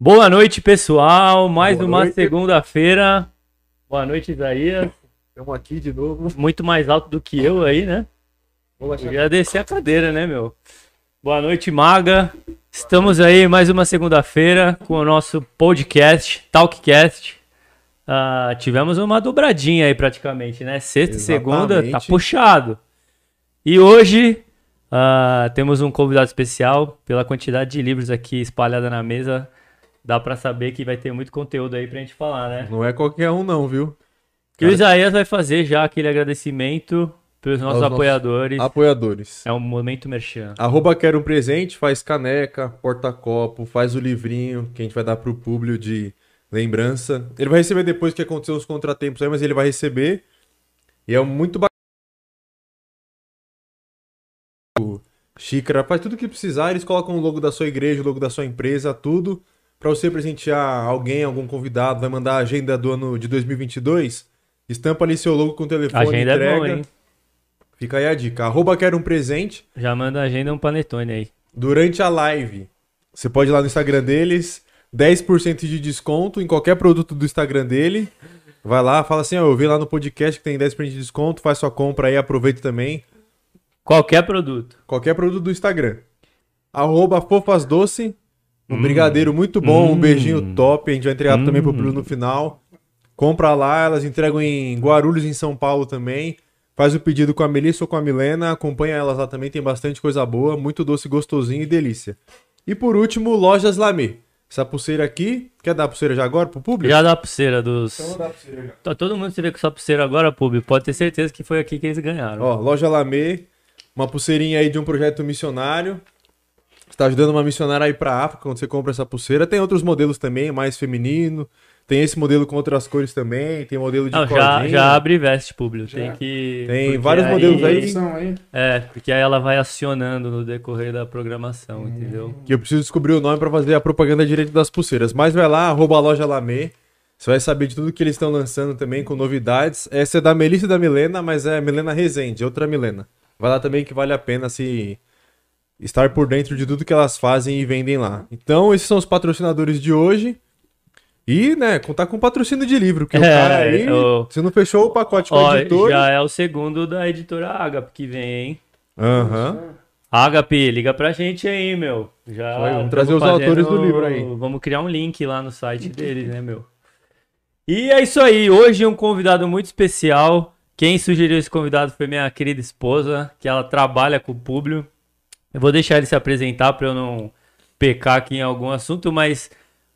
Boa noite, pessoal. Mais Boa uma segunda-feira. Boa noite, Isaías. Estamos aqui de novo. Muito mais alto do que eu aí, né? Vou. Podia descer a cadeira, né, meu? Boa noite, Maga. Estamos aí mais uma segunda-feira com o nosso podcast, Talkcast. Ah, tivemos uma dobradinha aí praticamente, né? Sexta e segunda, tá puxado. E hoje ah, temos um convidado especial. Pela quantidade de livros aqui espalhada na mesa, dá pra saber que vai ter muito conteúdo aí pra gente falar, né? Não é qualquer um, não, viu? E o Isaías vai fazer já aquele agradecimento pelos nossos nossos apoiadores. Apoiadores. É um momento merchan. Arroba Quero um Presente, faz caneca, porta-copo, faz o livrinho que a gente vai dar pro público de lembrança. Ele vai receber depois que aconteceu os contratempos aí, mas ele vai receber. E é muito bacana. Xícara, faz tudo o que precisar. Eles colocam o logo da sua igreja, o logo da sua empresa, tudo. Pra você presentear alguém, algum convidado, vai mandar a agenda do ano de 2022. Estampa ali seu logo com o telefone, agenda entrega. é bom, hein? Fica aí a dica. Arroba Quero um Presente. Já manda a agenda um panetone aí. Durante a live, você pode ir lá no Instagram deles, 10% de desconto em qualquer produto do Instagram dele. Vai lá, fala assim, ó, eu vi lá no podcast que tem 10% de desconto, faz sua compra aí, aproveita também. Qualquer produto. Qualquer produto do Instagram. Arroba Fofas Doce, um Hum. brigadeiro muito bom, um Hum. beijinho top, a gente vai entregar também pro Hum. Bruno no final. Compra lá, elas entregam em Guarulhos, em São Paulo também. Faz o pedido com a Melissa ou com a Milena, acompanha elas lá também, tem bastante coisa boa, muito doce, gostosinho e delícia. E por último, Lojas Lamê. Essa pulseira aqui, quer dar a pulseira já agora pro público? Já dá a pulseira dos. Então dá a pulseira já. Tá todo mundo se vê com essa pulseira agora, público. Pode ter certeza que foi aqui que eles ganharam. Ó, Loja Lamê, uma pulseirinha aí de um projeto missionário. Tá ajudando uma missionária aí pra África quando você compra essa pulseira. Tem outros modelos também, mais feminino. Tem esse modelo com outras cores também. Tem modelo de Não, já, já abre e veste, público. Tem que. Tem porque vários modelos aí. Produção aí. É, porque aí ela vai acionando no decorrer da programação, Hum. entendeu? Que eu preciso descobrir o nome pra fazer a propaganda direito das pulseiras. Mas vai lá, arroba a loja Lamê. Você vai saber de tudo que eles estão lançando também com novidades. Essa é da Melissa e da Milena, mas é Milena Rezende, outra Milena. Vai lá também que vale a pena se estar por dentro de tudo que elas fazem e vendem lá. Então, esses são os patrocinadores de hoje. E, né, contar com patrocínio de livro, porque o É, cara aí, o- você não fechou o pacote com Ó, a editora. já é o segundo da editora Agape que vem, hein? Aham. Agape, liga pra gente aí, meu. Já vamos trazer os fazendo- autores do livro aí. Vamos criar um link lá no site deles, né, meu? E é isso aí. Hoje um convidado muito especial. Quem sugeriu esse convidado foi minha querida esposa, que ela trabalha com o público. Eu vou deixar ele se apresentar para eu não pecar aqui em algum assunto, mas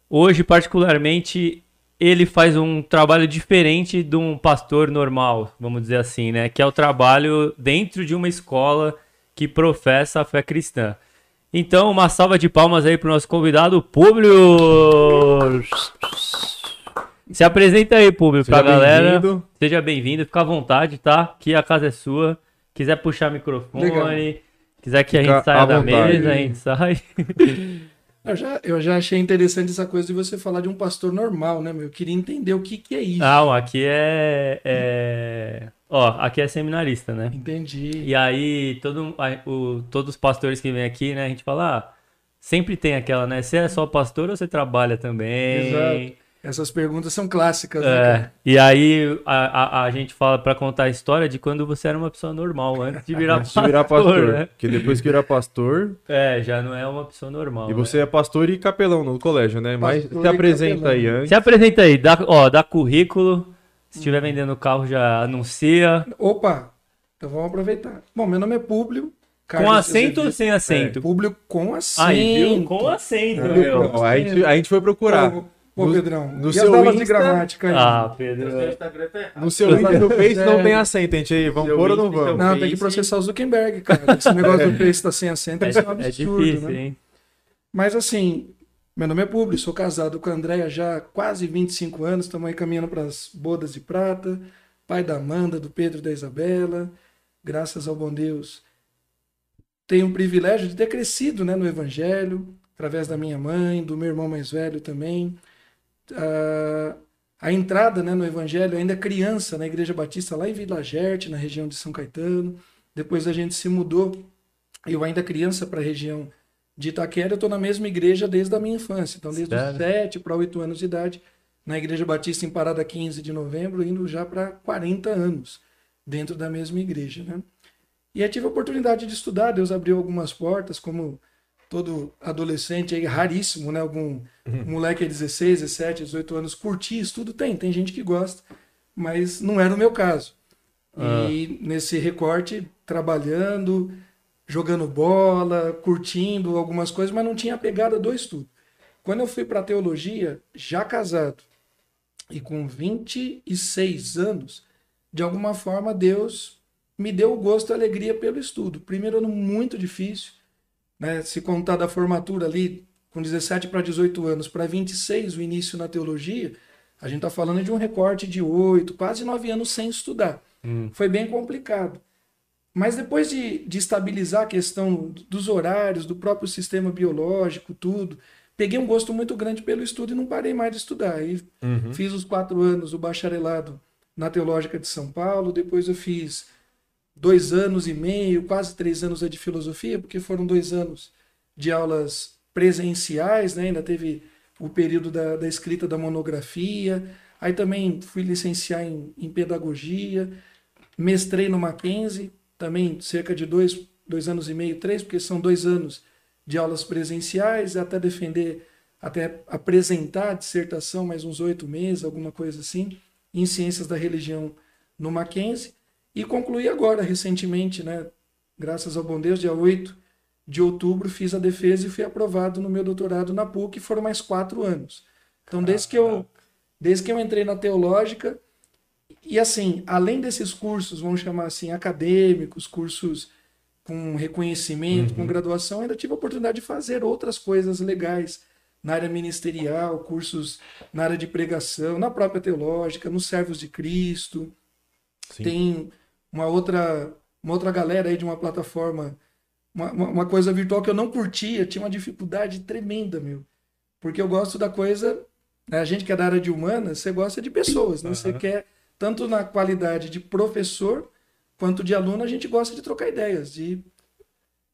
hoje, particularmente, ele faz um trabalho diferente de um pastor normal, vamos dizer assim, né? Que é o trabalho dentro de uma escola que professa a fé cristã. Então, uma salva de palmas aí pro nosso convidado, Públio. Se apresenta aí, Públio, pra Seja galera. bem-vindo. Seja bem-vindo, fica à vontade, tá? Que a casa é sua. Quiser puxar microfone, Legal. Quiser que a gente saia da vontade. mesa, a gente sai. Eu já, eu já achei interessante essa coisa de você falar de um pastor normal, né, meu? Eu queria entender o que, que é isso. Não, aqui é, é- Ó, aqui é seminarista, né? Entendi. E aí, todo, o, todos os pastores que vêm aqui, né, a gente fala, ah, sempre tem aquela, né? Você é só pastor ou você trabalha também? Exato. Essas perguntas são clássicas, né, É, cara? e aí a, a, a gente fala pra contar a história de quando você era uma pessoa normal, antes de virar Antes de virar pastor. né? Porque depois que virar pastor, É, já não é uma pessoa normal. E né? você é pastor e capelão no colégio, né? Mas Pastor se apresenta capelão. aí antes. Se apresenta aí, dá, ó, dá currículo. Se estiver vendendo carro, já anuncia. Opa, então vamos aproveitar. Bom, meu nome é Públio. Com Carlos acento ou sem acento? Públio com acento. Aí, viu? Com acento, É, meu. com Ó, a, gente, a gente foi procurar. Pô, pô, No- Pedrão. no e seu as aulas de Insta- gramática aí? Ah, Pedro. No seu Insta no Face não tem acento, gente aí. Vamos pôr ou não Insta seu vamos? Não, tem que processar o Zuckerberg, cara. Esse negócio do Face tá sem acento, isso é um É, é absurdo, difícil, né? hein? Mas assim, meu nome é Publi, sou casado com a Andréia já há quase 25 anos, estamos aí caminhando para as bodas de prata, pai da Amanda, do Pedro e da Isabela, graças ao bom Deus. Tenho o privilégio de ter crescido né, no Evangelho, através da minha mãe, do meu irmão mais velho também. A entrada né, no Evangelho, ainda criança, na Igreja Batista, lá em Vila Gerte, na região de São Caetano. Depois a gente se mudou, eu ainda criança, para a região de Itaquera, eu estou na mesma igreja desde a minha infância. Então, desde Sério? os 7 para 8 anos de idade, na Igreja Batista em Parada 15 de novembro, indo já para 40 anos dentro da mesma igreja. Né? E aí tive a oportunidade de estudar, Deus abriu algumas portas, como todo adolescente aí, raríssimo, né? Algum moleque de 16, 17, 18 anos curtir estudo, tem, tem gente que gosta, mas não era o meu caso. E nesse recorte, trabalhando, jogando bola, curtindo algumas coisas, mas não tinha a pegada do estudo. Quando eu fui para teologia, já casado e com 26 anos, de alguma forma Deus me deu o gosto e a alegria pelo estudo. Primeiro ano muito difícil, né? Se contar da formatura ali com 17 para 18 anos para 26 o início na teologia, a gente está falando de um recorte de 8, quase 9 anos sem estudar. Foi bem complicado. Mas depois de, de estabilizar a questão dos horários, do próprio sistema biológico, tudo, peguei um gosto muito grande pelo estudo e não parei mais de estudar. Aí fiz os quatro anos o bacharelado na Teológica de São Paulo, depois eu fiz dois anos e meio, quase três anos de filosofia, porque foram dois anos de aulas presenciais, né? ainda teve o período da, da escrita da monografia, aí também fui licenciar em, em pedagogia, mestrei no Mackenzie, também cerca de dois, dois anos e meio, três, porque são dois anos de aulas presenciais, até defender, até apresentar a dissertação, mais uns oito meses, alguma coisa assim, em ciências da religião no Mackenzie, e concluí agora, recentemente, né, graças ao bom Deus, dia 8 de outubro, fiz a defesa e fui aprovado no meu doutorado na PUC, foram mais quatro anos. Então, desde que eu, desde que eu entrei na teológica, e assim, além desses cursos, vamos chamar assim, acadêmicos, cursos com reconhecimento, com graduação, ainda tive a oportunidade de fazer outras coisas legais na área ministerial, cursos na área de pregação, na própria teológica, nos servos de Cristo. Sim. Tem uma outra, uma outra galera aí de uma plataforma, uma, uma, coisa virtual que eu não curtia, tinha uma dificuldade tremenda, meu. Porque eu gosto da coisa, né, a gente que é da área de humanas, você gosta de pessoas, né? Você Aham. quer, tanto na qualidade de professor, quanto de aluno, a gente gosta de trocar ideias, de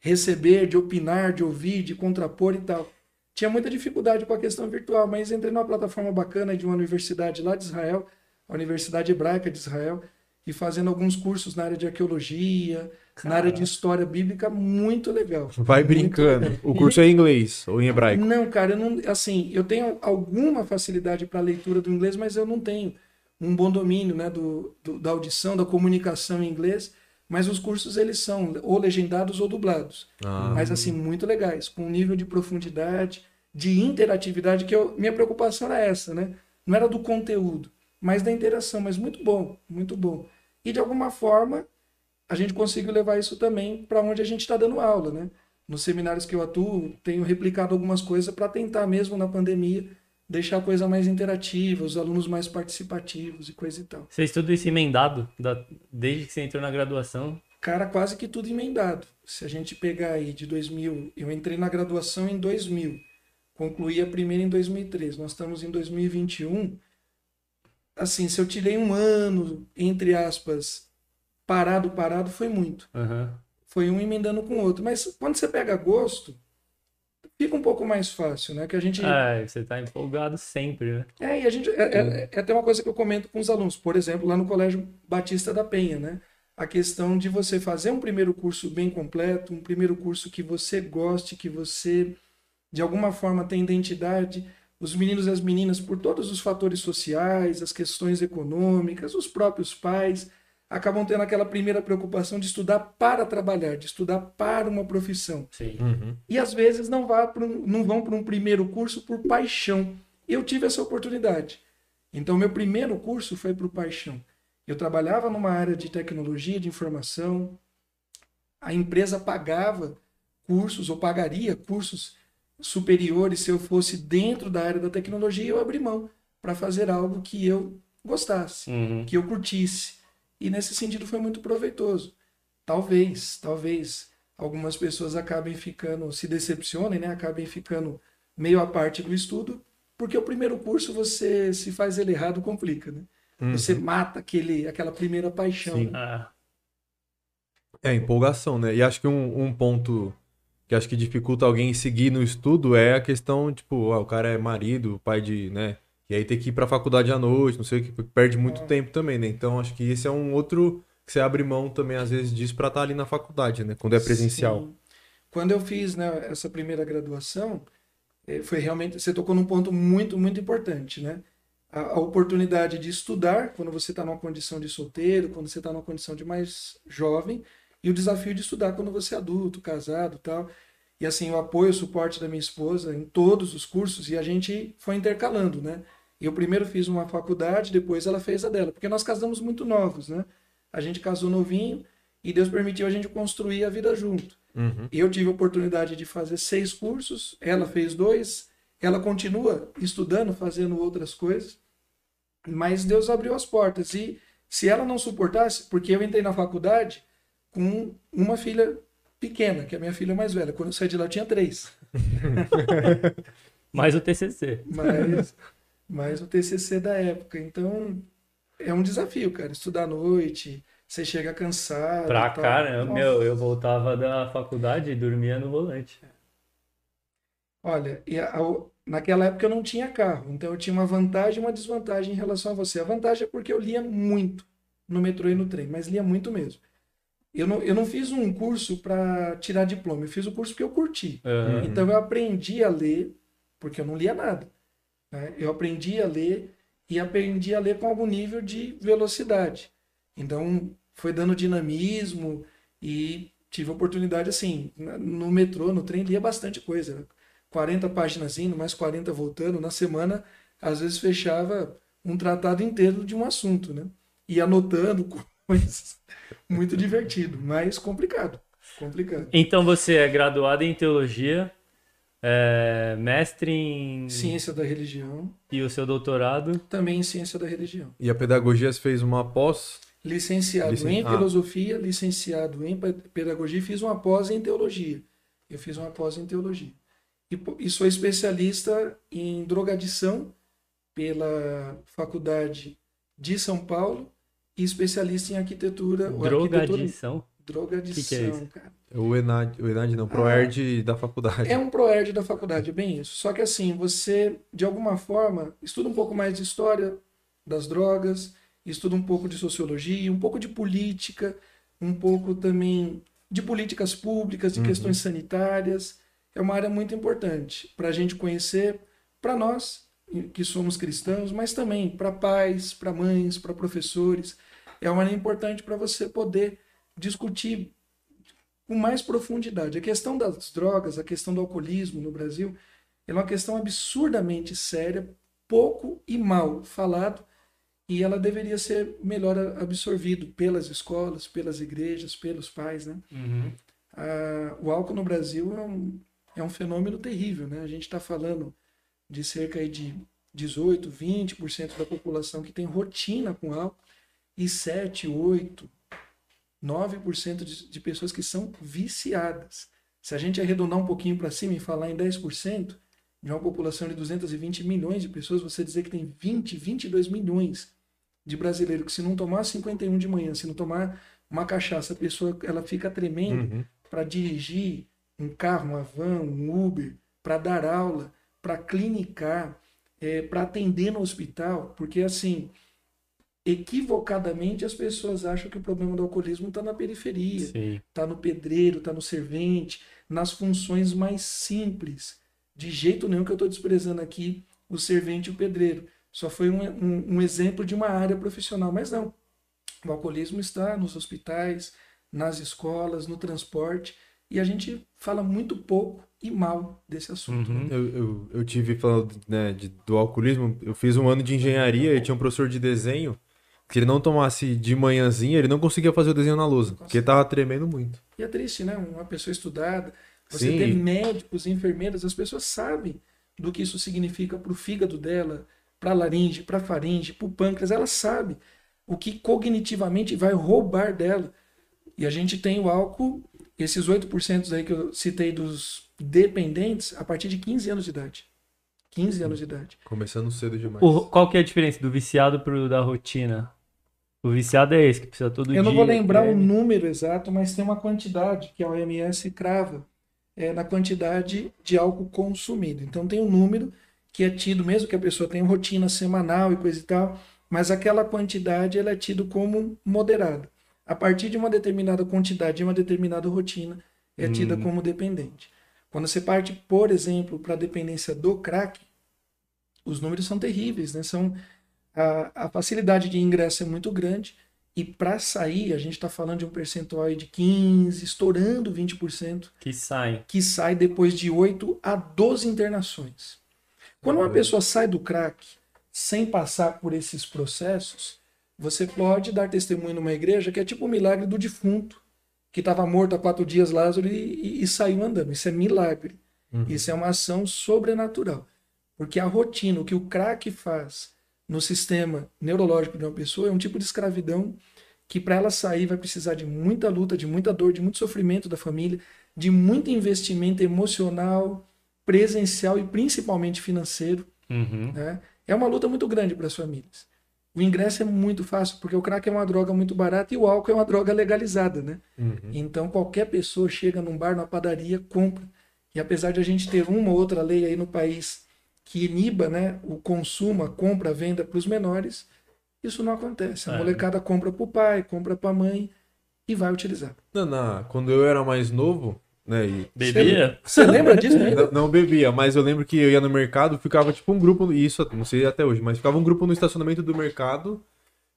receber, de opinar, de ouvir, de contrapor e tal. Tinha muita dificuldade com a questão virtual, mas entrei numa plataforma bacana de uma universidade lá de Israel, a Universidade Hebraica de Israel, e fazendo alguns cursos na área de arqueologia, na área de história bíblica, muito legal. Vai brincando. legal. O curso é em inglês ou em hebraico? Não, cara, eu não, assim, eu tenho alguma facilidade para a leitura do inglês, mas eu não tenho um bom domínio, né, do, do- da audição, da comunicação em inglês. Mas os cursos eles são ou legendados ou dublados, Ah. mas assim muito legais, com um nível de profundidade, de interatividade que eu, minha preocupação era essa, né? Não era do conteúdo, mas da interação, mas muito bom, muito bom. E de alguma forma a gente conseguiu levar isso também para onde a gente está dando aula, né? Nos seminários que eu atuo, tenho replicado algumas coisas para tentar mesmo na pandemia deixar a coisa mais interativa, os alunos mais participativos e coisa e tal. Você estuda isso emendado da- desde que você entrou na graduação? Cara, quase que tudo emendado. Se a gente pegar aí de 2000, eu entrei na graduação em 2000, concluí a primeira em 2003. Nós estamos em 2021. Assim, se eu tirei um ano, entre aspas, parado, parado, foi muito. Aham. Foi um emendando com o outro. Mas quando você pega gosto, fica um pouco mais fácil, né? Que a gente É, você tá empolgado sempre, né? é, e a gente. É, é- é até uma coisa que eu comento com os alunos. Por exemplo, lá no Colégio Batista da Penha, né? A questão de você fazer um primeiro curso bem completo, um primeiro curso que você goste, que você, de alguma forma, tenha identidade. Os meninos e as meninas, por todos os fatores sociais, as questões econômicas, os próprios pais, acabam tendo aquela primeira preocupação de estudar para trabalhar, de estudar para uma profissão Sim. Uhum. e às vezes não, um- não vão para um primeiro curso por paixão. Eu tive essa oportunidade. Então, meu primeiro curso foi por paixão. Eu trabalhava numa área de tecnologia de informação, a empresa pagava cursos, ou pagaria cursos superiores se eu fosse dentro da área da tecnologia, eu abri mão para fazer algo que eu gostasse Uhum. que eu curtisse. E nesse sentido foi muito proveitoso. Talvez, talvez algumas pessoas acabem ficando, se decepcionem, né? Acabem ficando meio à parte do estudo, porque o primeiro curso você se faz ele errado complica, né? Você mata aquele, aquela primeira paixão. Sim. né? Ah, É, empolgação, né? E acho que um, um ponto que acho que dificulta alguém seguir no estudo é a questão, tipo, ah, o cara é marido, pai de, né? E aí tem que ir pra faculdade à noite, não sei o que, perde muito É. tempo também, né? Então acho que esse é um outro que você abre mão também, às vezes, disso pra estar ali na faculdade, né? Quando é presencial. Sim. Quando eu fiz né, essa primeira graduação, eh, foi realmente. Você tocou num ponto muito, muito importante, né? A, a oportunidade de estudar quando você está numa condição de solteiro, quando você está numa condição de mais jovem, e o desafio de estudar quando você é adulto, casado tal. E assim, o apoio, o suporte da minha esposa em todos os cursos, e a gente foi intercalando, né? Eu primeiro fiz uma faculdade, depois ela fez a dela, porque nós casamos muito novos, né? A gente casou novinho e Deus permitiu a gente construir a vida junto. Uhum. Eu tive a oportunidade de fazer seis cursos, ela fez dois, ela continua estudando, fazendo outras coisas, mas Deus abriu as portas. E se ela não suportasse, porque eu entrei na faculdade com uma filha pequena, que é a minha filha mais velha. Quando eu saí de lá, eu tinha três. Mais o TCC. Mas, mas o TCC da época. Então, é um desafio, cara. Estudar à noite, você chega cansado. Pra caramba, meu, eu voltava da faculdade e dormia no volante. Olha, e a- a- naquela época eu não tinha carro, então eu tinha uma vantagem e uma desvantagem em relação a você. A vantagem é porque eu lia muito no metrô e no trem, mas lia muito mesmo. Eu não, eu não fiz um curso para tirar diploma, eu fiz o curso porque eu curti. Aham. Então eu aprendi a ler, porque eu não lia nada. né? Eu aprendi a ler e aprendi a ler com algum nível de velocidade. Então foi dando dinamismo e tive a oportunidade assim, no metrô, no trem, lia bastante coisa. 40 páginas indo, mais 40 voltando. Na semana, às vezes fechava um tratado inteiro de um assunto, né? E anotando coisas. Muito divertido, mas complicado. Complicado. Então você é graduado em teologia, é, mestre em. Ciência da religião, E o seu doutorado? também em ciência da religião. E a pedagogia você fez uma pós. Licenciado Licen- em ah. filosofia, licenciado em pe- pedagogia e fiz uma pós em teologia. Eu fiz uma pós em teologia. E, e sou especialista em drogadição pela Faculdade de São Paulo e especialista em arquitetura. ou arquitetura- Drogadição. Drogadição, Que que é isso? cara. O Enad, o Enad não, Proerd da faculdade. É um proerd da faculdade, é bem isso. Só que assim, você, de alguma forma, estuda um pouco mais de história das drogas, estuda um pouco de sociologia, um pouco de política, um pouco também de políticas públicas, de Uhum. questões sanitárias. É uma área muito importante para a gente conhecer, para nós que somos cristãos, mas também para pais, para mães, para professores. É uma área importante para você poder discutir com mais profundidade. A questão das drogas, a questão do alcoolismo no Brasil, é uma questão absurdamente séria, pouco e mal falado, e ela deveria ser melhor a- absorvido pelas escolas, pelas igrejas, pelos pais, né? Uhum. Ah, o álcool no Brasil é um, é um fenômeno terrível, né? A gente está falando de cerca de 18, 20% da população que tem rotina com álcool e 7, 8, 9% de, de pessoas que são viciadas. Se a gente arredondar um pouquinho para cima e falar em 10% de uma população de 220 milhões de pessoas, você dizer que tem 20, 22 milhões de brasileiros que se não tomar 51 de manhã, se não tomar uma cachaça, a pessoa ela fica tremendo Uhum. para dirigir um carro, uma van, um Uber, para dar aula, para clinicar, para atender no hospital, porque assim, equivocadamente as pessoas acham que o problema do alcoolismo está na periferia, está no pedreiro, está no servente, nas funções mais simples. De jeito nenhum que eu estou desprezando aqui o servente e o pedreiro. Só foi um, um- um exemplo de uma área profissional, mas não. O alcoolismo está nos hospitais, nas escolas, no transporte, e a gente fala muito pouco e mal desse assunto. Uhum. Eu, eu, eu tive, falando né, de- do alcoolismo, eu fiz um ano de engenharia e tinha um professor de desenho que ele não tomasse de manhãzinha, ele não conseguia fazer o desenho na lousa, porque ele tava tremendo muito. E é triste, né? Uma pessoa estudada, você Sim. ter médicos, enfermeiras, as pessoas sabem do que isso significa para o fígado dela, para a laringe, para a faringe, para o pâncreas, ela sabe o que cognitivamente vai roubar dela. E a gente tem o álcool, esses 8% aí que eu citei dos dependentes, a partir de 15 anos de idade. 15 anos de idade. Começando cedo demais. O- qual que é a diferença do viciado pro da rotina? O viciado é esse, que precisa todo dia. Eu não vou lembrar quer- o número exato, mas tem uma quantidade que a OMS crava é, na quantidade de álcool consumido. Então tem um número que é tido, mesmo que a pessoa tenha rotina semanal e coisa e tal, mas aquela quantidade ela é tido como moderada. A partir de uma determinada quantidade, de uma determinada rotina, é tida Hum. como dependente. Quando você parte, por exemplo, para a dependência do crack, os números são terríveis, né? São a, a facilidade de ingresso é muito grande e para sair a gente está falando de um percentual de 15, estourando 20% Que saem. que sai depois de 8 a 12 internações. Quando uma pessoa sai do crack sem passar por esses processos, você pode dar testemunho numa igreja que é tipo o milagre do defunto, que estava morto há quatro dias, Lázaro, e, e- e saiu andando. Isso é milagre. Isso é uma ação sobrenatural. Porque a rotina, o que o crack faz no sistema neurológico de uma pessoa é um tipo de escravidão que para ela sair vai precisar de muita luta, de muita dor, de muito sofrimento da família, de muito investimento emocional, presencial e principalmente financeiro. Uhum. né? É uma luta muito grande para as famílias. O ingresso é muito fácil, porque o crack é uma droga muito barata e o álcool é uma droga legalizada, né? Então qualquer pessoa chega num bar, numa padaria, compra. E apesar de a gente ter uma ou outra lei aí no país que iniba né, o consumo, a compra, a venda para os menores, isso não acontece. A É. molecada compra para o pai, compra para a mãe e vai utilizar. Não, não, quando eu era mais novo, né, e Bebia? Você lembra disso ainda? não, não bebia, mas eu lembro que eu ia no mercado, ficava tipo um grupo, isso não sei até hoje, mas ficava um grupo no estacionamento do mercado,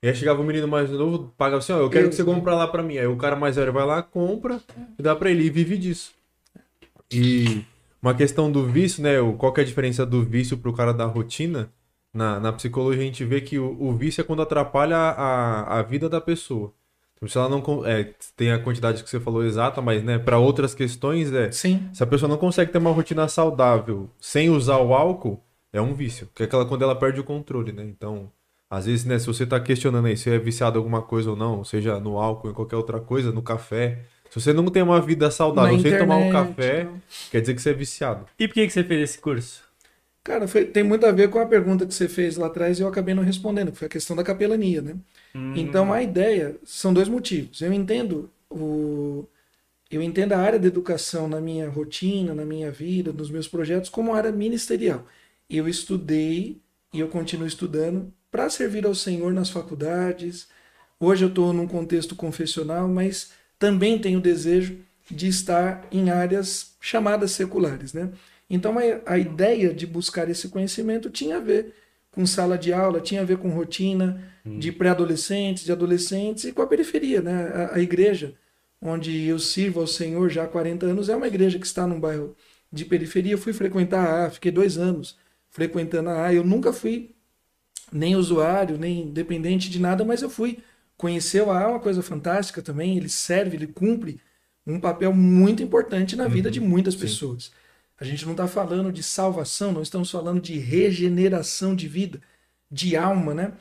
e aí chegava um menino mais novo, pagava assim, ó, eu quero que você compre lá pra mim. Aí o cara mais velho vai lá, compra, e dá pra ele, e vive disso. E uma questão do vício, né, qual que é a diferença do vício pro cara da rotina? Na, na psicologia a gente vê que o, o vício é quando atrapalha a, a vida da pessoa. Então, se ela não é, tem a quantidade que você falou exata, mas né, para outras questões é Sim. se a pessoa não consegue ter uma rotina saudável sem usar o álcool, é um vício. Que é aquela quando ela perde o controle, né? Então, às vezes, né, se você tá questionando aí se é viciado em alguma coisa ou não, seja no álcool, em qualquer outra coisa, no café. Se você não tem uma vida saudável sem tomar um café, então. quer dizer que você é viciado. E por que, que você fez esse curso? Cara, foi- tem muito a ver com a pergunta que você fez lá atrás e eu acabei não respondendo, que foi a questão da capelania, né? Hum, Então a ideia são dois motivos. Eu entendo o eu entendo a área da educação na minha rotina, na minha vida, nos meus projetos como área ministerial. Eu estudei e eu continuo estudando para servir ao Senhor nas faculdades. Hoje eu estou num contexto confessional, mas também tenho o desejo de estar em áreas chamadas seculares, né? Então a, a ideia de buscar esse conhecimento tinha a ver com sala de aula, tinha a ver com rotina de pré-adolescentes, de adolescentes e com a periferia, né? A, a igreja onde eu sirvo ao Senhor já há 40 anos é uma igreja que está num bairro de periferia. Eu fui frequentar a A, fiquei dois anos frequentando a A. Eu nunca fui nem usuário, nem dependente de nada, mas eu fui. Conhecer o A é uma coisa fantástica também. Ele serve, ele cumpre um papel muito importante na vida de muitas pessoas. A gente não está falando de salvação, não estamos falando de regeneração de vida, de alma, né?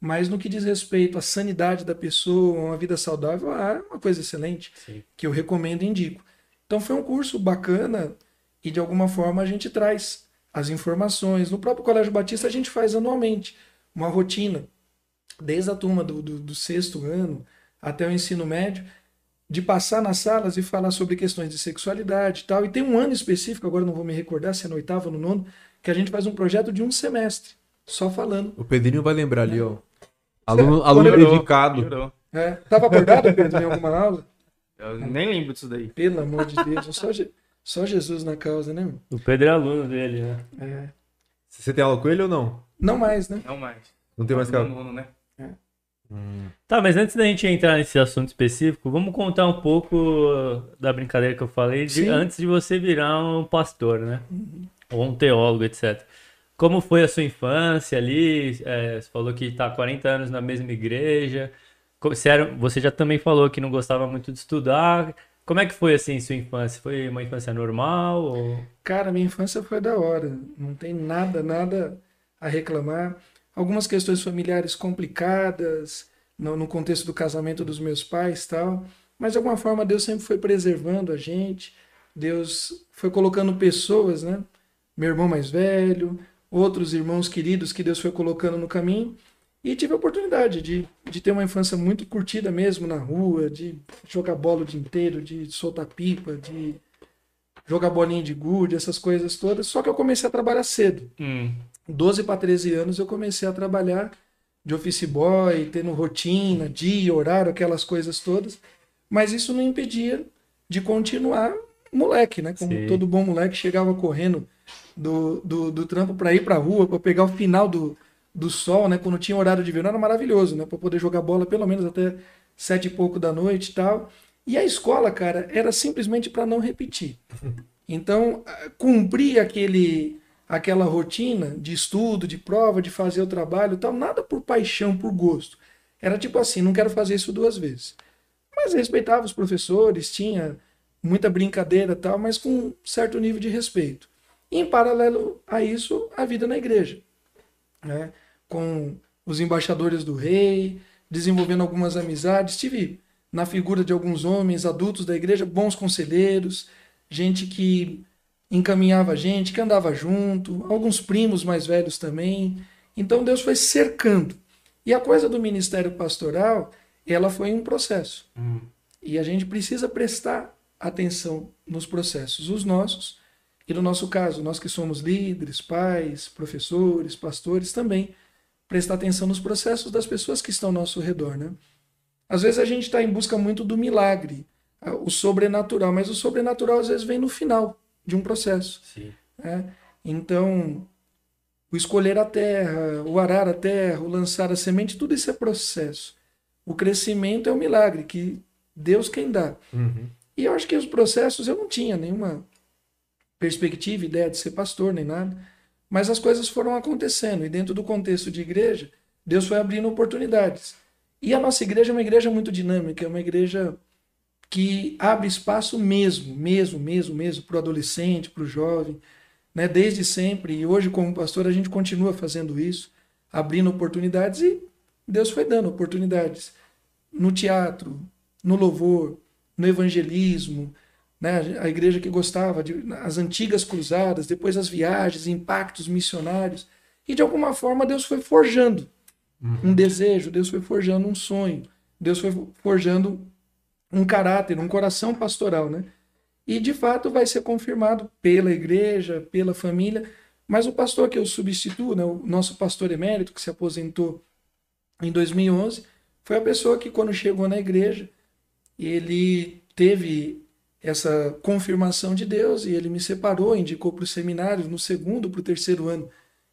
Mas no que diz respeito à sanidade da pessoa, uma vida saudável, ah, é uma coisa excelente Sim. que eu recomendo e indico. Então foi um curso bacana e de alguma forma a gente traz as informações. No próprio Colégio Batista a gente faz anualmente uma rotina, desde a turma do, do, do sexto ano até o ensino médio, de passar nas salas e falar sobre questões de sexualidade e tal. E tem um ano específico, agora não vou me recordar se é no oitavo ou no nono, que a gente faz um projeto de um semestre, só falando. O Pedrinho vai lembrar ali, ó. Aluno, Quando aluno ele- dedicado. Melhorou. É, tava acordado, Pedro, em alguma aula? Eu nem lembro disso daí. Pelo amor de Deus, só, só Jesus na causa, né? meu? O Pedro é aluno dele, né? É. Você tem aula com ele ou não? Não mais, né? Não mais. Não tem mais no nono, né? Tá, mas antes da gente entrar nesse assunto específico, vamos contar um pouco da brincadeira que eu falei de- antes de você virar um pastor, né? Ou um teólogo, etc. Como foi a sua infância ali? É, você falou que tá há 40 anos na mesma igreja. Você já também falou que não gostava muito de estudar. Como é que foi assim sua infância? Foi uma infância normal? Ou... Cara, minha infância foi da hora. Não tem nada, nada a reclamar. Algumas questões familiares complicadas no, no contexto do casamento dos meus pais tal. Mas de alguma forma Deus sempre foi preservando a gente. Deus foi colocando pessoas, né? Meu irmão mais velho, outros irmãos queridos que Deus foi colocando no caminho. E tive a oportunidade de, de ter uma infância muito curtida mesmo na rua, de jogar bola o dia inteiro, de soltar pipa, de jogar bolinha de gude, essas coisas todas. Só que eu comecei a trabalhar cedo. Hum. 12 para 13 anos eu comecei a trabalhar de office boy, tendo rotina, dia, horário, aquelas coisas todas. Mas isso não impedia de continuar moleque, né? Como Sim. todo bom moleque chegava correndo do, do, do trampo para ir para rua, para pegar o final do, do sol, né? Quando tinha horário de verão era maravilhoso, né? Para poder jogar bola pelo menos até sete e pouco da noite e tal. E a escola, cara, era simplesmente para não repetir. Então, cumprir aquele aquela rotina de estudo, de prova, de fazer o trabalho tal, nada por paixão, por gosto. Era tipo assim, não quero fazer isso duas vezes. Mas respeitava os professores, tinha muita brincadeira tal, mas com um certo nível de respeito. E em paralelo a isso, a vida na igreja. Né? Com os embaixadores do rei, desenvolvendo algumas amizades. Tive na figura de alguns homens adultos da igreja, bons conselheiros, gente que encaminhava a gente, que andava junto, alguns primos mais velhos também. Então Deus foi cercando. E a coisa do ministério pastoral, ela foi um processo. E a gente precisa prestar atenção nos processos, os nossos, e no nosso caso, nós que somos líderes, pais, professores, pastores, também prestar atenção nos processos das pessoas que estão ao nosso redor, né? Às vezes a gente está em busca muito do milagre, o sobrenatural, mas o sobrenatural às vezes vem no final de um processo. Né? Então, o escolher a terra, o arar a terra, o lançar a semente, tudo isso é processo. O crescimento é um milagre que Deus quem dá. Uhum. E eu acho que os processos eu não tinha nenhuma perspectiva, ideia de ser pastor, nem nada. Mas as coisas foram acontecendo. E dentro do contexto de igreja, Deus foi abrindo oportunidades. E a nossa igreja é uma igreja muito dinâmica, é uma igreja que abre espaço mesmo, mesmo, mesmo, mesmo para o adolescente, para o jovem, né? desde sempre. E hoje, como pastor, a gente continua fazendo isso, abrindo oportunidades e Deus foi dando oportunidades no teatro, no louvor, no evangelismo, né? a igreja que gostava, de, as antigas cruzadas, depois as viagens, impactos missionários. E de alguma forma Deus foi forjando um desejo, Deus foi forjando um sonho, Deus foi forjando um caráter, um coração pastoral, né? E de fato vai ser confirmado pela igreja, pela família, mas o pastor que eu substituo, né, o nosso pastor emérito que se aposentou em 2011, foi a pessoa que quando chegou na igreja, ele teve essa confirmação de Deus e ele me separou, indicou para o seminário no segundo, para o terceiro ano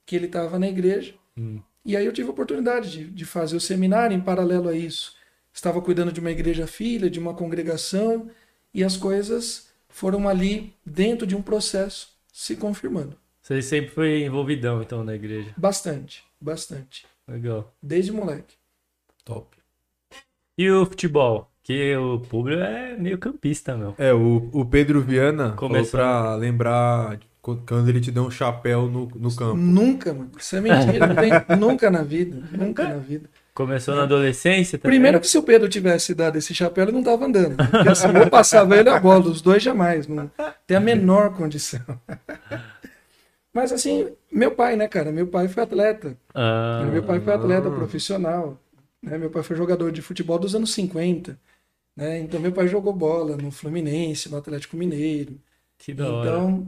que ele estava na igreja. Hum. E aí eu tive a oportunidade de, de fazer o seminário em paralelo a isso. Estava cuidando de uma igreja filha, de uma congregação, e as coisas foram ali dentro de um processo se confirmando. Você sempre foi envolvidão, então, na igreja. Bastante, bastante. Legal. Desde moleque. Top. E o futebol? Que o público é meio campista, meu. É, o, o Pedro Viana Começou. falou pra lembrar quando ele te deu um chapéu no, no campo. Nunca, mano. Isso é mentira. Não tem, nunca na vida. Nunca na vida. Começou na adolescência também? Primeiro que se o Pedro tivesse dado esse chapéu, ele não tava andando. Porque assim, eu passava ele a bola, os dois jamais. Não tem a menor condição. Mas assim, meu pai, né, cara? Meu pai foi atleta. Ah, Meu pai foi atleta profissional. Né? Meu pai foi jogador de futebol dos anos 50. Né? Então, meu pai jogou bola no Fluminense, no Atlético Mineiro. que da hora. Então,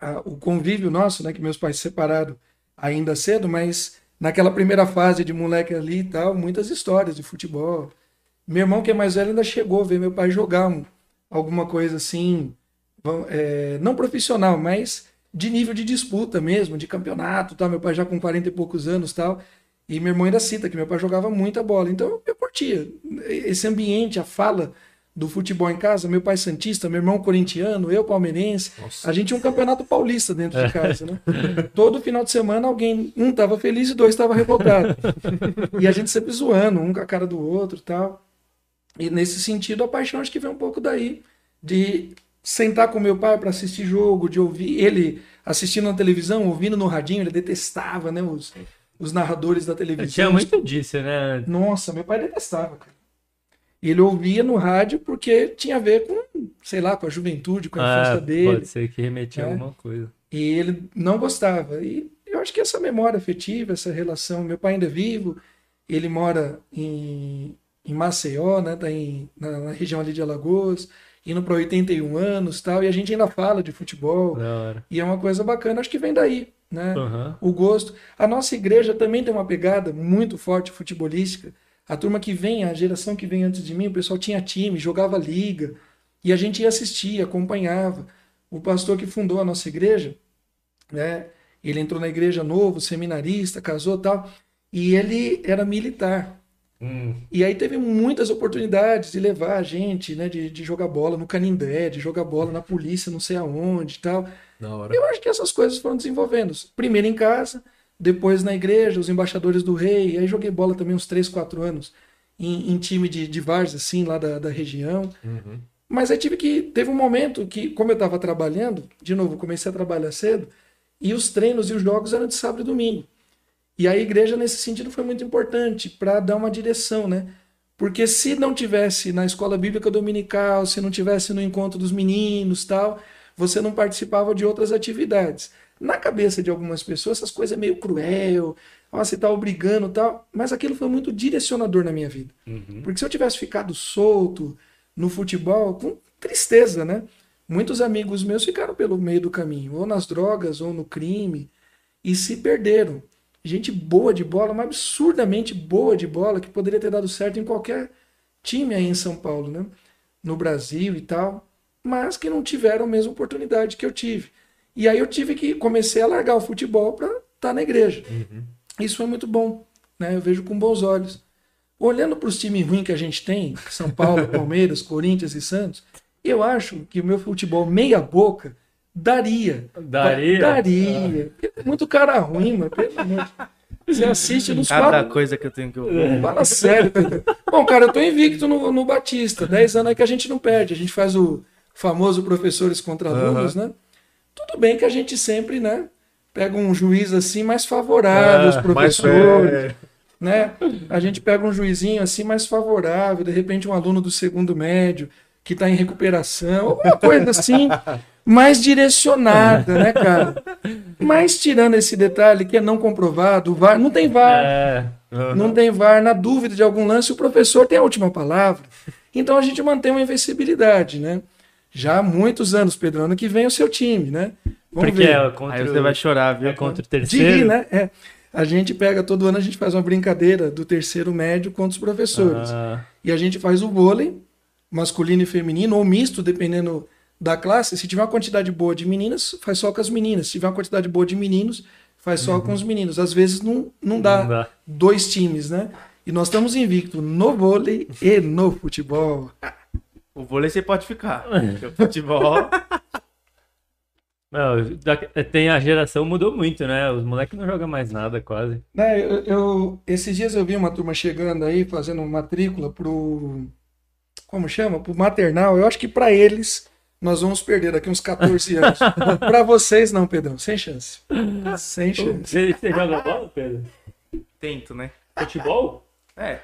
a- o convívio nosso, né, que meus pais se separaram ainda cedo, mas naquela primeira fase de moleque ali e tal, muitas histórias de futebol. Meu irmão, que é mais velho, ainda chegou a ver meu pai jogar um- alguma coisa assim, é, não profissional, mas de nível de disputa mesmo, de campeonato, tal. Meu pai já com 40 e poucos anos tal. E meu irmão ainda cita que meu pai jogava muita bola. Então eu curtia esse ambiente, a fala do futebol em casa. Meu pai Santista, meu irmão corintiano, eu palmeirense. A gente tinha um campeonato paulista dentro de casa, né? Todo final de semana alguém, um tava feliz e dois tava revoltado. e a gente sempre zoando, um com a cara do outro e tal. E nesse sentido, a paixão acho que vem um pouco daí, de sentar com meu pai para assistir jogo, de ouvir ele assistindo na televisão, ouvindo no radinho, ele detestava, né, os, os narradores da televisão. Tinha muito disso, né? Nossa, meu pai detestava, cara. Ele ouvia no rádio porque tinha a ver com, sei lá, com a juventude, com a Ah, infância dele. pode ser que remetia a É. alguma coisa. E ele não gostava. E eu acho que essa memória afetiva, essa relação, meu pai ainda é vivo, ele mora em, em Maceió, né, tá em, na, na região ali de Alagoas. indo para 81 anos tal, e a gente ainda fala de futebol. E é uma coisa bacana, acho que vem daí, né? Aham. O gosto. A nossa igreja também tem uma pegada muito forte futebolística. A turma que vem, a geração que vem antes de mim, o pessoal tinha time, jogava liga, e a gente ia assistir, acompanhava. O pastor que fundou a nossa igreja, né? Ele entrou na igreja novo, seminarista, casou e tal, e ele era militar. Hum. E aí teve muitas oportunidades de levar a gente, né, de, de jogar bola no Canindé, de jogar bola na polícia, não sei aonde e tal. Eu acho que essas coisas foram desenvolvendo. Primeiro em casa, depois na igreja, os embaixadores do rei. Aí joguei bola também uns 3, 4 anos em, em time de, de várzea, assim, lá da, da região. Uhum. Mas aí tive que. Teve um momento que, como eu estava trabalhando, de novo, comecei a trabalhar cedo, e os treinos e os jogos eram de sábado e domingo. E a igreja, nesse sentido, foi muito importante para dar uma direção, né? Porque se não tivesse na escola bíblica dominical, se não tivesse no encontro dos meninos tal, você não participava de outras atividades. Na cabeça de algumas pessoas, essas coisas é meio cruel, ó, você tá obrigando tal, mas aquilo foi muito direcionador na minha vida. Uhum. Porque se eu tivesse ficado solto no futebol, com tristeza, né? Muitos amigos meus ficaram pelo meio do caminho, ou nas drogas, ou no crime, e se perderam. Gente boa de bola, mas absurdamente boa de bola, que poderia ter dado certo em qualquer time aí em São Paulo, né? No Brasil e tal, mas que não tiveram a mesma oportunidade que eu tive. E aí eu tive que comecei a largar o futebol para estar na igreja. Isso foi muito bom, né? Eu vejo com bons olhos. Olhando para os times ruins que a gente tem, São Paulo, Palmeiras, Corinthians e Santos, eu acho que o meu futebol meia boca daria. Daria? Daria. Porque tem muito cara ruim, mano. Pelo amor de Deus. Você assiste nos Cada quatro. coisa que eu tenho que ouvir. Fala sério. Bom, cara, eu tô invicto no, no Batista. 10 anos aí que a gente não perde. A gente faz o famoso professores contra alunos, né? Tudo bem que a gente sempre, né? Pega um juiz assim mais favorável aos Ah, professores né? A gente pega um juizinho assim mais favorável, de repente um aluno do segundo médio que está em recuperação, alguma coisa assim mais direcionada, né, cara? Mas tirando esse detalhe que é não comprovado, VAR não tem VAR, É. não tem VAR, na dúvida de algum lance o professor tem a última palavra. Então a gente mantém uma invencibilidade, né? Já há muitos anos, Pedro, ano que vem o seu time, né? Vamos Porque ver. é contra, Aí você vai chorar, o, viu? é contra o terceiro. rir, né? É. A gente pega, todo ano a gente faz uma brincadeira do terceiro médio contra os professores. Ah, E a gente faz o vôlei, masculino e feminino, ou misto, dependendo da classe. Se tiver uma quantidade boa de meninas, faz só com as meninas. Se tiver uma quantidade boa de meninos, faz só com os meninos. Às vezes não, não, dá Não dá. dois times, né? E nós estamos invictos no vôlei e no futebol. O vôlei você pode ficar. O futebol. não, tem a geração mudou muito, né? Os moleques não jogam mais nada, quase. Né, eu, eu- esses dias eu vi uma turma chegando aí, fazendo matrícula pro. Como chama? Pro maternal. Eu acho que para eles nós vamos perder daqui uns 14 anos. para vocês, não, Pedrão. Sem chance. Sem chance. Você, você joga bola, Pedro? Tento, né? Futebol? É.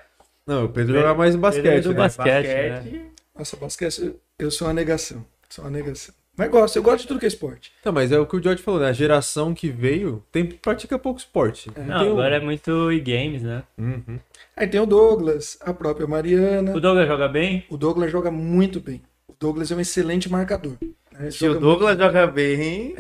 Não, o Pedro joga mais Ele é basquete, do né? basquete, né? Nossa, basquete, eu sou uma negação. Sou uma negação. Mas gosto, eu gosto de tudo que é esporte. Tá, mas é o que o George falou, né? A geração que veio tem, pratica pouco esporte. Não, Tem o- agora é muito e-games, né? Uhum. Aí tem o Douglas, a própria Mariana. O Douglas joga bem? O Douglas joga muito bem. O Douglas é um excelente marcador. né? Se o Douglas joga bem,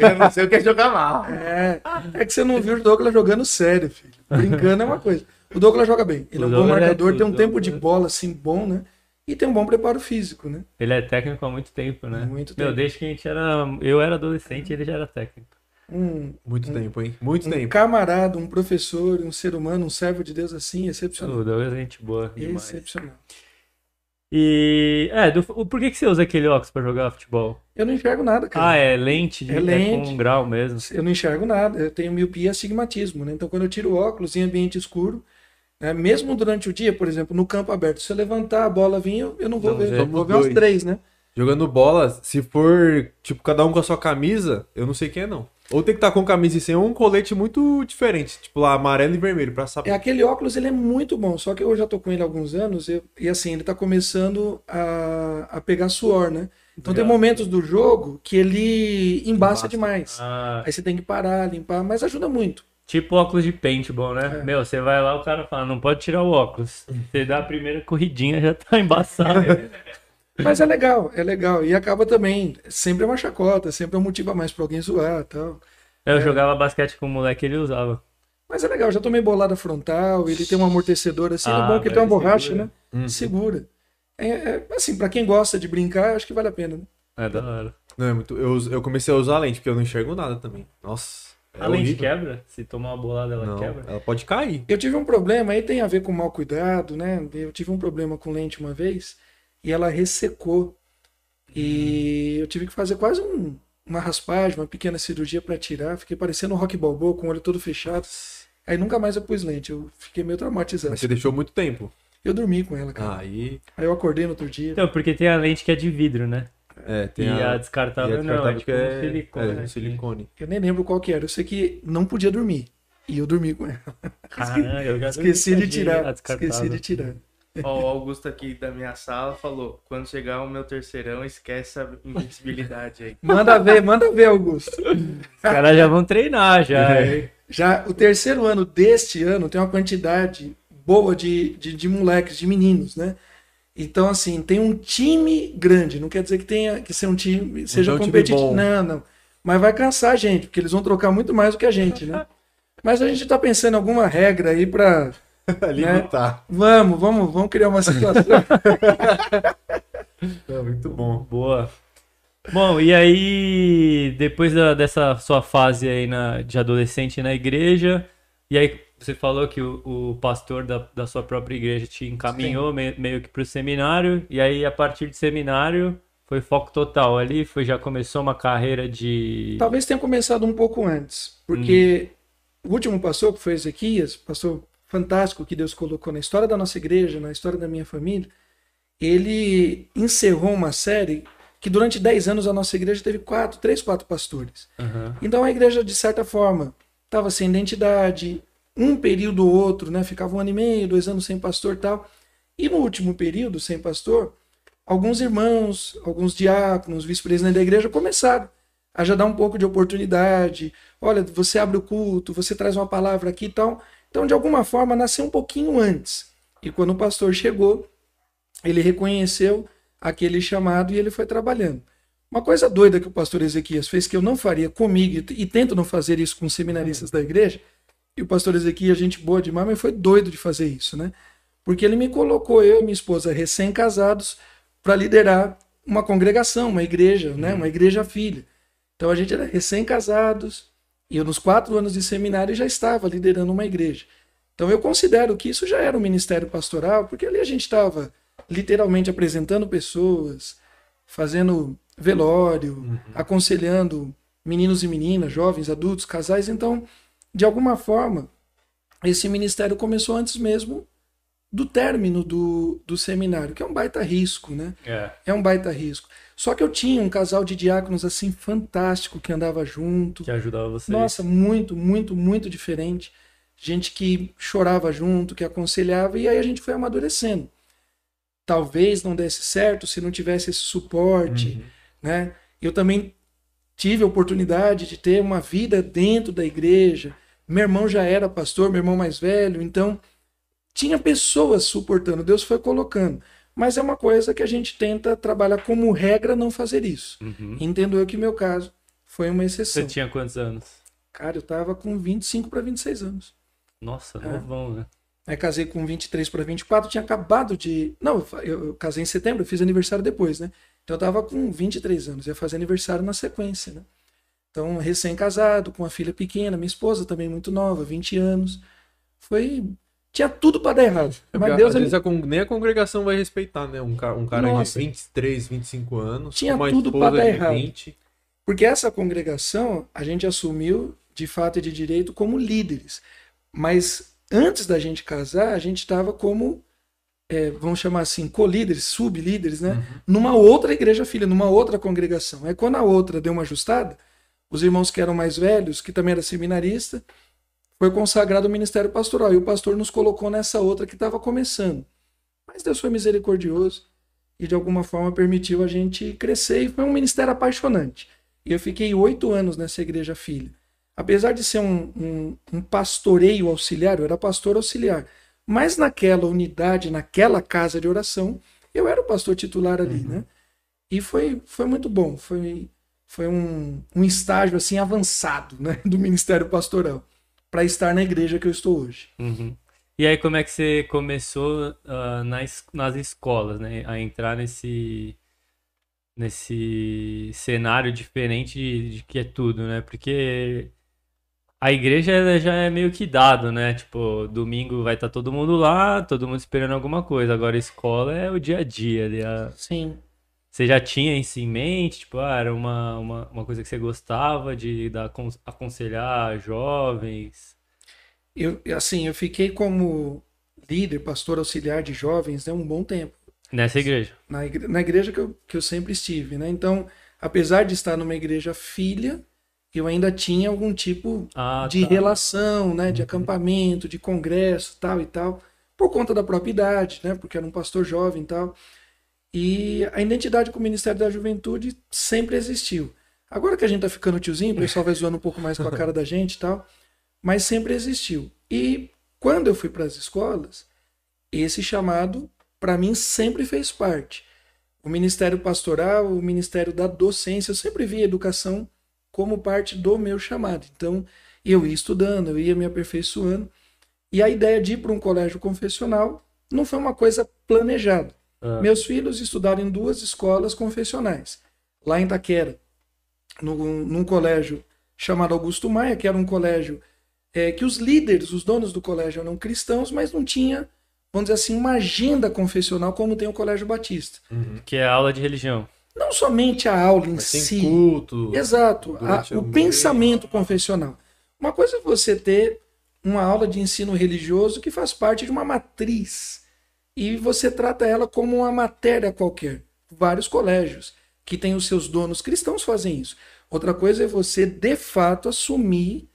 eu não sei o que é jogar mal. É, é que você não viu o Douglas jogando sério, filho. Brincando é uma coisa. O Douglas joga bem. Ele O é um bom Douglas é marcador, tudo, tem um tempo de bola assim bom, né? E tem um bom preparo físico, né? Ele é técnico há muito tempo, né? Muito Meu, tempo. desde que a gente era. Eu era adolescente, ele já era técnico. Um, Muito tempo, hein? Muito um tempo. camarada, um professor, um ser humano, um servo de Deus assim, excepcional. O Douglas é gente boa demais. Excepcional. E. É, do- por que, que você usa aquele óculos pra jogar futebol? Eu não enxergo nada, cara. Ah, é lente de É lente. com grau mesmo. Eu não enxergo nada. Eu tenho miopia e astigmatismo, né? Então, quando eu tiro o óculos em ambiente escuro, né, mesmo durante o dia, por exemplo, no campo aberto, se eu levantar a bola vir, eu, eu não vou Não, ver. Eu vou somos ver uns três, né? Jogando bola, se for, tipo, cada um com a sua camisa, eu não sei quem é, não. Ou tem que estar com camisa e sem ou um colete muito diferente, tipo lá, amarelo e vermelho, pra saber. É aquele óculos, ele é muito bom, só que eu já tô com ele há alguns anos eu- e assim, ele tá começando a, a pegar suor, né? Então tem Legal. momentos do jogo que ele embaça Embaça. demais. Ah, Aí você tem que parar, limpar, mas ajuda muito. Tipo óculos de paintball, né? É. Meu, você vai lá, o cara fala, não pode tirar o óculos. Você dá a primeira corridinha, já tá embaçado. Mas é legal, é legal. E acaba também, sempre é uma chacota, sempre é um motivo a mais pra alguém zoar tal. Eu jogava basquete com o moleque ele usava. Mas é legal, já tomei bolada frontal, ele tem um amortecedor assim, Ah, é bom que tem uma borracha, segura. né? Uhum. Segura. É, é, assim, pra quem gosta de brincar, acho que vale a pena. Né? É da hora. Não, é muito. Eu, eu comecei a usar a lente, porque eu não enxergo nada também. Nossa. É a lente horrível. quebra? Se tomar uma bolada, ela Não, quebra? ela pode cair. Eu tive um problema, aí tem a ver com mau cuidado, né? Eu tive um problema com lente uma vez e ela ressecou. E eu tive que fazer quase um- uma raspagem, uma pequena cirurgia pra tirar. Fiquei parecendo um rock balboa com o olho todo fechado. Aí nunca mais eu pus lente, eu fiquei meio traumatizado. Mas você deixou muito tempo. Eu dormi com ela, cara. Aí. Aí eu acordei no outro dia. Então, porque tem a lente que é de vidro, né? É, tem e a. a, descartável, e a não, é descartável tipo que um é, silicone. é, né? um silicone. Eu nem lembro qual que era. Eu sei que não podia dormir. E eu dormi com ela. Caramba, eu já Esqueci de a tirar. descartável. Esqueci de tirar. Ó, o Augusto aqui da minha sala falou: quando chegar o meu terceirão, esquece a invencibilidade aí. Manda ver, manda ver, Augusto. Os caras já vão treinar, já. É. Já o terceiro ano deste ano tem uma quantidade boa de, de, de moleques, de meninos, né? Então, assim, tem um time grande. Não quer dizer que tenha que ser um time, seja é um time competitivo. bom. Não, não. Mas vai cansar a gente, porque eles vão trocar muito mais do que a gente, né? Mas a gente tá pensando em alguma regra aí pra. Limitar. Vamos, vamos, vamos criar uma situação. É muito bom. Boa. Bom, e aí, depois da- dessa sua fase aí na, de adolescente na igreja, e aí você falou que o, o pastor da, da sua própria igreja te encaminhou me- meio que pro seminário, e aí a partir de seminário foi foco total ali, foi já começou uma carreira de... Talvez tenha começado um pouco antes, porque o último pastor, que foi Ezequias, pastor fantástico que Deus colocou na história da nossa igreja, na história da minha família, ele encerrou uma série que durante 10 anos a nossa igreja teve quatro, três, quatro pastores. Aham. Então a igreja, de certa forma, estava sem identidade, um período ou outro, né? Ficava um ano e meio, dois anos sem pastor tal. E no último período, sem pastor, alguns irmãos, alguns diáconos, vice-presidentes da igreja começaram a já dar um pouco de oportunidade. Olha, você abre o culto, você traz uma palavra aqui e tal. Então, de alguma forma, nasceu um pouquinho antes. E quando o pastor chegou, ele reconheceu aquele chamado e ele foi trabalhando. Uma coisa doida que o pastor Ezequias fez que eu não faria comigo e tento não fazer isso com seminaristas da igreja. E o pastor Ezequias, gente boa demais, mas foi doido de fazer isso, né? Porque ele me colocou, eu e minha esposa, recém-casados, para liderar uma congregação, uma igreja, né? Uma igreja filha. Então a gente era recém-casados e eu nos quatro anos de seminário já estava liderando uma igreja. Então eu considero que isso já era um ministério pastoral, porque ali a gente estava literalmente apresentando pessoas, fazendo velório, aconselhando meninos e meninas, jovens, adultos, casais. Então, de alguma forma, esse ministério começou antes mesmo do término do, do seminário, que é um baita risco, né? É. É um baita risco. Só que eu tinha um casal de diáconos assim fantástico que andava junto. Que ajudava vocês. Nossa, muito, muito, muito diferente. Gente que chorava junto, que aconselhava, e aí a gente foi amadurecendo. Talvez não desse certo se não tivesse esse suporte, né? Eu também tive a oportunidade de ter uma vida dentro da igreja. Meu irmão já era pastor, meu irmão mais velho, então tinha pessoas suportando, Deus foi colocando. Mas é uma coisa que a gente tenta trabalhar como regra não fazer isso. Uhum. Entendo eu que meu caso foi uma exceção. Você tinha quantos anos? Cara, eu tava com 25 para 26 anos. Nossa, É. novão, né? Aí casei com 23 para 24, tinha acabado de. Não, eu casei em setembro, eu fiz aniversário depois, né? Então eu tava com 23 anos, ia fazer aniversário na sequência, né? Então, recém-casado, com uma filha pequena, minha esposa também muito nova, 20 anos. Foi. Tinha tudo para dar errado. É, Mas Deus às ele- vezes nem a congregação vai respeitar, né? Um, ca- um cara Nossa. de 23, 25 anos, Tinha tudo esposa dar errado. 20. Porque essa congregação a gente assumiu de fato e de direito como líderes. Mas antes da gente casar, a gente estava como, é, vamos chamar assim, co-líderes, sub-líderes, né? Numa outra igreja filha, numa outra congregação. Aí quando a outra deu uma ajustada, os irmãos que eram mais velhos, que também era seminarista, foi consagrado o ministério pastoral. E o pastor nos colocou nessa outra que estava começando. Mas Deus foi misericordioso e de alguma forma permitiu a gente crescer. E foi um ministério apaixonante. E eu fiquei oito anos nessa igreja filha. Apesar de ser um, um, um pastoreio auxiliar, eu era pastor auxiliar. Mas naquela unidade, naquela casa de oração, eu era o pastor titular ali, né? E foi, foi muito bom. Foi, foi um, um estágio assim avançado né, do Ministério Pastoral para estar na igreja que eu estou hoje. Uhum. E aí, como é que você começou uh, nas, nas escolas, né? A entrar nesse, nesse cenário diferente de, de que é tudo, né? Porque a igreja já é meio que dado, né? Tipo, domingo vai estar todo mundo lá, todo mundo esperando alguma coisa. Agora, a escola é o dia a dia. Ali, a... Sim. Você já tinha isso em mente? Tipo, ah, era uma, uma, uma coisa que você gostava de dar, aconselhar jovens? Eu, assim, eu fiquei como líder, pastor auxiliar de jovens, né, um bom tempo. Nessa igreja? Na igreja, na igreja que, eu, que eu sempre estive, né? Então, apesar de estar numa igreja filha, eu ainda tinha algum tipo ah, de tá. relação, né? De uhum. acampamento, de congresso, tal e tal, por conta da própria idade, né? Porque era um pastor jovem e tal. E a identidade com o Ministério da Juventude sempre existiu. Agora que a gente tá ficando tiozinho, o pessoal vai zoando um pouco mais com a cara da gente e tal mas sempre existiu. E quando eu fui para as escolas, esse chamado para mim sempre fez parte. O ministério pastoral, o ministério da docência, eu sempre vi a educação como parte do meu chamado. Então, eu ia estudando, eu ia me aperfeiçoando. E a ideia de ir para um colégio confessional não foi uma coisa planejada. Ah. Meus filhos estudaram em duas escolas confessionais, lá em Taquera, num, num colégio chamado Augusto Maia, que era um colégio é, que os líderes, os donos do colégio eram cristãos, mas não tinha, vamos dizer assim, uma agenda confessional como tem o Colégio Batista. Uhum. Que é a aula de religião. Não somente a aula em mas si. culto. Exato. A, o pensamento confessional. Uma coisa é você ter uma aula de ensino religioso que faz parte de uma matriz. E você trata ela como uma matéria qualquer. Vários colégios que têm os seus donos cristãos fazem isso. Outra coisa é você, de fato, assumir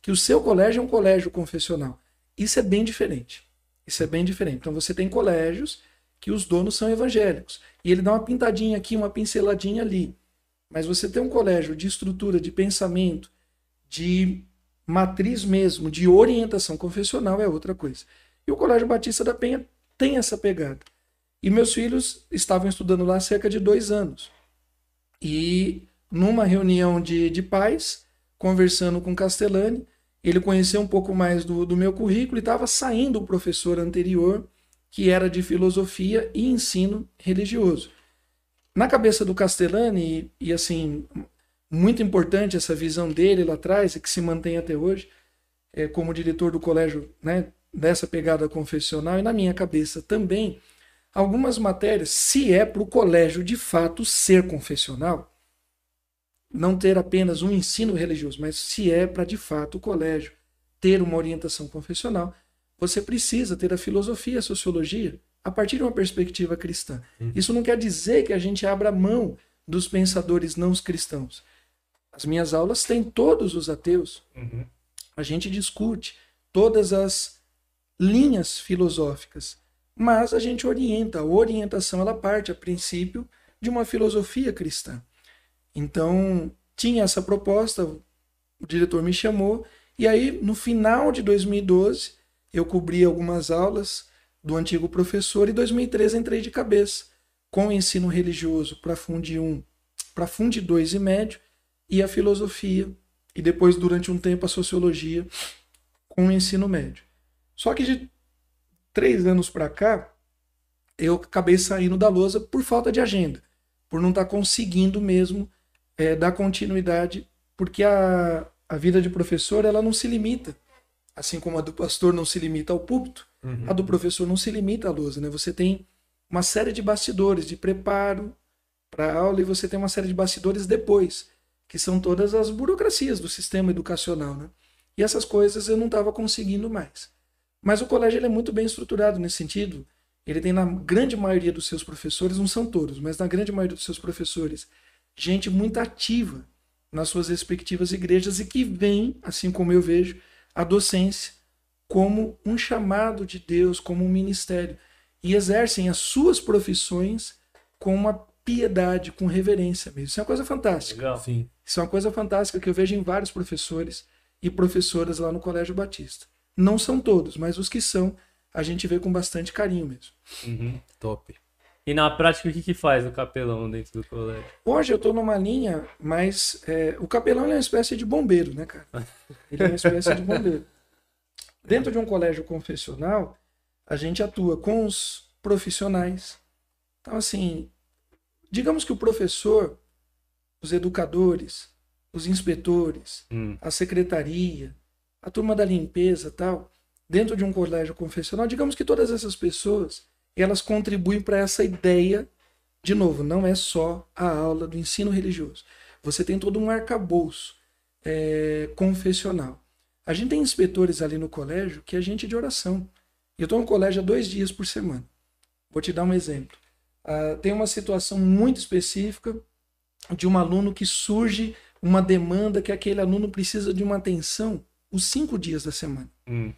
que o seu colégio é um colégio confessional. Isso é bem diferente. Isso é bem diferente. Então você tem colégios que os donos são evangélicos. E ele dá uma pintadinha aqui, uma pinceladinha ali. Mas você tem um colégio de estrutura, de pensamento, de matriz mesmo, de orientação confessional é outra coisa. E o Colégio Batista da Penha tem essa pegada. E meus filhos estavam estudando lá há cerca de dois anos. E numa reunião de, de pais, conversando com Castellani, ele conheceu um pouco mais do, do meu currículo e estava saindo o professor anterior, que era de filosofia e ensino religioso. Na cabeça do Castellani, e, e assim, muito importante essa visão dele lá atrás, e que se mantém até hoje, é, como diretor do colégio, né, dessa pegada confessional, e na minha cabeça também, algumas matérias, se é para o colégio de fato ser confessional, não ter apenas um ensino religioso, mas se é para de fato o colégio ter uma orientação confessional, você precisa ter a filosofia, a sociologia a partir de uma perspectiva cristã. Uhum. Isso não quer dizer que a gente abra mão dos pensadores não cristãos. As minhas aulas têm todos os ateus. Uhum. A gente discute todas as linhas filosóficas, mas a gente orienta. A orientação ela parte a princípio de uma filosofia cristã. Então, tinha essa proposta, o diretor me chamou, e aí, no final de 2012, eu cobri algumas aulas do antigo professor, e em 2013 entrei de cabeça com o ensino religioso para Fundi 1, para Fundi 2 e médio, e a filosofia, e depois, durante um tempo, a sociologia com o ensino médio. Só que de três anos para cá, eu acabei saindo da lousa por falta de agenda, por não estar tá conseguindo mesmo é, dar continuidade, porque a, a vida de professor ela não se limita, assim como a do pastor não se limita ao púlpito, uhum. a do professor não se limita à lousa, né? Você tem uma série de bastidores de preparo para aula e você tem uma série de bastidores depois, que são todas as burocracias do sistema educacional, né? E essas coisas eu não estava conseguindo mais. Mas o colégio ele é muito bem estruturado nesse sentido. Ele tem na grande maioria dos seus professores, não são todos, mas na grande maioria dos seus professores, gente muito ativa nas suas respectivas igrejas e que vem, assim como eu vejo, a docência como um chamado de Deus, como um ministério, e exercem as suas profissões com uma piedade, com reverência mesmo. Isso é uma coisa fantástica. Legal. Sim. Isso é uma coisa fantástica que eu vejo em vários professores e professoras lá no Colégio Batista. Não são todos, mas os que são, a gente vê com bastante carinho mesmo. Uhum. Top. E na prática, o que, que faz o capelão dentro do colégio? Hoje eu tô numa linha, mas é, o capelão é uma espécie de bombeiro, né, cara? Ele é uma espécie de bombeiro. Dentro de um colégio confessional, a gente atua com os profissionais. Então, assim, digamos que o professor, os educadores, os inspetores, Hum. a secretaria, a turma da limpeza tal, dentro de um colégio confessional, digamos que todas essas pessoas, elas contribuem para essa ideia, de novo, não é só a aula do ensino religioso. Você tem todo um arcabouço é, confessional. A gente tem inspetores ali no colégio que é gente de oração. Eu estou no colégio há dois dias por semana. Vou te dar um exemplo. Ah, tem uma situação muito específica de um aluno que surge uma demanda que aquele aluno precisa de uma atenção os cinco dias da semana. Hum.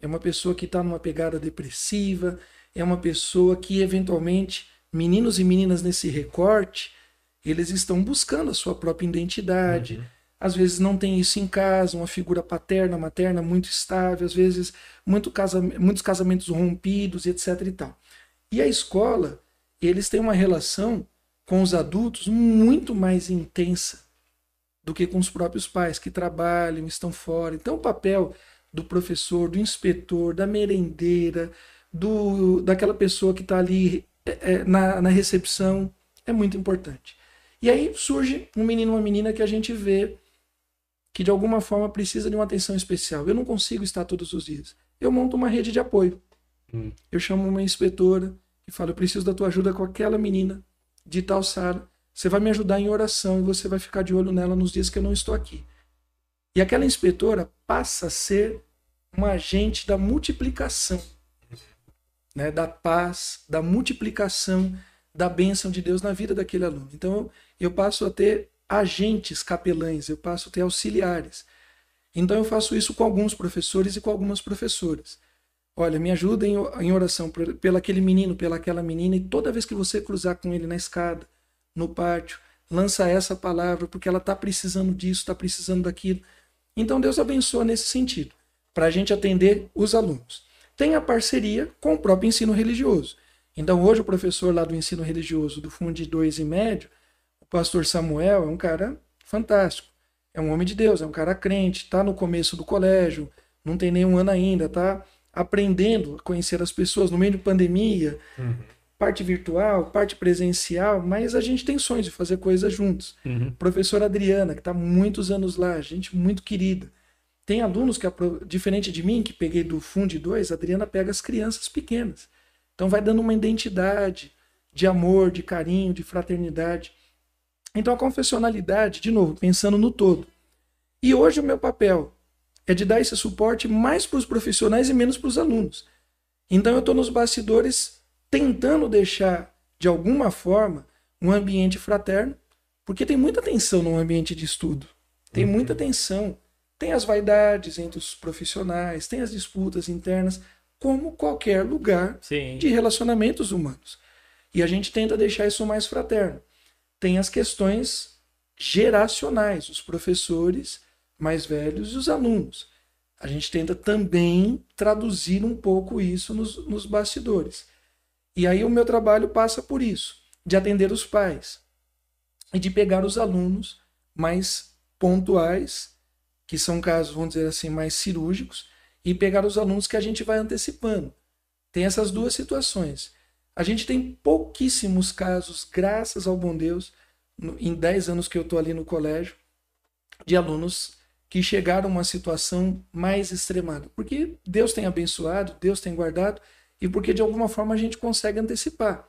É uma pessoa que está numa pegada depressiva, é uma pessoa que, eventualmente, meninos e meninas nesse recorte, eles estão buscando a sua própria identidade. Às vezes não tem isso em casa, uma figura paterna, materna muito estável, às vezes muito casa, muitos casamentos rompidos, etc. e tal. E a escola, eles têm uma relação com os adultos muito mais intensa do que com os próprios pais que trabalham, estão fora. Então, o papel do professor, do inspetor, da merendeira, do, daquela pessoa que está ali é, é, na, na recepção é muito importante. E aí surge um menino, uma menina que a gente vê que de alguma forma precisa de uma atenção especial. Eu não consigo estar todos os dias. Eu monto uma rede de apoio. Hum. Eu chamo uma inspetora e falo: eu preciso da tua ajuda com aquela menina de tal sala. Você vai me ajudar em oração e você vai ficar de olho nela nos dias que eu não estou aqui. E aquela inspetora passa a ser um agente da multiplicação, né, da paz, da multiplicação da bênção de Deus na vida daquele aluno. Então eu passo a ter agentes capelães, eu passo a ter auxiliares. Então eu faço isso com alguns professores e com algumas professoras. Olha, me ajuda em, oração pelo aquele menino, pela aquela menina, e toda vez que você cruzar com ele na escada, no pátio, lança essa palavra, porque ela está precisando disso, está precisando daquilo. Então Deus abençoa nesse sentido, para a gente atender os alunos. Tem a parceria com o próprio ensino religioso. Então hoje o professor lá do ensino religioso do Fundo 2 e médio, o pastor Samuel, é um cara fantástico. É um homem de Deus, é um cara crente, está no começo do colégio, não tem nenhum ano ainda, está aprendendo a conhecer as pessoas no meio de pandemia, parte virtual, parte presencial, mas a gente tem sonhos de fazer coisas juntos. Uhum. Professora Adriana, que está muitos anos lá, gente muito querida. Tem alunos que, diferente de mim, que peguei do Fundo 2, a Adriana pega as crianças pequenas. Então vai dando uma identidade de amor, de carinho, de fraternidade. Então a confessionalidade, de novo, pensando no todo. E hoje o meu papel é de dar esse suporte mais para os profissionais e menos para os alunos. Então eu estou nos bastidores tentando deixar, de alguma forma, um ambiente fraterno, porque tem muita tensão no ambiente de estudo. Tem muita tensão. Tem as vaidades entre os profissionais, tem as disputas internas, como qualquer lugar Sim. de relacionamentos humanos. E a gente tenta deixar isso mais fraterno. Tem as questões geracionais, os professores mais velhos e os alunos. A gente tenta também traduzir um pouco isso nos, nos bastidores. E aí o meu trabalho passa por isso, de atender os pais e de pegar os alunos mais pontuais, que são casos, vamos dizer assim, mais cirúrgicos, e pegar os alunos que a gente vai antecipando. Tem essas duas situações. A gente tem pouquíssimos casos, graças ao bom Deus, em 10 anos que eu estou ali no colégio, de alunos que chegaram a uma situação mais extremada. Porque Deus tem abençoado, Deus tem guardado, e porque de alguma forma a gente consegue antecipar.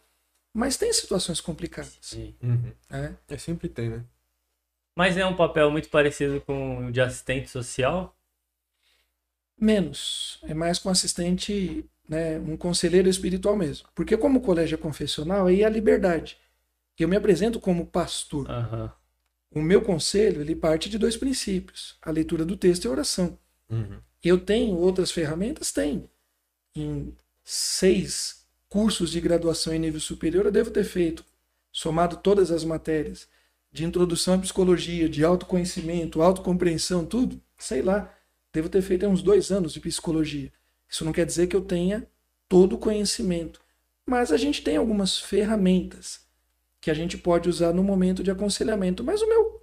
Mas tem situações complicadas. Sim. né? É, sempre tem, né? Mas é um papel muito parecido com o de assistente social? Menos. É mais com assistente, né, um conselheiro espiritual mesmo. Porque como colégio é confessional, aí é a liberdade. Eu me apresento como pastor. Aham. O meu conselho, ele parte de dois princípios. A leitura do texto e a oração. Eu tenho outras ferramentas? Tenho. Em seis cursos de graduação em nível superior, eu devo ter feito, somado todas as matérias, de introdução à psicologia, de autoconhecimento, autocompreensão, tudo, sei lá. Devo ter feito uns dois anos de psicologia. Isso não quer dizer que eu tenha todo o conhecimento. Mas a gente tem algumas ferramentas que a gente pode usar no momento de aconselhamento. Mas o meu,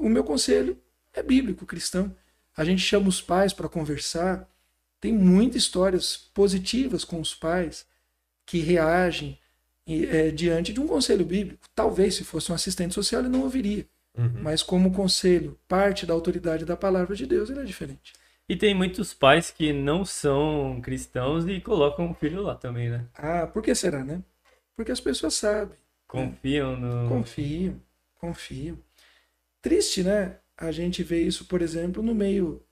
o meu conselho é bíblico, cristão. A gente chama os pais para conversar. Tem muitas histórias positivas com os pais que reagem é, diante de um conselho bíblico. Talvez, se fosse um assistente social, ele não ouviria. Mas como conselho, parte da autoridade da palavra de Deus, ele é diferente. E tem muitos pais que não são cristãos e colocam o filho lá também, né? Ah, por que será, né? Porque as pessoas sabem. Confiam no. Confiam, confiam. Triste, né? A gente vê isso, por exemplo, no meio.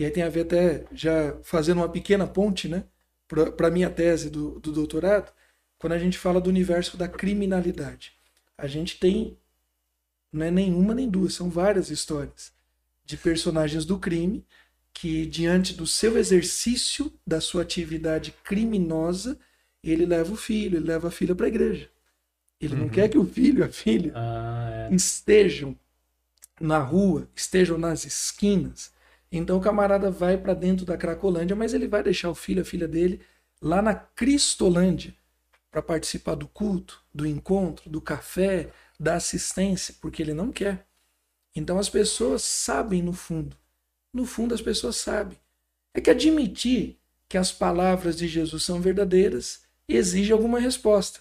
E aí tem a ver até, já fazendo uma pequena ponte, né? Para a minha tese do, do doutorado, quando a gente fala do universo da criminalidade. A gente tem, não é nenhuma nem duas, são várias histórias de personagens do crime que, diante do seu exercício da sua atividade criminosa, ele leva o filho, ele leva a filha para a igreja. Ele não quer que o filho e a filha Ah, é. estejam na rua, estejam nas esquinas. Então o camarada vai para dentro da Cracolândia, mas ele vai deixar o filho, a filha dele, lá na Cristolândia, para participar do culto, do encontro, do café, da assistência, porque ele não quer. Então as pessoas sabem no fundo. No fundo as pessoas sabem. É que admitir que as palavras de Jesus são verdadeiras exige alguma resposta.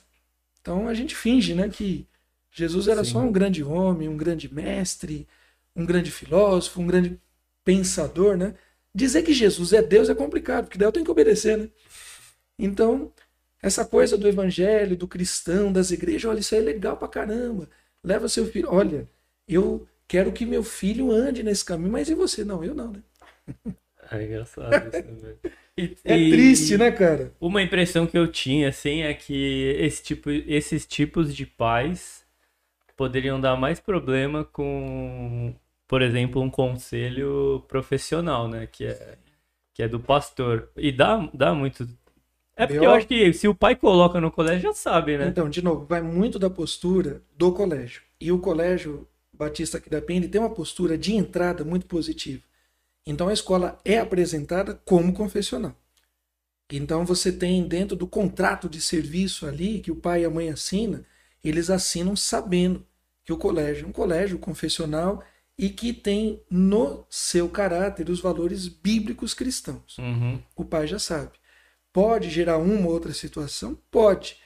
Então a gente finge, né, que Jesus era Sim. só um grande homem, um grande mestre, um grande filósofo, um grande pensador, né? Dizer que Jesus é Deus é complicado, porque daí eu tenho que obedecer, né? Então, essa coisa do evangelho, do cristão, das igrejas, olha, isso aí é legal pra caramba. Leva seu filho. Olha, eu quero que meu filho ande nesse caminho, mas e você? Não, eu não, né? É engraçado isso também. E- É e- triste, né, cara? Uma impressão que eu tinha, assim, é que esse tipo, esses tipos de pais poderiam dar mais problema com, por exemplo, um conselho profissional, né? Que é, que é do pastor. E dá, dá muito. É porque eu acho que se o pai coloca no colégio, já sabe, né? Então, de novo, vai muito da postura do colégio. E o colégio Batista aqui da Pende tem uma postura de entrada muito positiva. Então a escola é apresentada como confessional. Então você tem dentro do contrato de serviço ali que o pai e a mãe assinam, eles assinam sabendo que o colégio é um colégio confessional e que tem no seu caráter os valores bíblicos cristãos. Uhum. O pai já sabe. Pode gerar uma ou outra situação? Pode.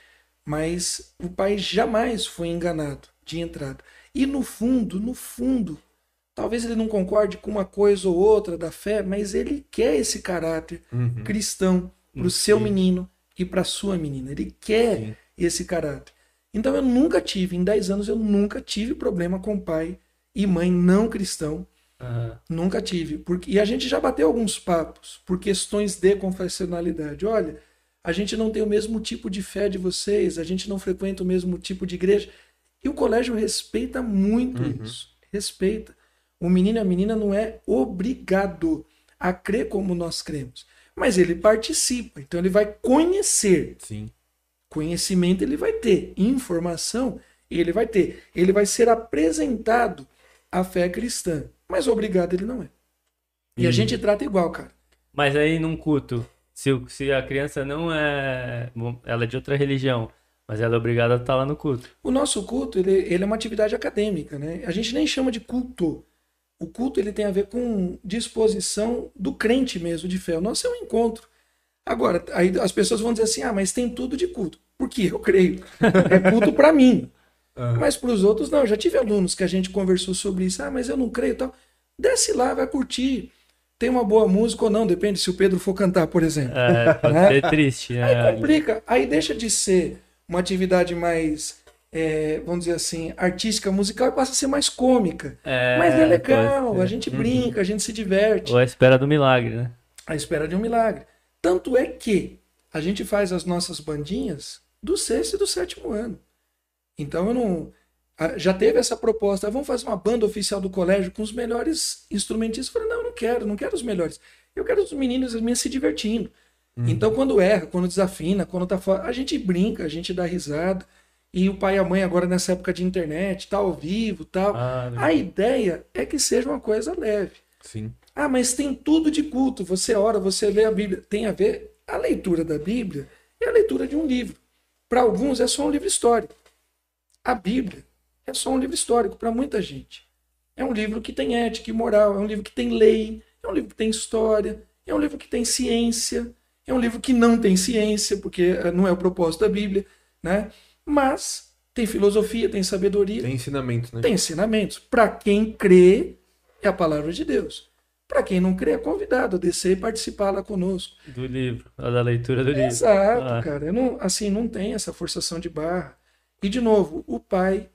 Mas o pai jamais foi enganado de entrada. E no fundo, no fundo, talvez ele não concorde com uma coisa ou outra da fé, mas ele quer esse caráter Uhum. cristão para o seu menino e para a sua menina. Ele quer Sim. esse caráter. Então eu nunca tive, em 10 anos, eu nunca tive problema com pai e mãe não cristão. Aham. Nunca tive. Porque, e a gente já bateu alguns papos por questões de confessionalidade. Olha, a gente não tem o mesmo tipo de fé de vocês, a gente não frequenta o mesmo tipo de igreja. E o colégio respeita muito isso. Respeita. O menino e a menina não é obrigado a crer como nós cremos. Mas ele participa, então ele vai conhecer. Sim. Conhecimento ele vai ter, informação ele vai ter. Ele vai ser apresentado à fé cristã, mas obrigado ele não é. E a E- gente trata igual, cara. Mas aí num culto, se, se a criança não é. Ela é de outra religião, mas ela é obrigada a estar lá no culto. O nosso culto, ele, ele é uma atividade acadêmica, né? A gente nem chama de culto. O culto ele tem a ver com disposição do crente mesmo de fé. O nosso é um encontro. Agora, aí as pessoas vão dizer assim: "Ah, mas tem tudo de culto". Por quê? Eu creio. É culto para mim. Aham. Mas para os outros não. Eu já tive alunos que a gente conversou sobre isso. Ah, mas eu não creio, e tal. Desce lá, vai curtir. Tem uma boa música ou não, depende se o Pedro for cantar, por exemplo. É, pode Né? ser triste, Aí né? complica. Aí deixa de ser uma atividade mais, é, vamos dizer assim, artística, musical e passa a ser mais cômica. É, Mas é legal, a gente brinca, a gente se diverte. Ou a espera do milagre, né? À espera de um milagre. Tanto é que a gente faz as nossas bandinhas do sexto e do sétimo ano. Então eu não. Já teve essa proposta, "Ah, vamos fazer uma banda oficial do colégio com os melhores instrumentistas. Eu falei, não, eu não quero, não quero os melhores. Eu quero os meninos e as meninas se divertindo. Então, quando erra, quando desafina, quando tá fora, a gente brinca, a gente dá risada. E o pai e a mãe, agora nessa época de internet, tá ao vivo tal. Ah, A ideia é que seja uma coisa leve. Sim. Ah, mas tem tudo de culto. Você ora, você lê a Bíblia. Tem a ver a leitura da Bíblia é a leitura de um livro. Para alguns é só um livro histórico. A Bíblia é só um livro histórico para muita gente. É um livro que tem ética e moral, é um livro que tem lei, é um livro que tem história, é um livro que tem ciência, é um livro que não tem ciência, porque eh, não é o propósito da Bíblia, né? Mas tem filosofia, tem sabedoria, Tem ensinamentos, né? tem ensinamentos. Para quem crê, é a palavra de Deus. Para quem não crê, é convidado a descer e participar lá conosco. Do livro, da leitura do livro. Exato, Ah. cara. Eu não, assim, não tem essa forçação de barra. E, de novo, o pai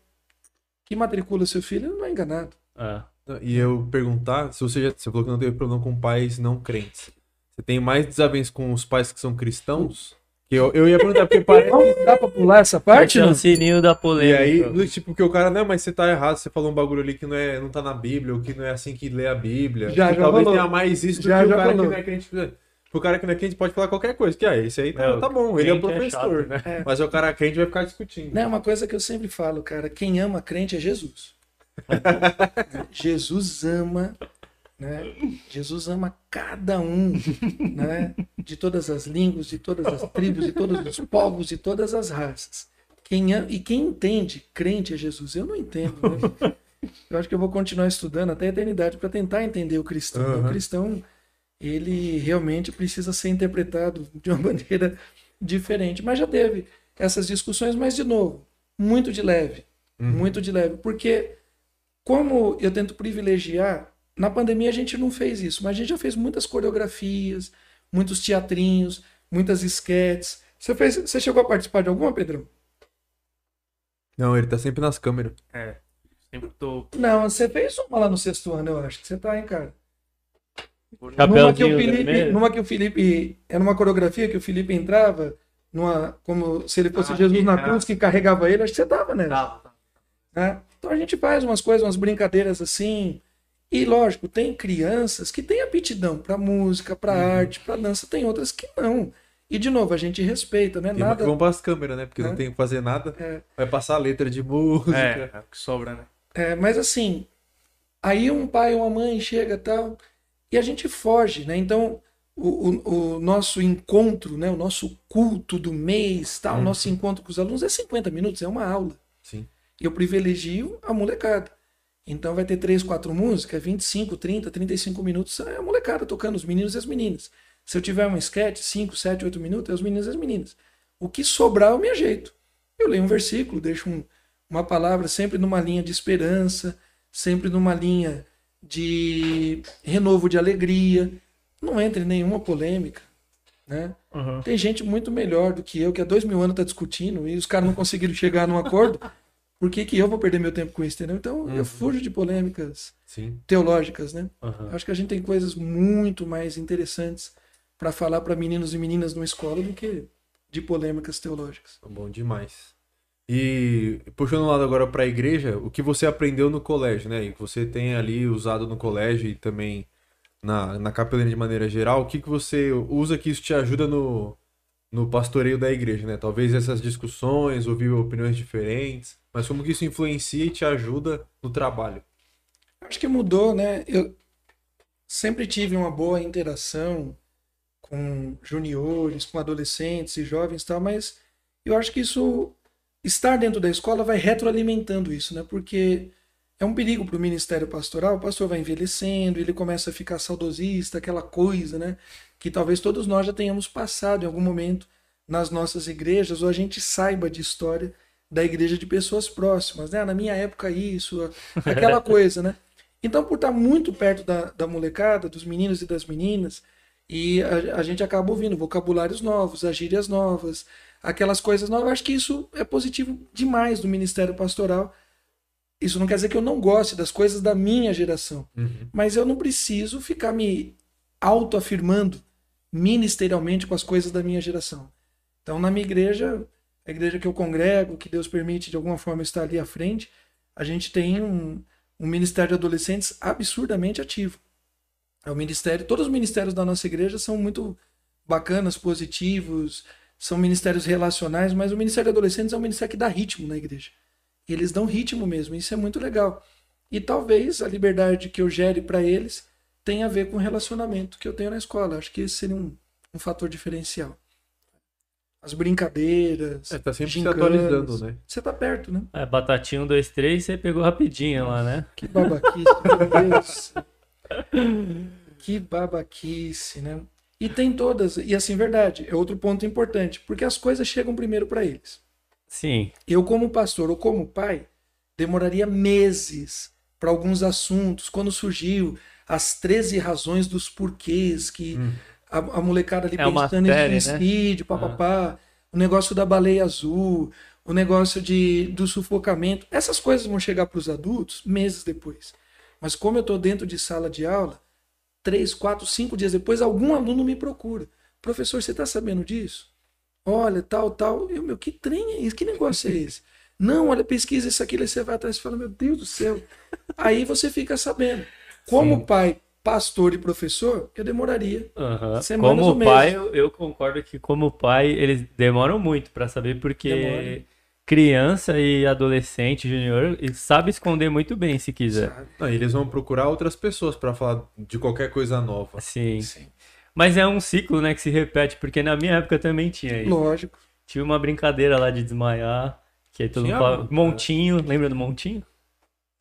que matricula seu filho não é enganado. Ah. E eu perguntar, se você já você falou que não teve problema com pais não crentes. Você tem mais desavenças com os pais que são cristãos? Que eu, eu ia perguntar, porque parece. Não dá pra pular essa parte, é não? o sininho da E polêmica. aí, do tipo, que o cara, não, mas você tá errado, você falou um bagulho ali que não, é, não tá na Bíblia, ou que não é assim que lê a Bíblia. Já, Que já talvez falou. tenha mais isso do Já, que o já cara falou. que não é crente. O cara que não é crente pode falar qualquer coisa, que ah, esse aí tá, É, o tá bom, ele é o crente é professor. chato, né? Mas o cara crente vai ficar discutindo. Não, é uma coisa que eu sempre falo, cara. Quem ama crente é Jesus. Jesus ama, né? Jesus ama cada um, né? De todas as línguas, de todas as tribos, de todos os povos, de todas as raças. Quem ama, e quem entende crente é Jesus. Eu não entendo. Né? Eu acho que eu vou continuar estudando até a eternidade para tentar entender o cristão. né? O cristão, ele realmente precisa ser interpretado de uma maneira diferente. Mas já teve essas discussões, mas de novo, muito de leve. Muito de leve. Porque, como eu tento privilegiar, na pandemia a gente não fez isso, mas a gente já fez muitas coreografias, muitos teatrinhos, muitas esquetes. Você, fez, você chegou a participar de alguma, Pedrão? Não, ele tá sempre nas câmeras. É. Sempre tô. Não, você fez uma lá no sexto ano, eu acho que você tá, hein, cara? Numa que, o Felipe, numa que o Felipe. Era uma coreografia que o Felipe entrava, numa, como se ele fosse Ah, Jesus na cruz que carregava ele, acho que você tava, né? Tava, né? Então a gente faz umas coisas, umas brincadeiras assim. E lógico, tem crianças que têm aptidão para música, para Uhum. arte, para dança, tem outras que não. E de novo, a gente respeita, né? Nada. vão pras câmeras, né? Porque É. não tem que fazer nada. É, Vai passar a letra de música. É, é o que sobra, né? é, mas assim, aí um pai ou uma mãe chega tal, e a gente foge, né? Então, o, o, o nosso encontro, né? O nosso culto do mês, tal, o nosso encontro com os alunos é 50 minutos, é uma aula. Sim. eu privilegio a molecada. Então vai ter três, quatro músicas, 25, 30, 35 minutos, é a molecada tocando, os meninos e as meninas. Se eu tiver um sketch, 5, 7, 8 minutos, é os meninos e as meninas. O que sobrar eu me ajeito. Eu leio um versículo, deixo um- uma palavra sempre numa linha de esperança, sempre numa linha de renovo de alegria. Não entra em nenhuma polêmica. Né? Uhum. Tem gente muito melhor do que eu, que há dois mil anos está discutindo e os caras não conseguiram chegar num acordo. Por que, que eu vou perder meu tempo com isso, entendeu? Então eu fujo de polêmicas Sim. teológicas, né? Uhum. Acho que a gente tem coisas muito mais interessantes para falar para meninos e meninas numa escola do que de polêmicas teológicas. Tá Bom demais. E puxando o lado agora pra igreja, o que você aprendeu no colégio, né? E que você tem ali usado no colégio e também na, na capelania de maneira geral, o que, que você usa que isso te ajuda no, no pastoreio da igreja, né? Talvez essas discussões, ouvir opiniões diferentes, mas como que isso influencia e te ajuda no trabalho? Acho que mudou, né? Eu sempre tive uma boa interação com juniores, com adolescentes e jovens e tal, mas eu acho que isso estar dentro da escola vai retroalimentando isso, né? Porque é um perigo para o ministério pastoral. O pastor vai envelhecendo, ele começa a ficar saudosista, aquela coisa, né? Que talvez todos nós já tenhamos passado em algum momento nas nossas igrejas, ou a gente saiba de história da igreja de pessoas próximas, né? Ah, Na minha época, isso, aquela coisa, né? Então, por estar muito perto da, da molecada, dos meninos e das meninas, e a, a gente acaba ouvindo vocabulários novos, as gírias novas, aquelas coisas novas. Eu acho que isso é positivo demais do ministério pastoral. Isso não quer dizer que eu não goste das coisas da minha geração, mas eu não preciso ficar me autoafirmando ministerialmente com as coisas da minha geração. Então, na minha igreja, a igreja que eu congrego, que Deus permite de alguma forma estar ali à frente, a gente tem um, um ministério de adolescentes absurdamente ativo. É o ministério, todos os ministérios da nossa igreja são muito bacanas, positivos, são ministérios relacionais, mas o ministério de adolescentes é um ministério que dá ritmo na igreja. Eles dão ritmo mesmo, isso é muito legal. E talvez a liberdade que eu gere para eles tenha a ver com o relacionamento que eu tenho na escola. Acho que esse seria um, um fator diferencial. as brincadeiras. É, tá sempre se gincanas. atualizando, né? Você tá perto, né? É, batatinha 1, 2, 3, você pegou rapidinho lá, né? Que babaquice, meu Deus. Que babaquice, né? E tem todas, e assim, verdade, é outro ponto importante, porque as coisas chegam primeiro para eles. Sim. Eu, como pastor ou como pai, demoraria meses para alguns assuntos. Quando surgiu as 13 razões dos porquês que a, a molecada ali É pensando em né? suicídio, papapá, o negócio da baleia azul, o negócio de, do sufocamento. Essas coisas vão chegar para os adultos meses depois. Mas como eu estou dentro de sala de aula, três, quatro, cinco dias depois, algum aluno me procura. Professor, você está sabendo disso? Olha, tal, tal. Eu, meu, que trem é isso? Que negócio é esse? Não, olha, pesquisa isso aqui, aí você vai atrás e fala, meu Deus do céu. Aí você fica sabendo. Como Sim. pai, pastor e professor, eu demoraria. Aham. Semanas ou Como meses. pai, eu, eu concordo que como pai, eles demoram muito pra saber, porque Demora. Criança e adolescente, junior, sabe esconder muito bem se quiser. Não, eles vão procurar outras pessoas pra falar de qualquer coisa nova. Sim. Sim. Mas é um ciclo, né, que se repete, porque na minha época também tinha isso. Lógico. Tinha uma brincadeira lá de desmaiar, que aí todo mundo mano. Montinho, lembra do Montinho?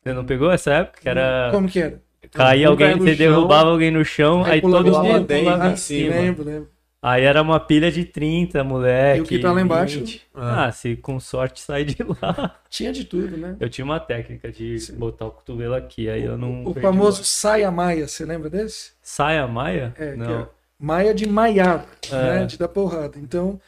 Você não pegou essa época? Que era Como que era? Um alguém, você chão, derrubava alguém no chão, aí aí todo mundo dentro, pulava em cima. Lembro, lembro. Aí era uma pilha de 30, moleque. E o que tá lá embaixo? 20. Ah. Ah, se com sorte sair de lá. Tinha de tudo, né? Eu tinha uma técnica de botar o cotovelo aqui, aí eu não. O famoso saia maia, você lembra desse? Saia Maia? É, que não. é maia de maiar, É. né? De dar porrada. Então,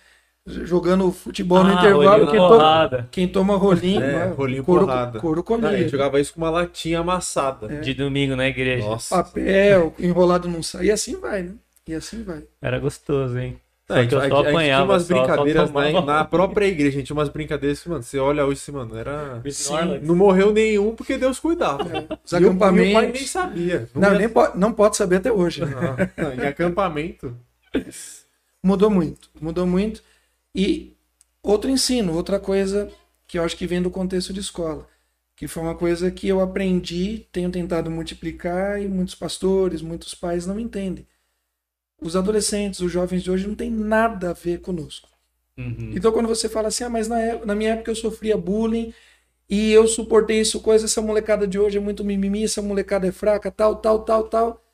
jogando futebol no Ah, intervalo, olhando quem toma, porrada. quem toma rolinho, É, né? rolinho couro, porrada. couro comia. gente jogava isso com uma latinha amassada. É. De domingo na igreja. Nossa. Papel, enrolado num saia. E assim vai, né? E assim vai. Era gostoso, hein? Não, Só a, gente, que eu a só a gente tinha umas só- só brincadeiras na, na própria igreja, a gente tinha umas brincadeiras que, mano, você olha hoje, assim, mano, era. Snorlax. Não morreu nenhum porque Deus cuidava. Os E o- e o pai nem acampamentos. sabia. Não, ia- nem pode, não pode saber até hoje. Não, não, em acampamento. Mudou muito, mudou muito. E outro ensino, outra coisa que eu acho que vem do contexto de escola, que foi uma coisa que eu aprendi, tenho tentado multiplicar e muitos pastores, muitos pais não entendem. Os adolescentes, os jovens de hoje não tem nada a ver conosco. Uhum. Então quando você fala assim, ah, mas na, época- na minha época eu sofria bullying e eu suportei isso, coisa, essa molecada de hoje é muito mimimi, essa molecada é fraca, tal, tal, tal, tal.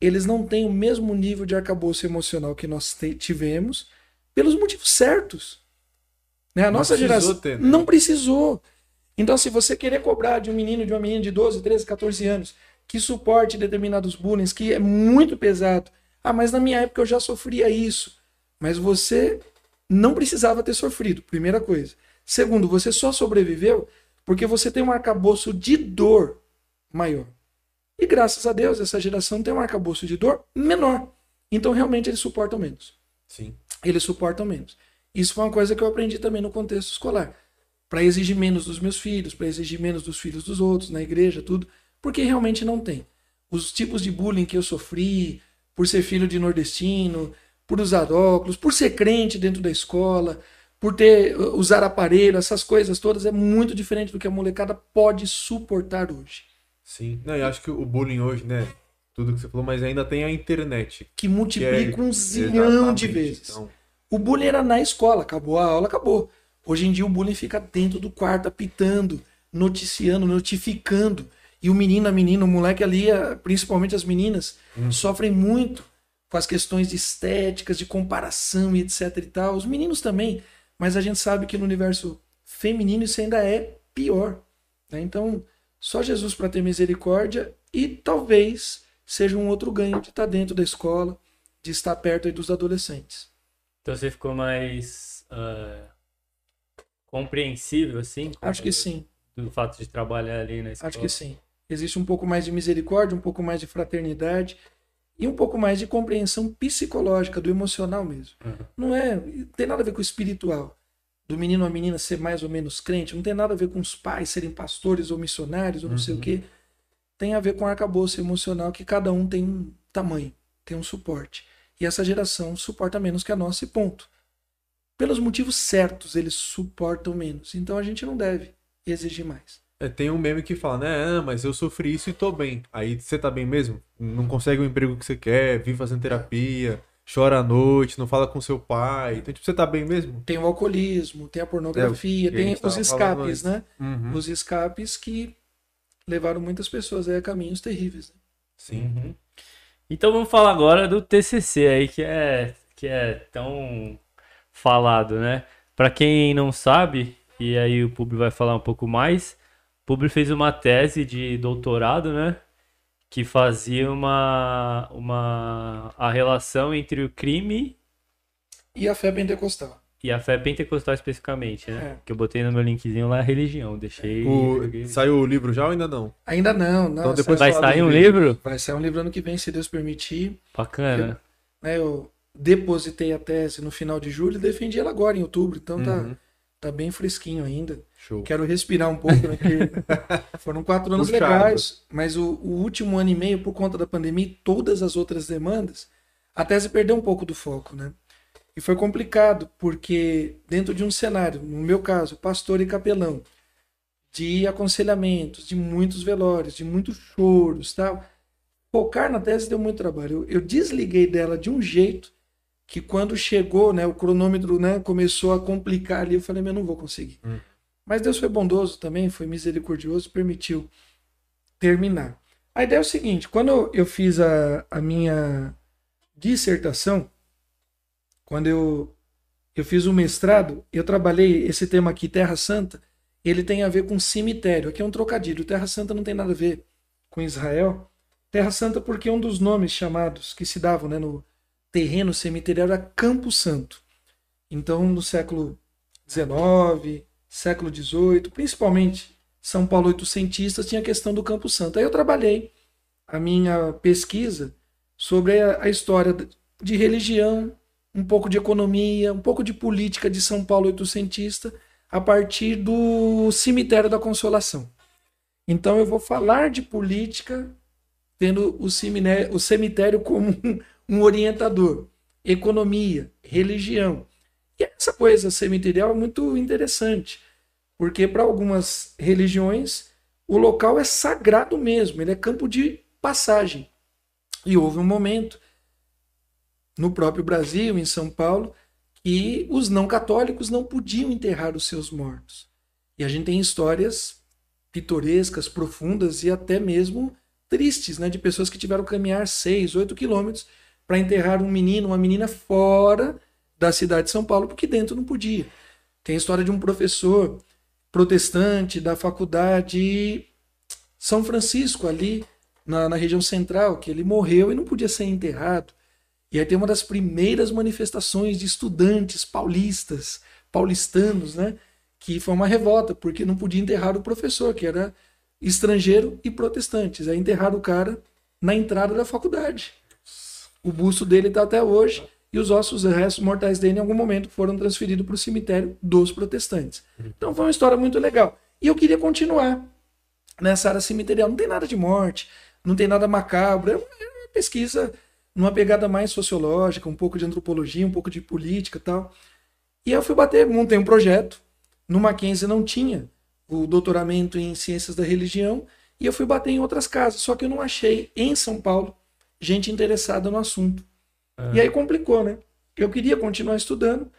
Eles não têm o mesmo nível de arcabouço emocional que nós tivemos pelos motivos certos. Né? A Não nossa geração ter, né? não precisou. Então, se você querer cobrar de um menino, de uma menina de 12, 13, 14 anos, que suporte determinados bullying, que é muito pesado. Ah, mas na minha época eu já sofria isso. Mas você não precisava ter sofrido, primeira coisa. Segundo, você só sobreviveu porque você tem um arcabouço de dor maior. E graças a Deus, essa geração tem um arcabouço de dor menor. Então, realmente, eles suportam menos. Sim. Eles suportam menos. Isso foi uma coisa que eu aprendi também no contexto escolar. Para exigir menos dos meus filhos, para exigir menos dos filhos dos outros, na igreja, tudo. Porque realmente não tem. Os tipos de bullying que eu sofri, por ser filho de nordestino, por usar óculos, por ser crente dentro da escola, por ter uh, usar aparelho, essas coisas todas, é muito diferente do que a molecada pode suportar hoje. Sim. Não, eu acho que o bullying hoje, né? Tudo que você falou, mas ainda tem a internet. Que que é- multiplica um zilhão de vezes. Então, O bullying era na escola, acabou a aula, acabou. Hoje em dia o bullying fica dentro do quarto, apitando, noticiando, notificando. E o menino, a menina, o moleque ali, a- principalmente as meninas, sofrem muito com as questões de estéticas, de comparação e etc e tal. Os meninos também, mas a gente sabe que no universo feminino isso ainda é pior. né? Então, só Jesus para ter misericórdia e talvez seja um outro ganho de estar dentro da escola, de estar perto aí dos adolescentes. Então você ficou mais ah, compreensível, assim? Acho que sim, Do fato de trabalhar ali na escola. acho que sim. Existe um pouco mais de misericórdia, um pouco mais de fraternidade e um pouco mais de compreensão psicológica, do emocional mesmo. Uhum. Não é, tem nada a ver com o espiritual. Do menino ou a menina ser mais ou menos crente, não tem nada a ver com os pais serem pastores ou missionários ou não sei o quê. Tem a ver com o arcabouço emocional que cada um tem um tamanho, tem um suporte. E essa geração suporta menos que a nossa e ponto. Pelos motivos certos, eles suportam menos. Então a gente não deve exigir mais. É, tem um meme que fala, né? Ah, mas eu sofri isso e tô bem. Aí você tá bem mesmo? Não consegue o emprego que você quer, vive fazendo terapia. chora à noite, não fala com seu pai. Então, tipo, você tá bem mesmo? Tem o alcoolismo, tem a pornografia, É, que a tem os escapes, né? Uhum. Os escapes que levaram muitas pessoas aí a caminhos terríveis. né? Sim. Uhum. Então vamos falar agora do TCC aí, que é, que é tão falado, né? Pra quem não sabe, e aí o Publi vai falar um pouco mais, Publi fez uma tese de doutorado, né? Que fazia uma, uma a relação entre o crime E a fé pentecostal. e a fé pentecostal especificamente, né? É. Que eu botei no meu linkzinho lá, religião, deixei... O- joguei- Saiu o livro já ou ainda não? Ainda não, não. Então depois Vai sair um livro. livro? Vai sair um livro ano que vem, se Deus permitir. Bacana. né, eu depositei a tese no final de julho e defendi ela agora, em outubro. Então tá, Uhum. tá bem fresquinho ainda. Show. Quero respirar um pouco, né? Porque foram quatro anos Puxado. legais, mas o, o último ano e meio, por conta da pandemia e todas as outras demandas, a tese perdeu um pouco do foco, né? E foi complicado, porque dentro de um cenário, no meu caso, pastor e capelão, de aconselhamentos, de muitos velórios, de muitos choros, tal, focar na tese deu muito trabalho. Eu, eu desliguei dela de um jeito que quando chegou, né, o cronômetro, né, começou a complicar ali, eu falei, eu não vou conseguir. Hum. Mas Deus foi bondoso também, foi misericordioso, permitiu terminar. A ideia é o seguinte, quando eu fiz a, a minha dissertação, quando eu, eu fiz o mestrado, eu trabalhei esse tema aqui, Terra Santa, ele tem a ver com cemitério. Aqui é um trocadilho. Terra Santa não tem nada a ver com Israel. Terra Santa porque um dos nomes chamados que se davam né, no terreno cemiterial era Campo Santo. Então, no século XIX, século XVIII, principalmente São Paulo oitocentistas, tinha a questão do Campo Santo. Aí eu trabalhei a minha pesquisa sobre a, história de religião, um pouco de economia, um pouco de política de São Paulo oitocentista, a partir do cemitério da Consolação. Então eu vou falar de política tendo o cemitério, como um orientador, economia, religião. Essa coisa cemiterial é muito interessante, porque para algumas religiões o local é sagrado mesmo, ele é campo de passagem. E houve um momento no próprio Brasil, em São Paulo, que os não católicos não podiam enterrar os seus mortos. E a gente tem histórias pitorescas, profundas e até mesmo tristes, né, de pessoas que tiveram que caminhar 6, 8 quilômetros para enterrar um menino, uma menina fora da cidade de São Paulo, porque dentro não podia. Tem a história de um professor protestante da faculdade São Francisco, ali na, na região central, que ele morreu e não podia ser enterrado. E aí tem uma das primeiras manifestações de estudantes paulistas, paulistanos, né? Que foi uma revolta, porque não podia enterrar o professor, que era estrangeiro e protestantes. Aí enterraram o cara na entrada da faculdade. O busto dele está até hoje e os ossos, os restos mortais dele, em algum momento, foram transferidos para o cemitério dos protestantes. Então foi uma história muito legal. E eu queria continuar nessa área cemiterial. Não tem nada de morte, não tem nada macabro. É uma pesquisa numa pegada mais sociológica, um pouco de antropologia, um pouco de política e tal. E eu fui bater, montei um projeto. No Mackenzie não tinha o doutoramento em ciências da religião e eu fui bater em outras casas, só que eu não achei em São Paulo gente interessada no assunto. E aí complicou, né? Eu queria continuar estudando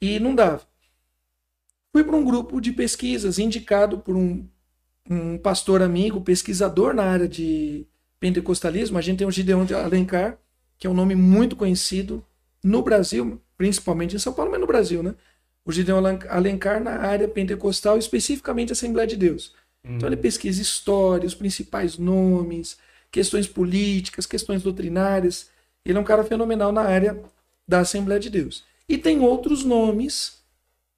e não dava. Fui para um grupo de pesquisas indicado por um, um pastor amigo, pesquisador na área de pentecostalismo. A gente tem o Gideon de Alencar, que é um nome muito conhecido no Brasil, principalmente em São Paulo, mas no Brasil, né? O Gideon Alencar na área pentecostal, especificamente Assembleia de Deus. Então ele pesquisa história, os principais nomes, questões políticas, questões doutrinárias. Ele é um cara fenomenal na área da Assembleia de Deus. E tem outros nomes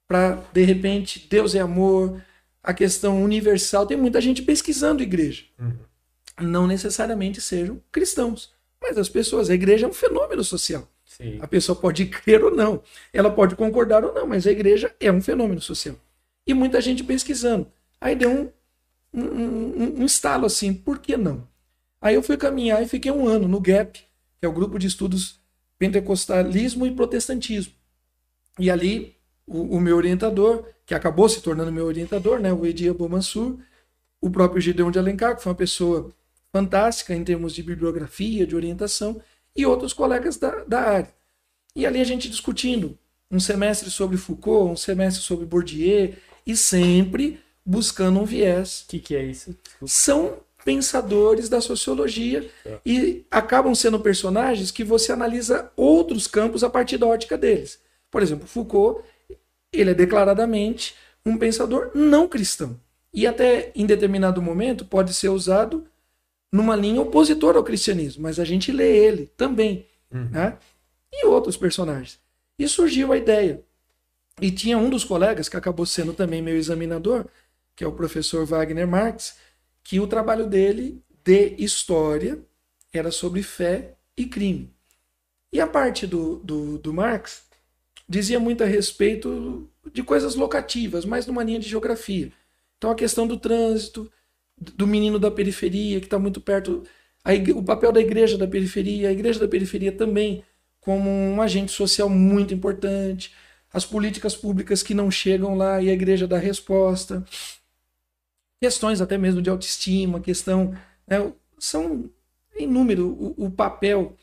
para, de repente, Deus é amor, a questão universal. Tem muita gente pesquisando igreja. Não necessariamente sejam cristãos, mas as pessoas. A igreja é um fenômeno social. Sim. A pessoa pode crer ou não, ela pode concordar ou não, mas a igreja é um fenômeno social. E muita gente pesquisando. Aí deu um, um, um, um estalo assim, por que não? Aí eu fui caminhar e fiquei um ano no GAP, que é o grupo de estudos pentecostalismo e protestantismo. E ali o, o meu orientador, que acabou se tornando meu orientador, né, o Edi Abu Mansur, o próprio Gideon de Alencar, que foi uma pessoa fantástica em termos de bibliografia, de orientação, e outros colegas da, da área. E ali a gente discutindo um semestre sobre Foucault, um semestre sobre Bourdieu, e sempre buscando um viés. O que, que é isso? São pensadores da sociologia e acabam sendo personagens que você analisa outros campos a partir da ótica deles. Por exemplo, Foucault, ele é declaradamente um pensador não cristão. E até em determinado momento pode ser usado numa linha opositora ao cristianismo, mas a gente lê ele também. Né? E outros personagens. E surgiu a ideia. E tinha um dos colegas, que acabou sendo também meu examinador, que é o professor Wagner Marx, que o trabalho dele de história era sobre fé e crime. E a parte do, do, do Marx dizia muito a respeito de coisas locativas, mais numa linha de geografia. Então a questão do trânsito, do menino da periferia, que está muito perto, igre- o papel da igreja da periferia, a igreja da periferia também como um agente social muito importante, as políticas públicas que não chegam lá e a igreja dá resposta, questões até mesmo de autoestima, questão, né, são em número o, o papel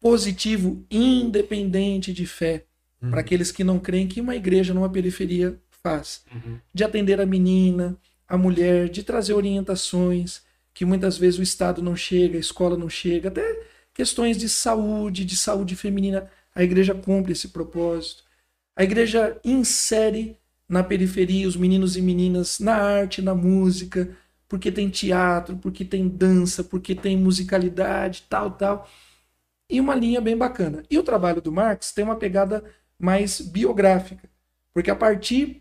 positivo independente de fé para aqueles que não creem que uma igreja numa periferia faz, de atender a menina, a mulher, de trazer orientações que muitas vezes o Estado não chega, a escola não chega, até questões de saúde, de saúde feminina, a igreja cumpre esse propósito. A igreja insere na periferia os meninos e meninas na arte, na música, porque tem teatro, porque tem dança, porque tem musicalidade, tal, tal. E uma linha bem bacana. E o trabalho do Marx tem uma pegada mais biográfica, porque a partir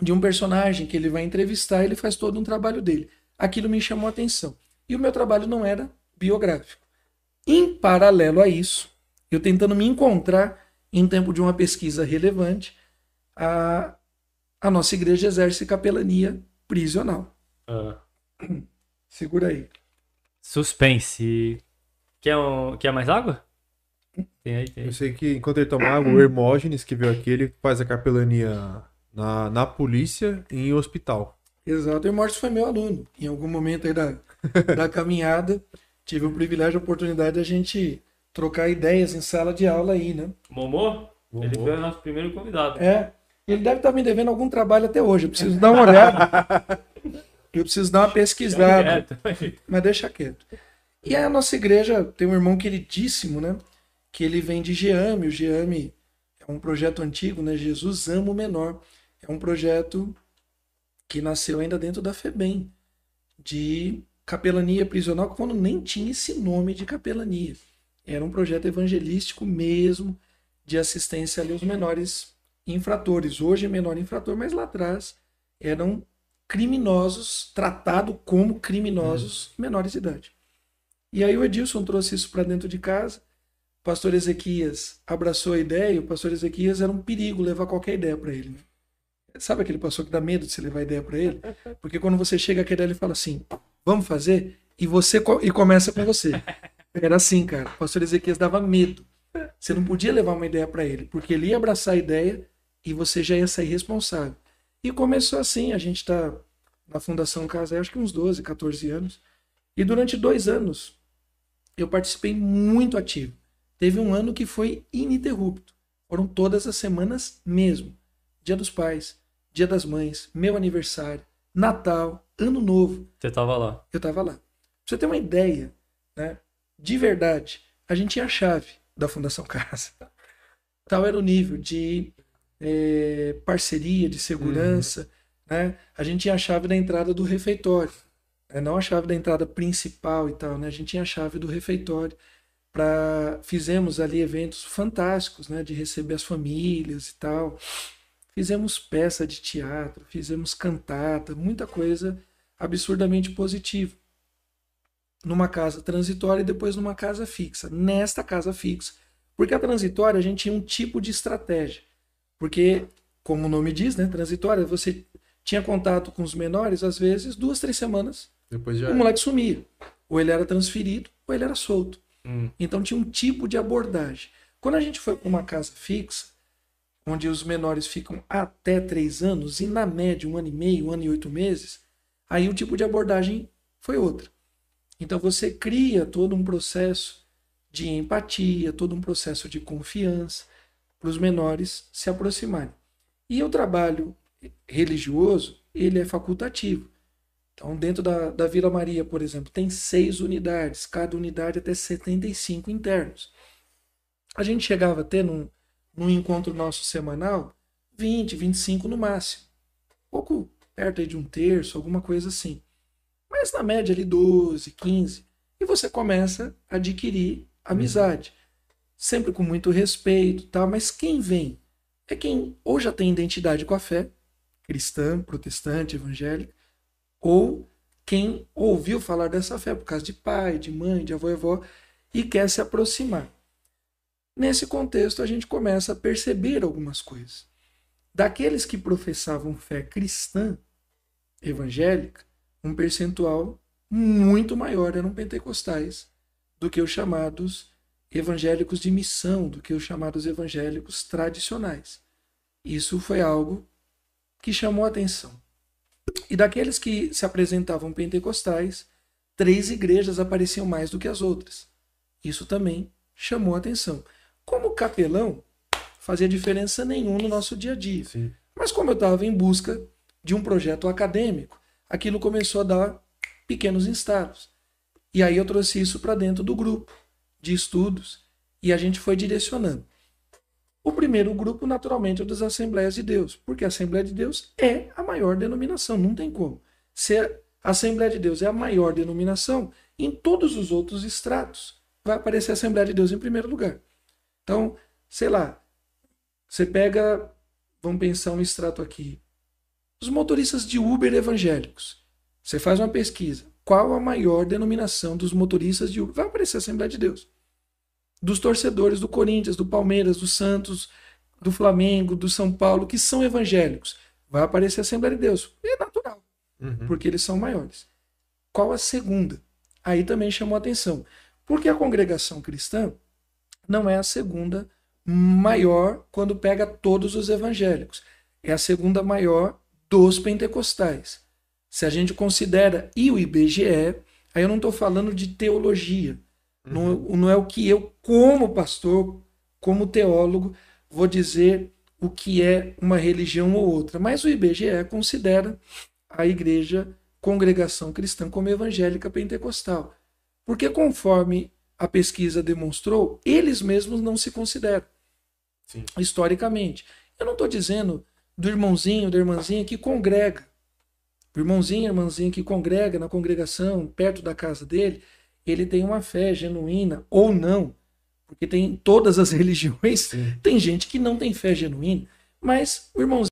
de um personagem que ele vai entrevistar, ele faz todo um trabalho dele. Aquilo me chamou a atenção. E o meu trabalho não era biográfico. Em paralelo a isso, eu tentando me encontrar em tempo de uma pesquisa relevante, a, a nossa igreja exerce capelania prisional. Ah, Segura aí. suspense. Quer, um, quer mais água? Tem aí, tem aí. Eu sei que enquanto ele toma água, o Hermógenes, que veio aqui, ele faz a capelania na, na polícia e em hospital. Exato, e o Mortis foi meu aluno. Em algum momento aí da, da caminhada, tive o privilégio, a oportunidade de a gente trocar ideias em sala de aula aí, né? Momô? Momô. Ele foi o nosso primeiro convidado. É, ele deve estar me devendo algum trabalho até hoje. Eu preciso dar uma olhada. Eu preciso dar uma pesquisada. Mas deixa quieto. E a nossa igreja tem um irmão queridíssimo, né? Que ele vem de Geame. O Geame é um projeto antigo, né? Jesus Ama o Menor. É um projeto que nasceu ainda dentro da FEBEM, de capelania prisional, quando nem tinha esse nome de capelania. Era um projeto evangelístico mesmo, de assistência ali aos menores infratores. Hoje é menor infrator, mas lá atrás eram criminosos, tratados como criminosos menores de idade. E aí o Edilson trouxe isso para dentro de casa. O pastor Ezequias abraçou a ideia, e o pastor Ezequias era um perigo levar qualquer ideia para ele. né? Sabe aquele pastor que dá medo de você levar ideia para ele? Porque quando você chega aqui, ele fala assim: "Vamos fazer?" E você e começa com você. Era assim, cara. O pastor Ezequias dava medo. Você não podia levar uma ideia para ele, porque ele ia abraçar a ideia e você já ia sair responsável. E começou assim, a gente está na Fundação Casa, acho que uns 12, 14 anos. E durante dois anos eu participei muito ativo. Teve um ano que foi ininterrupto. Foram todas as semanas mesmo. Dia dos Pais, Dia das Mães, meu aniversário, Natal, Ano Novo. Você tava lá. Eu tava lá. Pra você ter uma ideia, né? De verdade, a gente tinha a chave da Fundação Casa. Tal era o nível de eh, parceria, de segurança, né? A gente tinha a chave da entrada do refeitório. né? Não a chave da entrada principal e tal, né? A gente tinha a chave do refeitório. Fizemos ali eventos fantásticos, né? De receber as famílias e tal. Fizemos peça de teatro, fizemos cantata, muita coisa absurdamente positiva. Numa casa transitória e depois numa casa fixa. Nesta casa fixa. Porque a transitória a gente tinha um tipo de estratégia. Porque, como o nome diz, né? Transitória, você tinha contato com os menores, às vezes, duas, três semanas, Depois já. o moleque sumia. Ou ele era transferido, ou ele era solto. Hum. Então tinha um tipo de abordagem. Quando a gente foi para uma casa fixa, onde os menores ficam até três anos, e na média um ano e meio, um ano e oito meses, aí o tipo de abordagem foi outra. Então você cria todo um processo de empatia, todo um processo de confiança para os menores se aproximarem. E o trabalho religioso, ele é facultativo. Então, dentro da, da Vila Maria, por exemplo, tem seis unidades, cada unidade até 75 internos. A gente chegava a ter num, num encontro nosso semanal 20, 25 no máximo. Pouco perto de um terço, alguma coisa assim. Mas na média ali 12, 15. E você começa a adquirir amizade. Sempre com muito respeito, tá? mas quem vem é quem ou já tem identidade com a fé, cristã, protestante, evangélica, ou quem ouviu falar dessa fé por causa de pai, de mãe, de avô e avó e quer se aproximar. Nesse contexto, a gente começa a perceber algumas coisas. Daqueles que professavam fé cristã, evangélica, um percentual muito maior eram pentecostais do que os chamados evangélicos de missão, do que os chamados evangélicos tradicionais. Isso foi algo que chamou a atenção. E daqueles que se apresentavam pentecostais, três igrejas apareciam mais do que as outras. Isso também chamou a atenção. Como capelão, fazia diferença nenhuma no nosso dia a dia. Sim. Mas como eu estava em busca de um projeto acadêmico, aquilo começou a dar pequenos estalos. E aí eu trouxe isso para dentro do grupo de estudos e a gente foi direcionando. O primeiro grupo, naturalmente, é o das Assembleias de Deus, porque a Assembleia de Deus é a maior denominação, não tem como. Se a Assembleia de Deus é a maior denominação, em todos os outros estratos vai aparecer a Assembleia de Deus em primeiro lugar. Então, sei lá, você pega, vamos pensar um extrato aqui, os motoristas de Uber evangélicos. Você faz uma pesquisa, qual a maior denominação dos motoristas de Uber? Vai aparecer a Assembleia de Deus dos torcedores do Corinthians, do Palmeiras, do Santos, do Flamengo, do São Paulo, que são evangélicos. Vai aparecer a Assembleia de Deus. É natural, Uhum. porque eles são maiores. Qual a segunda? Aí também chamou a atenção. Porque a congregação cristã não é a segunda maior quando pega todos os evangélicos. É a segunda maior dos pentecostais. Se a gente considera e o IBGE, aí eu não estou falando de teologia. Não, não é o que eu, como pastor, como teólogo, vou dizer o que é uma religião ou outra. Mas o IBGE considera a igreja congregação cristã como evangélica pentecostal. Porque, conforme a pesquisa demonstrou, eles mesmos não se consideram, Sim. historicamente. Eu não estou dizendo do irmãozinho, da irmãzinha que congrega. O irmãozinho, irmãzinha que congrega na congregação, perto da casa dele, ele tem uma fé genuína ou não. Porque tem em todas as religiões, Sim. tem gente que não tem fé genuína. Mas o irmãozinho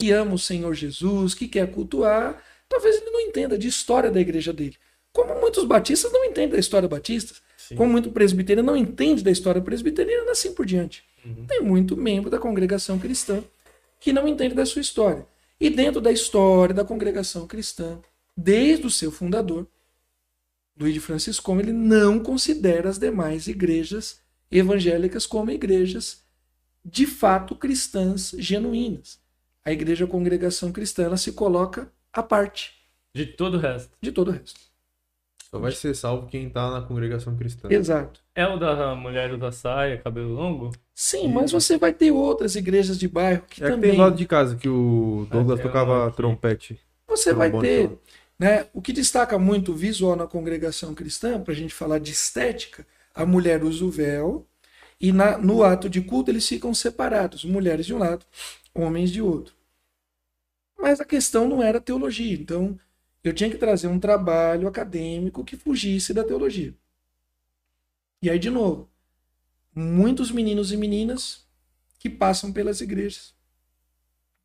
que ama o Senhor Jesus, que quer cultuar, talvez ele não entenda de história da igreja dele. Como muitos batistas não entendem da história batista, Sim. como muito presbiteriano não entende da história presbiteriana, assim por diante. Uhum. Tem muito membro da congregação cristã que não entende da sua história. E dentro da história da congregação cristã, desde o seu fundador, Luiz de Franciscome, ele não considera as demais igrejas evangélicas como igrejas de fato cristãs genuínas. A igreja congregação cristã ela se coloca à parte De todo o resto. de todo o resto. Só vai ser salvo quem tá na congregação cristã. Exato. É o da mulher da saia, cabelo longo? Sim, mas você vai ter outras igrejas de bairro que É que também tem do lado de casa que o Douglas É, tem tocava aqui. trompete. você vai ter. Né? O que destaca muito o visual na congregação cristã, para a gente falar de estética, a mulher usa o véu e na- no ato de culto eles ficam separados, mulheres de um lado, homens de outro. Mas a questão não era teologia, então eu tinha que trazer um trabalho acadêmico que fugisse da teologia. E aí, de novo, muitos meninos e meninas que passam pelas igrejas,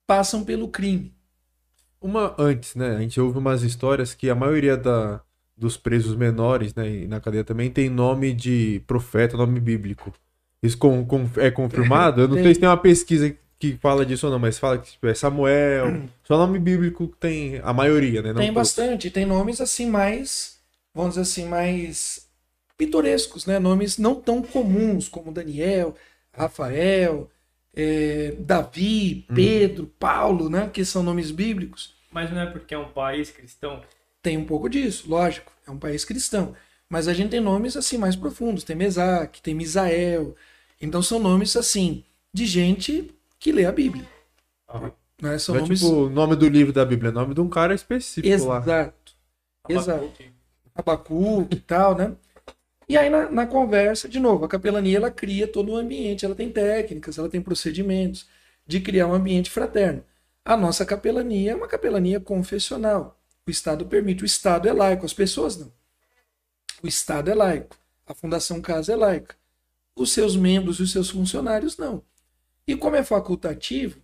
passam pelo crime. Uma antes, né? A gente ouve umas histórias que a maioria da, dos presos menores, né, e na cadeia também, tem nome de profeta, nome bíblico. Isso com, com- é confirmado? Eu não Tem. sei se tem uma pesquisa que fala disso ou não, mas fala que tipo, é Samuel. Só nome bíblico que tem a maioria, né? tem todos. bastante, tem nomes assim mais, vamos dizer assim, mais pitorescos, né? Nomes não tão comuns como Daniel, Rafael, eh, Davi, Pedro, Paulo, né? Que são nomes bíblicos. Mas não é porque é um país cristão? Tem um pouco disso, lógico. É um país cristão. Mas a gente tem nomes assim mais profundos. Tem Mesaque, tem Misael. Então são nomes assim de gente que lê a Bíblia. Aham. Né? São Não é nomes tipo o nome do livro da Bíblia, é nome de um cara específico lá. exato. Exato. Abacuque e tal, né? E aí na, na conversa, de novo, a capelania ela cria todo um ambiente, ela tem técnicas, ela tem procedimentos de criar um ambiente fraterno. A nossa capelania é uma capelania confessional. O Estado permite, o Estado é laico, as pessoas não. O Estado é laico, a Fundação Casa é laica. Os seus membros e os seus funcionários não. E como é facultativo,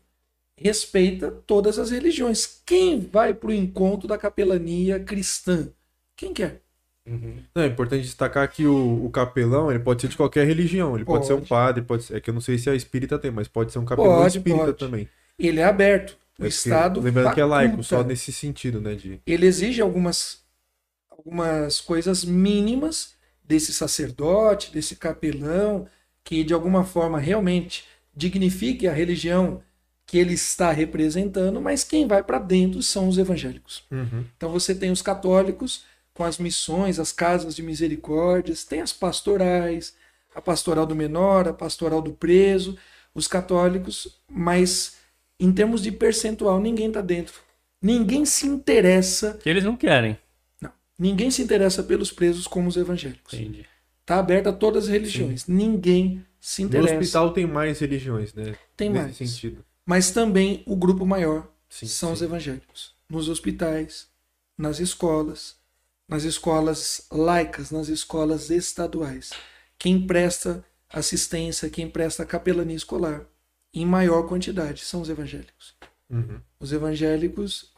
respeita todas as religiões. Quem vai para o encontro da capelania cristã? Quem quer? Não, é importante destacar que o, o capelão ele pode ser de qualquer religião. Ele pode, ser um Pode. padre, pode ser. É que eu não sei se a espírita tem, mas pode ser um capelão Pode, espírita pode. também. Ele é aberto. O É que- Estado Lembrando que é laico, faculta. só nesse sentido, né? De... ele exige algumas, algumas coisas mínimas desse sacerdote, desse capelão, que de alguma forma realmente dignifique a religião que ele está representando, mas quem vai para dentro são os evangélicos. Uhum. Então você tem os católicos com as missões, as casas de misericórdias, tem as pastorais, a pastoral do menor, a pastoral do preso, os católicos, mas em termos de percentual ninguém está dentro. Ninguém se interessa Que eles não querem. Ninguém se interessa pelos presos como os evangélicos. Entendi. Está aberto a todas as religiões. Ninguém se No interessa. hospital tem mais religiões, né? Tem Nesse mais. sentido. Mas também o grupo maior Sim, são sim. os evangélicos. Nos hospitais, nas escolas, nas escolas laicas, nas escolas estaduais. Quem presta assistência, quem presta capelania escolar, em maior quantidade, são os evangélicos. Uhum. Os evangélicos,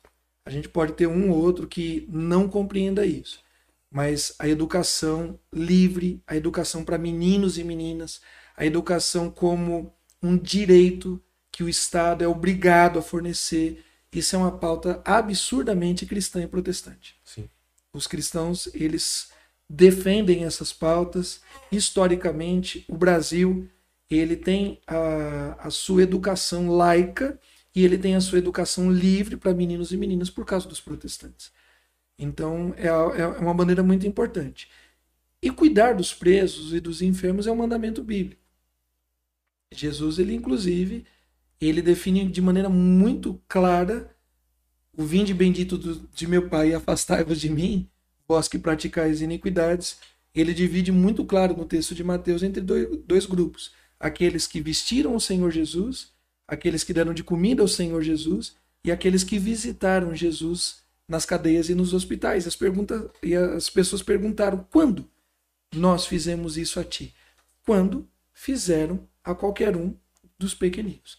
a gente pode ter um ou outro que não compreenda isso. Mas a educação livre, a educação para meninos e meninas, a educação como um direito que o Estado é obrigado a fornecer, isso é uma pauta absurdamente cristã e protestante. Sim. Os cristãos, eles defendem essas pautas. Historicamente, o Brasil, ele tem a, a sua educação laica e ele tem a sua educação livre para meninos e meninas por causa dos protestantes. Então, é, a- é uma bandeira muito importante. E cuidar dos presos e dos enfermos é um mandamento bíblico. Jesus, ele inclusive, ele define de maneira muito clara o vinde bendito do- de meu Pai e afastai-vos de mim, vós que praticais iniquidades. Ele divide muito claro no texto de Mateus entre dois, dois grupos: aqueles que vestiram o Senhor Jesus, aqueles que deram de comida ao Senhor Jesus e aqueles que visitaram Jesus nas cadeias e nos hospitais. As, perguntas, e as pessoas perguntaram: quando nós fizemos isso a ti? Quando fizeram a qualquer um dos pequeninos.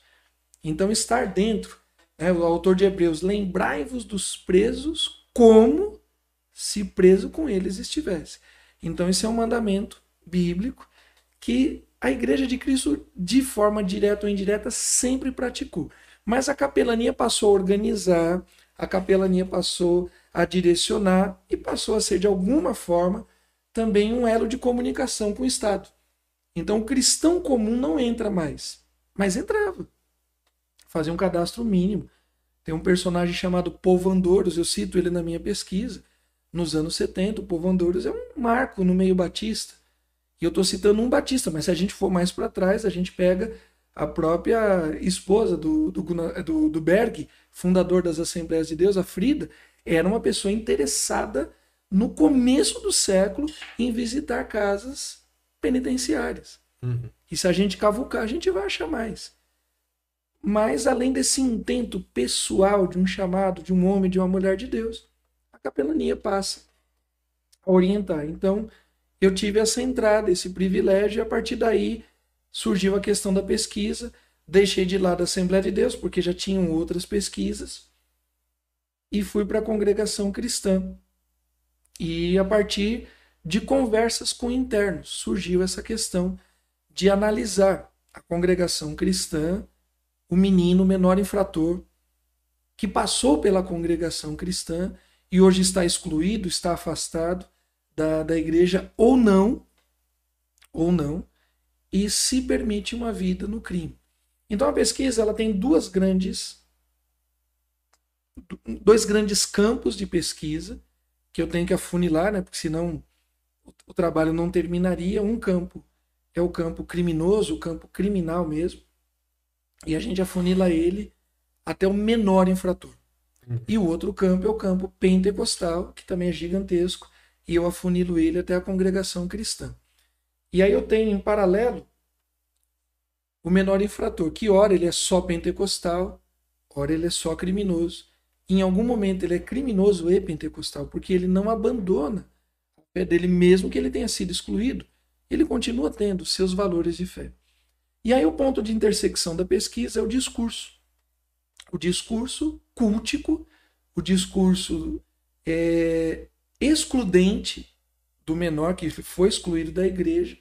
Então, estar dentro, né, o autor de Hebreus, lembrai-vos dos presos como se preso com eles estivesse. Então, esse é um mandamento bíblico que a Igreja de Cristo, de forma direta ou indireta, sempre praticou. Mas a capelania passou a organizar, a capelania passou a direcionar e passou a ser, de alguma forma, também um elo de comunicação com o Estado. Então, o cristão comum não entra mais, mas entrava. Fazia um cadastro mínimo. Tem um personagem chamado Povo Andouros, eu cito ele na minha pesquisa. Nos anos 70, o Povo Andouros é um marco no meio batista. E eu estou citando um batista, mas se a gente for mais para trás, a gente pega a própria esposa do, do, do, do Berg, fundador das Assembleias de Deus, a Frida, era uma pessoa interessada no começo do século em visitar casas penitenciárias. Uhum. E se a gente cavucar, a gente vai achar mais. Mas além desse intento pessoal de um chamado de um homem, de uma mulher de Deus, a capelania passa a orientar. Então, eu tive essa entrada, esse privilégio, e a partir daí surgiu a questão da pesquisa. Deixei de lado a Assembleia de Deus, porque já tinham outras pesquisas, e fui para a congregação cristã. E a partir de conversas com internos surgiu essa questão de analisar a congregação cristã, o menino o menor infrator que passou pela congregação cristã e hoje está excluído, está afastado da, da igreja ou não, ou não, e se permite uma vida no crime. Então a pesquisa ela tem duas grandes dois grandes campos de pesquisa que eu tenho que afunilar, né? Porque senão o, o trabalho não terminaria. Um campo é o campo criminoso, o campo criminal mesmo, e a gente afunila ele até o menor infrator. Uhum. E o outro campo é o campo pentecostal, que também é gigantesco, e eu afunilo ele até a congregação cristã. E aí eu tenho em paralelo o menor infrator, que ora ele é só pentecostal, ora ele é só criminoso. Em algum momento ele é criminoso e pentecostal, porque ele não abandona a fé dele, mesmo que ele tenha sido excluído. Ele continua tendo seus valores de fé. E aí o ponto de intersecção da pesquisa é o discurso. O discurso cultico, o discurso é, excludente do menor que foi excluído da igreja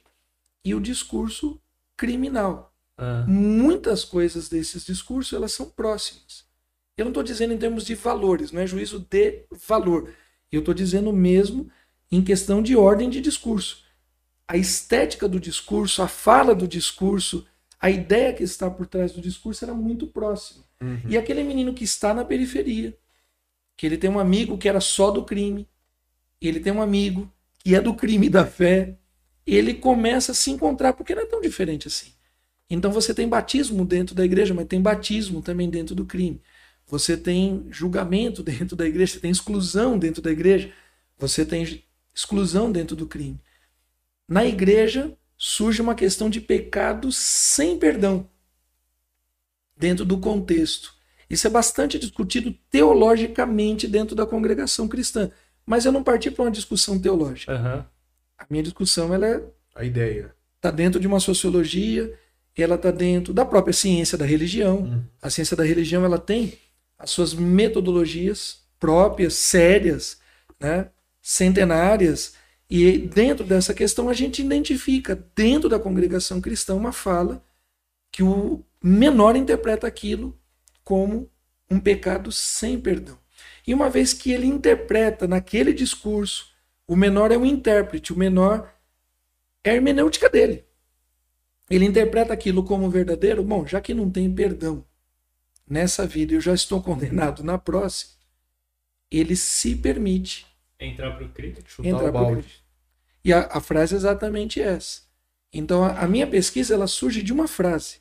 e o discurso criminal. Ah, Muitas coisas desses discursos elas são próximas. Eu não estou dizendo em termos de valores, não é juízo de valor. Eu estou dizendo mesmo em questão de ordem de discurso. A estética do discurso, a fala do discurso, a ideia que está por trás do discurso era muito próxima. Uhum. E aquele menino que está na periferia, que ele tem um amigo que era só do crime, ele tem um amigo que é do crime da fé, ele começa a se encontrar, porque não é tão diferente assim. Então você tem batismo dentro da igreja, mas tem batismo também dentro do crime. Você tem julgamento dentro da igreja, você tem exclusão dentro da igreja, você tem exclusão dentro do crime. Na igreja surge uma questão de pecado sem perdão dentro do contexto. Isso é bastante discutido teologicamente dentro da congregação cristã. Mas eu não parti para uma discussão teológica. aham. A minha discussão ela é A ideia. está dentro de uma sociologia, ela está dentro da própria ciência da religião. Hum. A ciência da religião ela tem as suas metodologias próprias, sérias, né? centenárias, e dentro dessa questão a gente identifica dentro da congregação cristã uma fala que o menor interpreta aquilo como um pecado sem perdão. E uma vez que ele interpreta naquele discurso, o menor é um intérprete, o menor é a hermenêutica dele. Ele interpreta aquilo como verdadeiro. Bom, já que não tem perdão nessa vida, eu já estou condenado na próxima. Ele se permite Entrar pro crime. Chutar entrar o balde. E a, a frase é exatamente essa. Então a, a minha pesquisa ela surge de uma frase,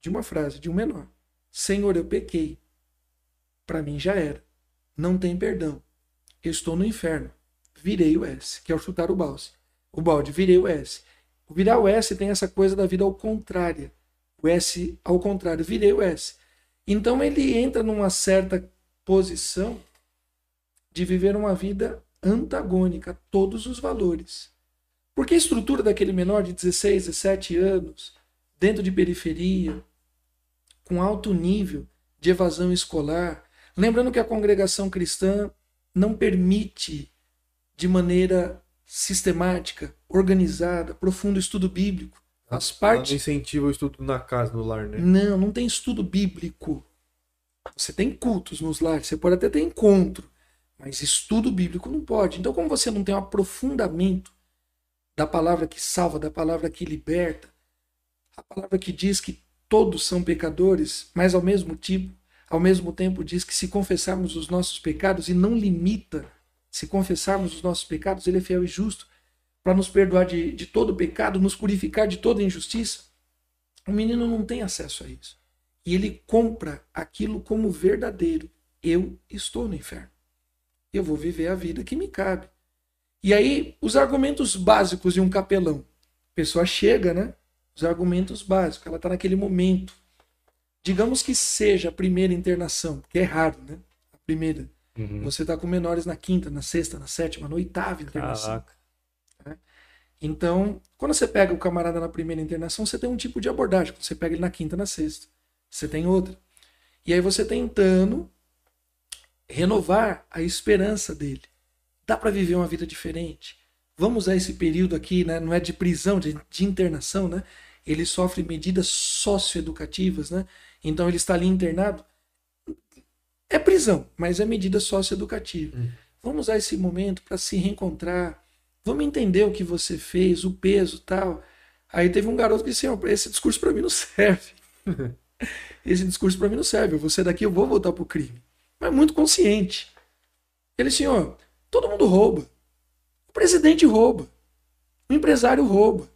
de uma frase de um menor. Senhor, eu pequei. Para mim já era. Não tem perdão. Eu estou no inferno. Virei o S, que é o chutar o balde. O balde, virei o S. O virar o S tem essa coisa da vida ao contrário. O S ao contrário, virei o S. Então ele entra numa certa posição de viver uma vida antagônica a todos os valores. Porque a estrutura daquele menor de 16, 17 anos, dentro de periferia, com alto nível de evasão escolar, lembrando que a congregação cristã não permite de maneira sistemática, organizada, profundo estudo bíblico. Faz Ela parte não incentiva o estudo na casa, no lar, né? não, não tem estudo bíblico. Você tem cultos nos lares, você pode até ter encontro, mas estudo bíblico não pode. Então, como você não tem um aprofundamento da palavra que salva, da palavra que liberta, a palavra que diz que todos são pecadores, mas ao mesmo tipo, ao mesmo tempo diz que se confessarmos os nossos pecados e não limita, se confessarmos os nossos pecados, ele é fiel e justo para nos perdoar de, de todo pecado, nos purificar de toda injustiça. O menino não tem acesso a isso. E ele compra aquilo como verdadeiro. Eu estou no inferno. Eu vou viver a vida que me cabe. E aí, os argumentos básicos de um capelão. A pessoa chega, né? Os argumentos básicos. Ela está naquele momento. Digamos que seja a primeira internação, que é raro, né? A primeira. Uhum. Você está com menores na quinta, na sexta, na sétima, na oitava internação. Caraca. Então, quando você pega o camarada na primeira internação, você tem um tipo de abordagem. Quando você pega ele na quinta, na sexta, você tem outra. E aí você tentando renovar a esperança dele. Dá para viver uma vida diferente. Vamos usar esse período aqui, né? não é de prisão, de, de internação, né? Ele sofre medidas socioeducativas, né? Então ele está ali internado. É prisão, mas é medida socioeducativa. Hum. Vamos usar esse momento para se reencontrar. Vamos entender o que você fez, o peso tal. Aí teve um garoto que disse: "Ó, esse discurso para mim não serve. esse discurso para mim não serve. Eu vou sair daqui, eu vou voltar pro crime. Mas muito consciente. Ele, senhor, todo mundo rouba. O presidente rouba. O empresário rouba.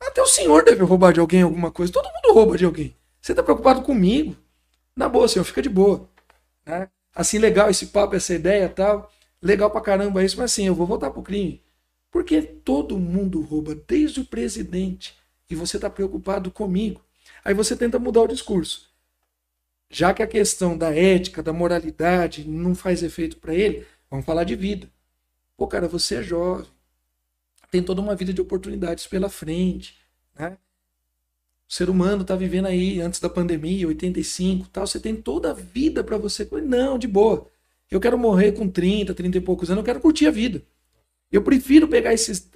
Até o senhor deve roubar de alguém alguma coisa. Todo mundo rouba de alguém. Você está preocupado comigo? Na boa, senhor, fica de boa. Né? Assim, legal esse papo, essa ideia tal. Legal pra caramba isso, mas assim, eu vou voltar pro crime. Porque todo mundo rouba, desde o presidente. E você está preocupado comigo. Aí você tenta mudar o discurso. Já que a questão da ética, da moralidade não faz efeito para ele, vamos falar de vida. Pô, cara, você é jovem. Tem toda uma vida de oportunidades pela frente. Né? O ser humano está vivendo aí antes da pandemia, 85 tal. Você tem toda a vida para você. Não, de boa. Eu quero morrer com 30, 30 e poucos anos. Eu quero curtir a vida. Eu prefiro pegar esses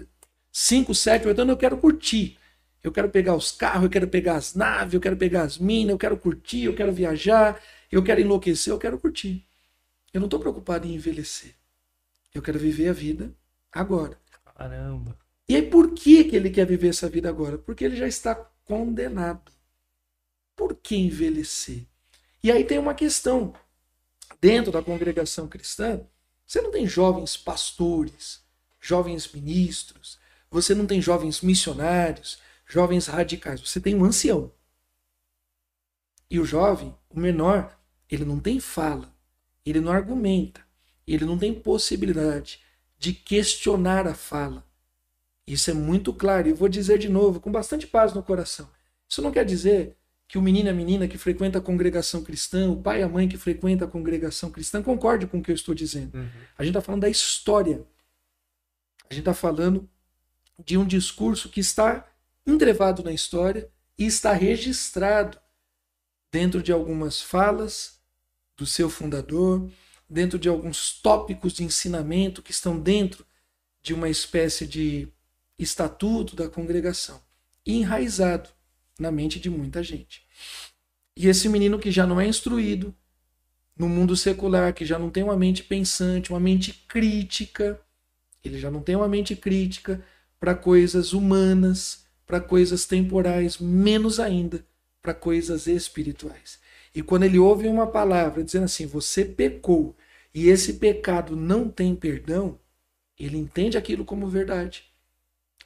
5, 7, 8 anos. Eu quero curtir. Eu quero pegar os carros, eu quero pegar as naves, eu quero pegar as minas, eu quero curtir, eu quero viajar, eu quero enlouquecer, eu quero curtir. Eu não estou preocupado em envelhecer. Eu quero viver a vida agora. Caramba. E aí por que, que ele quer viver essa vida agora? Porque ele já está condenado. Por que envelhecer? E aí tem uma questão. Dentro da congregação cristã, você não tem jovens pastores, jovens ministros, você não tem jovens missionários, jovens radicais, você tem um ancião. E o jovem, o menor, ele não tem fala, ele não argumenta, ele não tem possibilidade de questionar a fala. Isso é muito claro. E eu vou dizer de novo, com bastante paz no coração. Isso não quer dizer que o menino e a menina que frequenta a congregação cristã, o pai e a mãe que frequenta a congregação cristã, concorde com o que eu estou dizendo. Uhum. A gente está falando da história. A gente está falando de um discurso que está entrevado na história e está registrado dentro de algumas falas do seu fundador, dentro de alguns tópicos de ensinamento que estão dentro de uma espécie de estatuto da congregação, enraizado na mente de muita gente. E esse menino que já não é instruído no mundo secular, que já não tem uma mente pensante, uma mente crítica, ele já não tem uma mente crítica para coisas humanas, para coisas temporais, menos ainda para coisas espirituais. E quando ele ouve uma palavra dizendo assim: você pecou e esse pecado não tem perdão, ele entende aquilo como verdade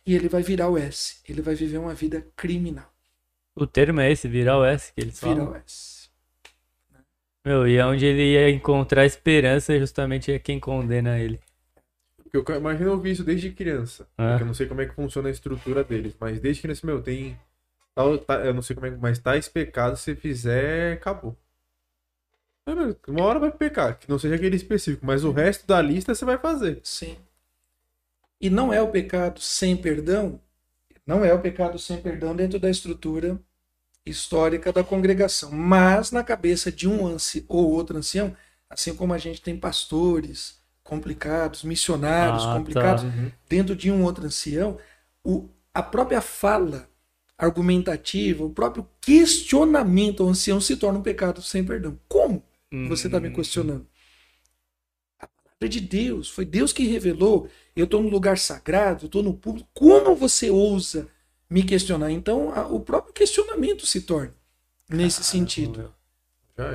e ele vai virar o S. Ele vai viver uma vida criminal. O termo é esse, virar o S que eles falam? Virar o S. Meu, e é onde ele ia encontrar esperança justamente é quem condena ele. Porque eu imagino ouvir isso desde criança. É. Eu não sei como é que funciona a estrutura deles, mas desde criança, meu, tem. Tá, tá, eu não sei como é, mas tá esse pecado, se fizer, acabou. Uma hora vai pecar, que não seja aquele específico, mas o resto da lista você vai fazer. Sim. E não é o pecado sem perdão, não é o pecado sem perdão dentro da estrutura histórica da congregação, mas na cabeça de um ou outro ancião, assim como a gente tem pastores complicados, missionários ah, tá. complicados, tá. uhum. dentro de um outro ancião, o, a própria fala argumentativa, o próprio questionamento ao ancião se torna um pecado sem perdão. Como? Uhum. Você está me questionando de Deus, foi Deus que revelou. Eu estou no lugar sagrado, estou no público. Como você ousa me questionar? Então, a, o próprio questionamento se torna nesse ah, sentido.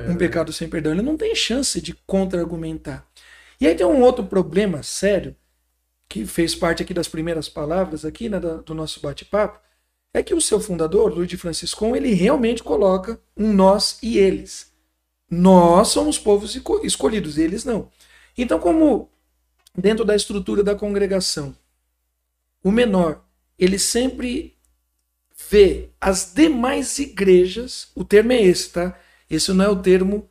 Um pecado sem perdão. Ele não tem chance de contra-argumentar. E aí tem um outro problema sério, que fez parte aqui das primeiras palavras aqui né, do nosso bate-papo, é que o seu fundador, Luiz de Franciscon, ele realmente coloca um nós e eles. Nós somos povos escolhidos, eles não. Então, como dentro da estrutura da congregação, o menor, ele sempre vê as demais igrejas, o termo é esse, tá? Esse não é o termo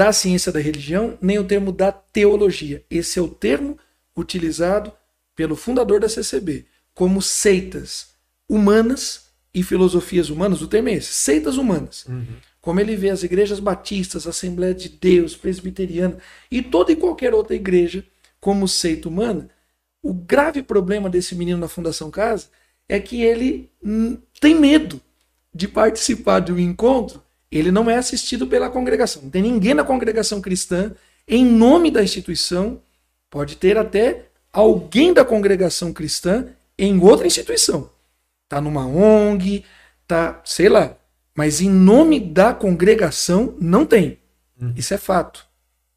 da ciência da religião, nem o termo da teologia. Esse é o termo utilizado pelo fundador da CCB como seitas humanas e filosofias humanas. O termo é esse, seitas humanas. Uhum como ele vê as igrejas batistas, Assembleia de Deus, Presbiteriana e toda e qualquer outra igreja como seita humana, o grave problema desse menino na Fundação Casa é que ele tem medo de participar de um encontro, ele não é assistido pela congregação. Não tem ninguém na congregação cristã, em nome da instituição, pode ter até alguém da congregação cristã em outra instituição. Tá numa ONG, tá, sei lá, mas em nome da congregação, não tem. Uhum. Isso é fato.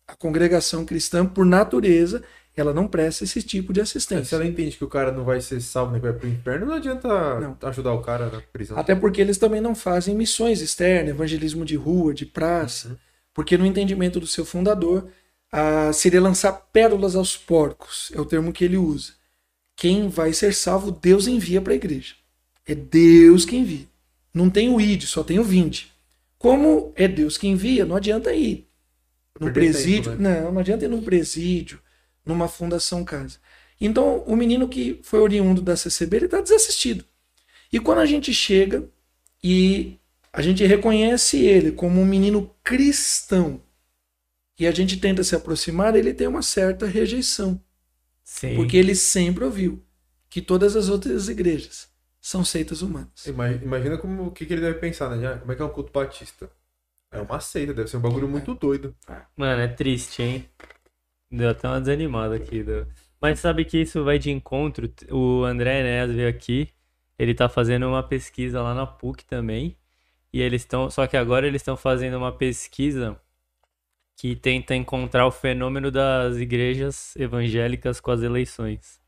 A congregação cristã, por natureza, ela não presta esse tipo de É, Se assistência. ela entende que o cara não vai ser salvo nem vai pro inferno, não adianta Não. ajudar o cara na prisão. Até porque eles também não fazem missões externas, evangelismo de rua, de praça, porque no entendimento do seu fundador, ah, seria lançar pérolas aos porcos, é o termo que ele usa. Quem vai ser salvo, Deus envia para a igreja. É Deus que envia. Não tem o id, só tem o vinde. Como é Deus que envia, não adianta ir no presídio. tempo, né? Não, não adianta ir num presídio, numa fundação casa. Então, o menino que foi oriundo da CCB, ele está desassistido. E quando a gente chega e a gente reconhece ele como um menino cristão e a gente tenta se aproximar, ele tem uma certa rejeição. Sim. Porque ele sempre ouviu que todas as outras igrejas são seitas humanas. Ima- Imagina como, o que, que ele deve pensar, né? Como é que é um culto batista? É uma seita, deve ser um bagulho muito doido. Mano, é triste, hein? Deu até uma desanimada aqui. deu. Mas sabe que isso vai de encontro. O André Enéas veio aqui. Ele tá fazendo uma pesquisa lá na PUC também. E eles estão. Só que agora eles estão fazendo uma pesquisa que tenta encontrar o fenômeno das igrejas evangélicas com as eleições.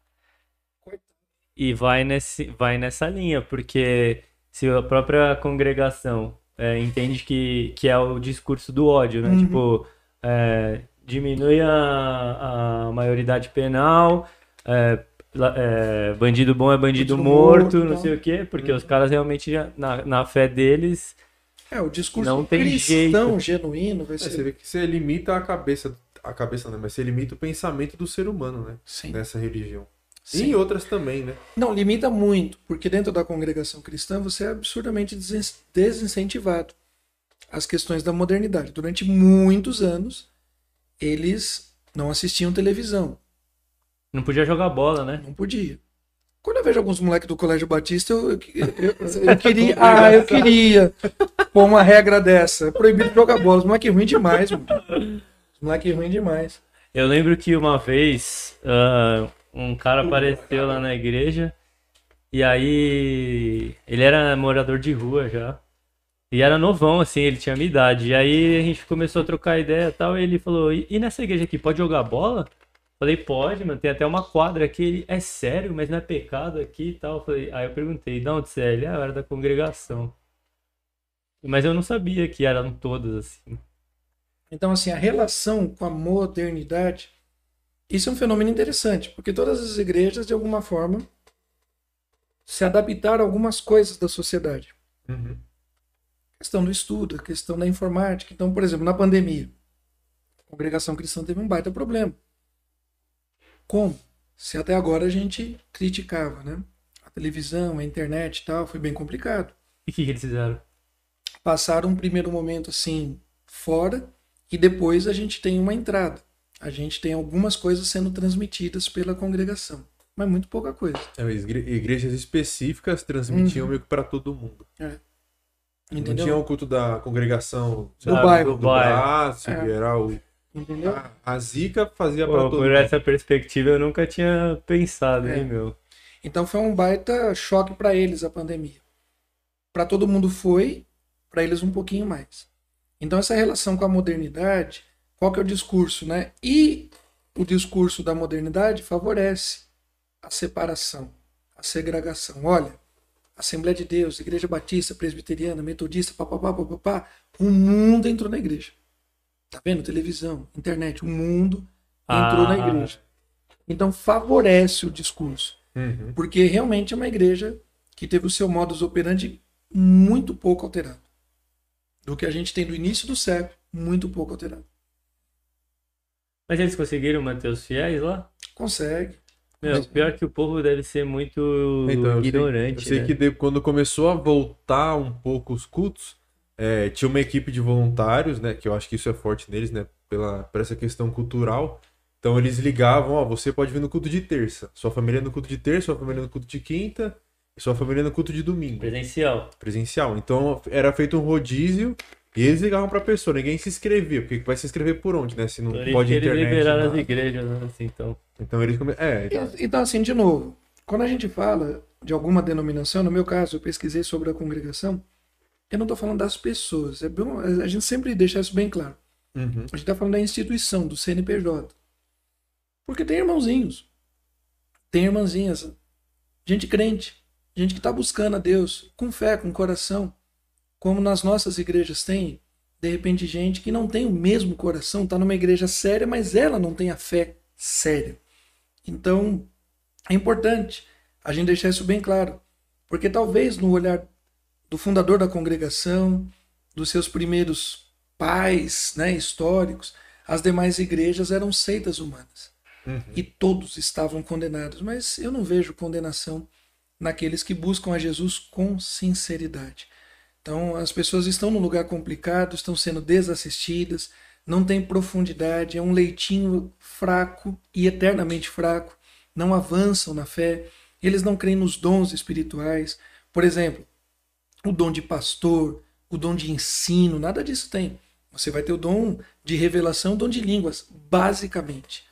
E vai, nesse, vai nessa linha, porque se a própria congregação é, entende que, que é o discurso do ódio, né? Uhum. Tipo, é, diminui a, a maioridade penal, é, é, bandido bom é bandido, Bandido morto, morto, não então. sei o quê, porque os caras realmente, já, na, na fé deles, É, o discurso Não tem cristão genuíno vai É, você ser. vê que você limita a cabeça, a cabeça não, mas você limita o pensamento do ser humano, né? Sim. Nessa religião. E Sim. em outras também, né? Não, limita muito, porque dentro da congregação cristã você é absurdamente desincentivado às questões da modernidade. Durante muitos anos, eles não assistiam televisão, não podia jogar bola, né? não podia. Quando eu vejo alguns moleques do Colégio Batista, eu, eu, eu- eu queria. Ah, eu queria pôr uma regra dessa. É proibido jogar bola. Os moleques ruins demais, mano. Os moleques ruins demais. Eu lembro que uma vez ah, um cara apareceu lá na igreja e aí ele era morador de rua já. E era novão, assim, ele tinha minha idade. E aí a gente começou a trocar ideia e tal. E ele falou: E, e nessa igreja aqui, pode jogar bola? Falei: Pode, mano, tem até uma quadra aqui. Ele: É sério, mas não é pecado aqui e tal. Falei, aí eu perguntei: De onde você é? Ele: Ah, era da congregação. Mas eu não sabia que eram todas assim. Então, assim, a relação com a modernidade, isso é um fenômeno interessante, porque todas as igrejas, de alguma forma, se adaptaram a algumas coisas da sociedade. Uhum. Questão do estudo, a questão da informática. Então, por exemplo, na pandemia, a congregação cristã teve um baita problema. Como? Se até agora a gente criticava, né? A televisão, a internet e tal, foi bem complicado. E o que, que eles fizeram? Passaram um primeiro momento assim, fora, e depois a gente tem uma entrada. A gente tem algumas coisas sendo transmitidas pela congregação, mas muito pouca coisa. É, igre- igrejas específicas transmitiam Uhum. meio que pra todo mundo. Não Entendeu? tinha o culto da congregação Do Sabe, bairro. do do bairro. braço, É. era o. Entendeu? A, a zica fazia pra Pô, todo por mundo. essa perspectiva eu nunca tinha pensado, É. hein, meu? Então foi um baita choque para eles a pandemia. Para todo mundo foi, para eles um pouquinho mais. Então essa relação com a modernidade, qual que é o discurso, né? E o discurso da modernidade favorece a separação, a segregação. Olha, Assembleia de Deus, Igreja Batista, Presbiteriana, Metodista, papapá, papapá, o mundo entrou na igreja. Tá vendo? Televisão, internet, o mundo entrou Ah. na igreja. Então favorece o discurso. Uhum. Porque realmente é uma igreja que teve o seu modus operandi muito pouco alterado. Do que a gente tem do início do século, muito pouco alterado. Mas eles conseguiram manter os fiéis lá? Consegue. Meu, pior que o povo deve ser muito Então, eu sei- ignorante, Eu sei né? que de- quando começou a voltar um pouco os cultos, é, tinha uma equipe de voluntários, né? Que eu acho que isso é forte neles, né? Pela, por essa questão cultural. Então eles ligavam, ó, você pode vir no culto de terça. Sua família no culto de terça, sua família no culto de quinta, e sua família no culto de domingo. Presencial. Presencial. Então era feito um rodízio e eles ligavam pra pessoa, ninguém se inscrevia, porque vai se inscrever por onde, né? Se não Então, pode eles internet. liberaram as nada. igrejas, né? Assim, então. Então eles come... É, então, Então, assim, de novo, quando a gente fala de alguma denominação, no meu caso, eu pesquisei sobre a congregação, eu não estou falando das pessoas. É bom a gente sempre deixa isso bem claro. uhum. A gente está falando da instituição, do CNPJ. Porque tem irmãozinhos, tem irmãzinhas, gente crente, gente que está buscando a Deus com fé, com coração, como nas nossas igrejas tem, de repente, gente que não tem o mesmo coração, está numa igreja séria, mas ela não tem a fé séria. Então, é importante a gente deixar isso bem claro, porque talvez no olhar do fundador da congregação, dos seus primeiros pais né, históricos, as demais igrejas eram seitas humanas. Uhum. E todos estavam condenados. Mas eu não vejo condenação naqueles que buscam a Jesus com sinceridade. Então, as pessoas estão num lugar complicado, estão sendo desassistidas, não tem profundidade, é um leitinho fraco e eternamente fraco, não avançam na fé, eles não creem nos dons espirituais. Por exemplo, o dom de pastor, o dom de ensino, nada disso tem. Você vai ter o dom de revelação, o dom de línguas, basicamente.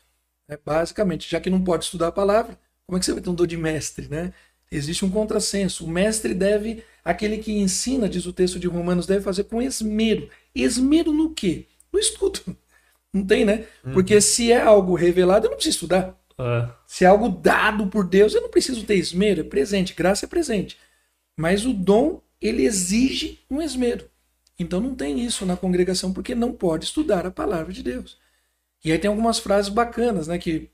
É, basicamente, já que não pode estudar a palavra, como é que você vai ter um dom de mestre, né? Existe um contrassenso. O mestre deve, aquele que ensina, diz o texto de Romanos, deve fazer com esmero. Esmero no quê? No estudo. Não tem, né? Uhum. Porque se é algo revelado, eu não preciso estudar. Uh. Se é algo dado por Deus, eu não preciso ter esmero. É presente, graça é presente. Mas o dom, ele exige um esmero. Então não tem isso na congregação, porque não pode estudar a palavra de Deus. E aí tem algumas frases bacanas, né? Que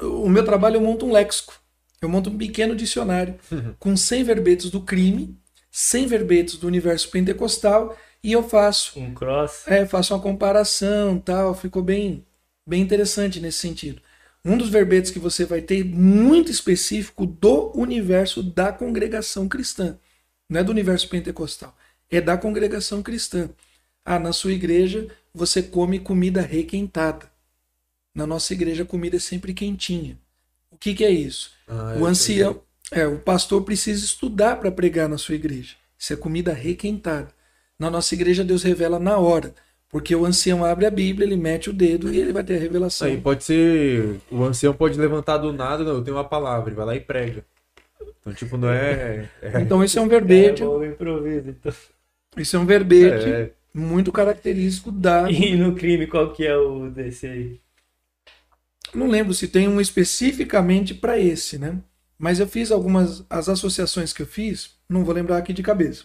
o meu trabalho eu monto um léxico. Eu monto um pequeno dicionário uhum. com 100 verbetes do crime, 100 verbetes do universo pentecostal e eu faço um cross. É, faço uma comparação, tal, ficou bem bem interessante nesse sentido. Um dos verbetes que você vai ter muito específico do universo da congregação cristã, não é do universo pentecostal, é da congregação cristã. Ah, na sua igreja você come comida requentada. Na nossa igreja a comida é sempre quentinha. O que, que é isso? Ah, o ancião, é, o pastor precisa estudar para pregar na sua igreja. Isso é comida requentada. Na nossa igreja Deus revela na hora. Porque o ancião abre a Bíblia, ele mete o dedo e ele vai ter a revelação. Aí pode ser. O ancião pode levantar do nada, não, eu tenho uma palavra, ele vai lá e prega. Então, tipo, não é. é... Então, isso é um verbete. É improviso, então. Isso é um verbete é. muito característico da. E no crime, qual que é o desse aí? Não lembro se tem um especificamente para esse, né? Mas eu fiz algumas. As associações que eu fiz, não vou lembrar aqui de cabeça.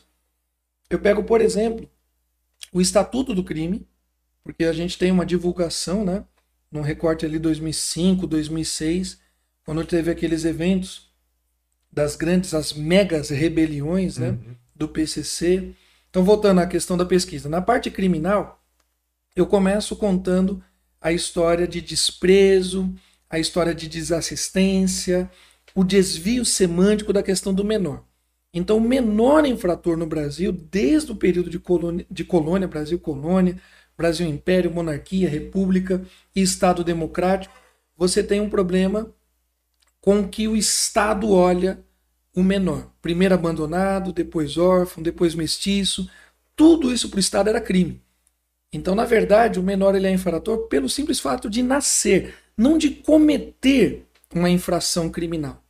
Eu pego, por exemplo, o Estatuto do Crime, porque a gente tem uma divulgação, né? Num recorte ali 2005, 2006, quando teve aqueles eventos das grandes, as megas rebeliões, né? Uhum. Do PCC. Então, voltando à questão da pesquisa. Na parte criminal, eu começo contando a história de desprezo, a história de desassistência, o desvio semântico da questão do menor. Então, o menor infrator no Brasil, desde o período de colônia, de colônia Brasil colônia, Brasil império, monarquia, república e Estado democrático, você tem um problema com que o Estado olha o menor. Primeiro abandonado, depois órfão, depois mestiço. Tudo isso para o Estado era crime. Então, na verdade, o menor ele é infrator pelo simples fato de nascer, não de cometer uma infração criminal.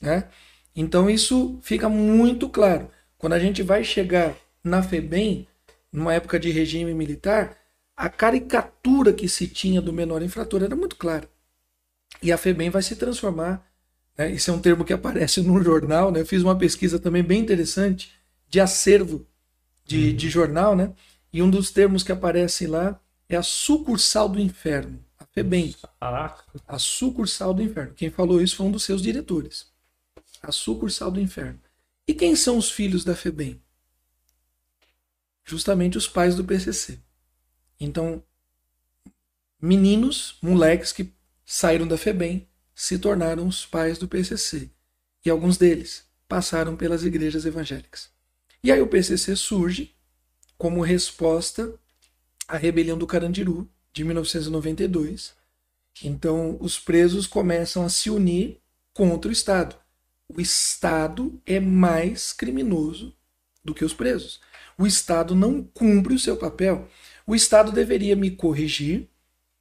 Né? Então, isso fica muito claro. Quando a gente vai chegar na FEBEM, numa época de regime militar, a caricatura que se tinha do menor infrator era muito clara. E a FEBEM vai se transformar. Né? Esse é um termo que aparece no jornal. Né? Eu fiz uma pesquisa também bem interessante de acervo de, uhum. de jornal, né? E um dos termos que aparece lá é a sucursal do inferno. A FEBEM. Caraca. A sucursal do inferno. Quem falou isso foi um dos seus diretores. A sucursal do inferno. E quem são os filhos da FEBEM? Justamente os pais do PCC. Então, meninos, moleques que saíram da FEBEM se tornaram os pais do PCC. E alguns deles passaram pelas igrejas evangélicas. E aí o PCC surge como resposta à rebelião do Carandiru de 1992. Então, os presos começam a se unir contra o Estado. O Estado é mais criminoso do que os presos. O Estado não cumpre o seu papel. O Estado deveria me corrigir,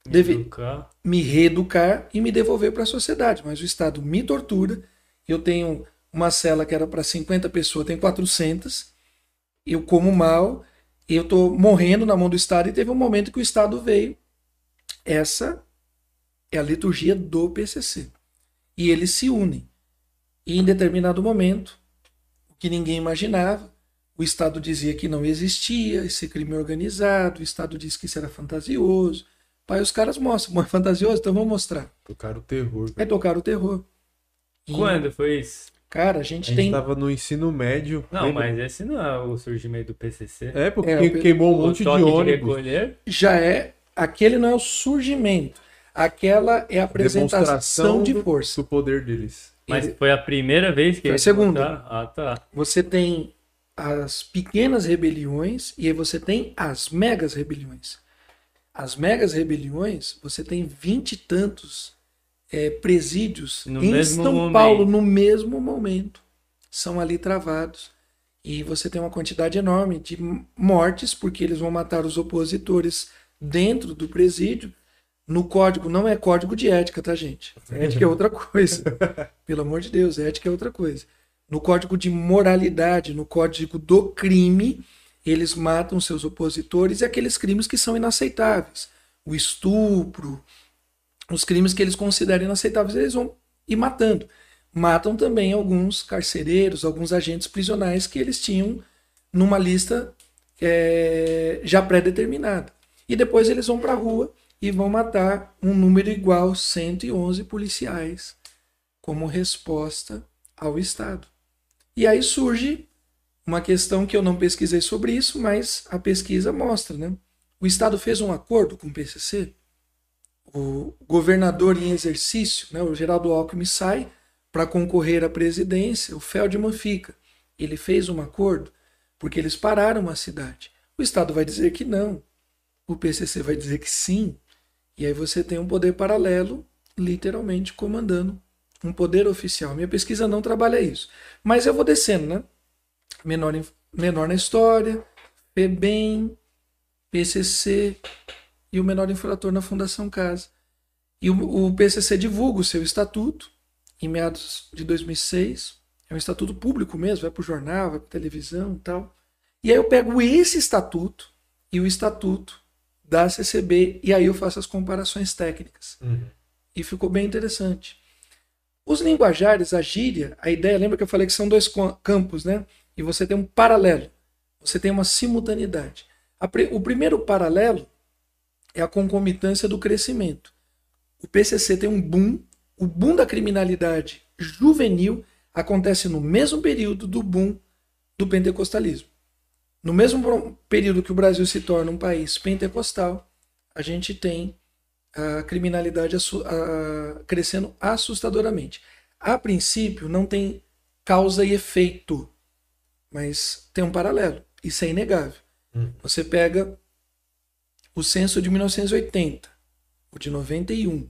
me, deve, educar. me reeducar e me devolver para a sociedade. Mas o Estado me tortura. Eu tenho uma cela que era para 50 pessoas, tem 400. Eu como mal, eu estou morrendo na mão do Estado e teve um momento que o Estado veio essa é a liturgia do PCC. E eles se unem. E em determinado momento, o que ninguém imaginava, o Estado dizia que não existia esse crime organizado, o Estado disse que isso era fantasioso. Aí os caras mostram, mas é fantasioso, então vamos mostrar. Tocaram o terror. É tocar o terror. E, Quando foi isso? Cara, a A gente gente tem. tava no ensino médio. Não, lembra? mas esse não é o surgimento do PCC. É, porque É, o- queimou um o monte de ônibus. recolher. Já é. Aquele não é o surgimento. Aquela é a apresentação de força. do poder deles. Mas Ele- foi a primeira vez que Foi a segunda. mostraram? Ah, tá. Você tem as pequenas rebeliões e aí você tem as megas rebeliões. As megas rebeliões, você tem vinte e tantos é, presídios No em São momento. Paulo no mesmo momento. São ali travados. E você tem uma quantidade enorme de mortes, porque eles vão matar os opositores dentro do presídio. No código, não é código de ética, tá, gente? Ética é outra coisa. Pelo amor de Deus, ética é outra coisa. No código de moralidade, no código do crime, eles matam seus opositores e aqueles crimes que são inaceitáveis. O estupro, os crimes que eles consideram inaceitáveis, eles vão ir matando. Matam também alguns carcereiros, alguns agentes prisionais que eles tinham numa lista é, já pré-determinada. E depois eles vão para a rua e vão matar um número igual, 111 policiais, como resposta ao Estado. E aí surge uma questão que eu não pesquisei sobre isso, mas a pesquisa mostra, né? O Estado fez um acordo com o PCC, o governador em exercício, né, o Geraldo Alckmin sai para concorrer à presidência, o Feldman fica. Ele fez um acordo porque eles pararam a cidade. O Estado vai dizer que não, o PCC vai dizer que sim, e aí você tem um poder paralelo, literalmente comandando um poder oficial. Minha pesquisa não trabalha isso, mas eu vou descendo, né? Menor, menor na história, FEBEM, PCC e o menor infrator na Fundação Casa. E o, o PCC divulga o seu estatuto em meados de 2006. É um estatuto público mesmo, vai para o jornal, vai para televisão e tal. E aí eu pego esse estatuto e o estatuto da CCB e aí eu faço as comparações técnicas. E ficou bem interessante. Os linguajares, a gíria, a ideia, lembra que eu falei que são dois campos, né? E você tem um paralelo, você tem uma simultaneidade. O primeiro paralelo é a concomitância do crescimento. O PCC tem um boom, o boom da criminalidade juvenil acontece no mesmo período do boom do pentecostalismo. No mesmo período que o Brasil se torna um país pentecostal, a gente tem a criminalidade a- crescendo assustadoramente. A princípio, não tem causa e efeito, mas tem um paralelo. Isso é inegável. Você pega o censo de 1980, o de 91,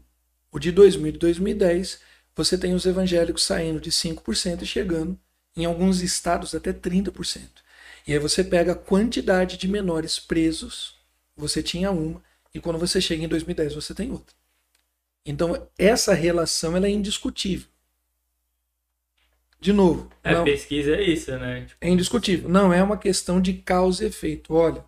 o de 2000 e 2010, você tem os evangélicos saindo de 5% e chegando, em alguns estados, até 30%. E aí você pega a quantidade de menores presos, você tinha uma, e quando você chega em 2010, você tem outra. Então, essa relação ela é indiscutível. De novo, É, não- pesquisa é isso, né? Tipo, é indiscutível. Não é uma questão de causa e efeito. Olha,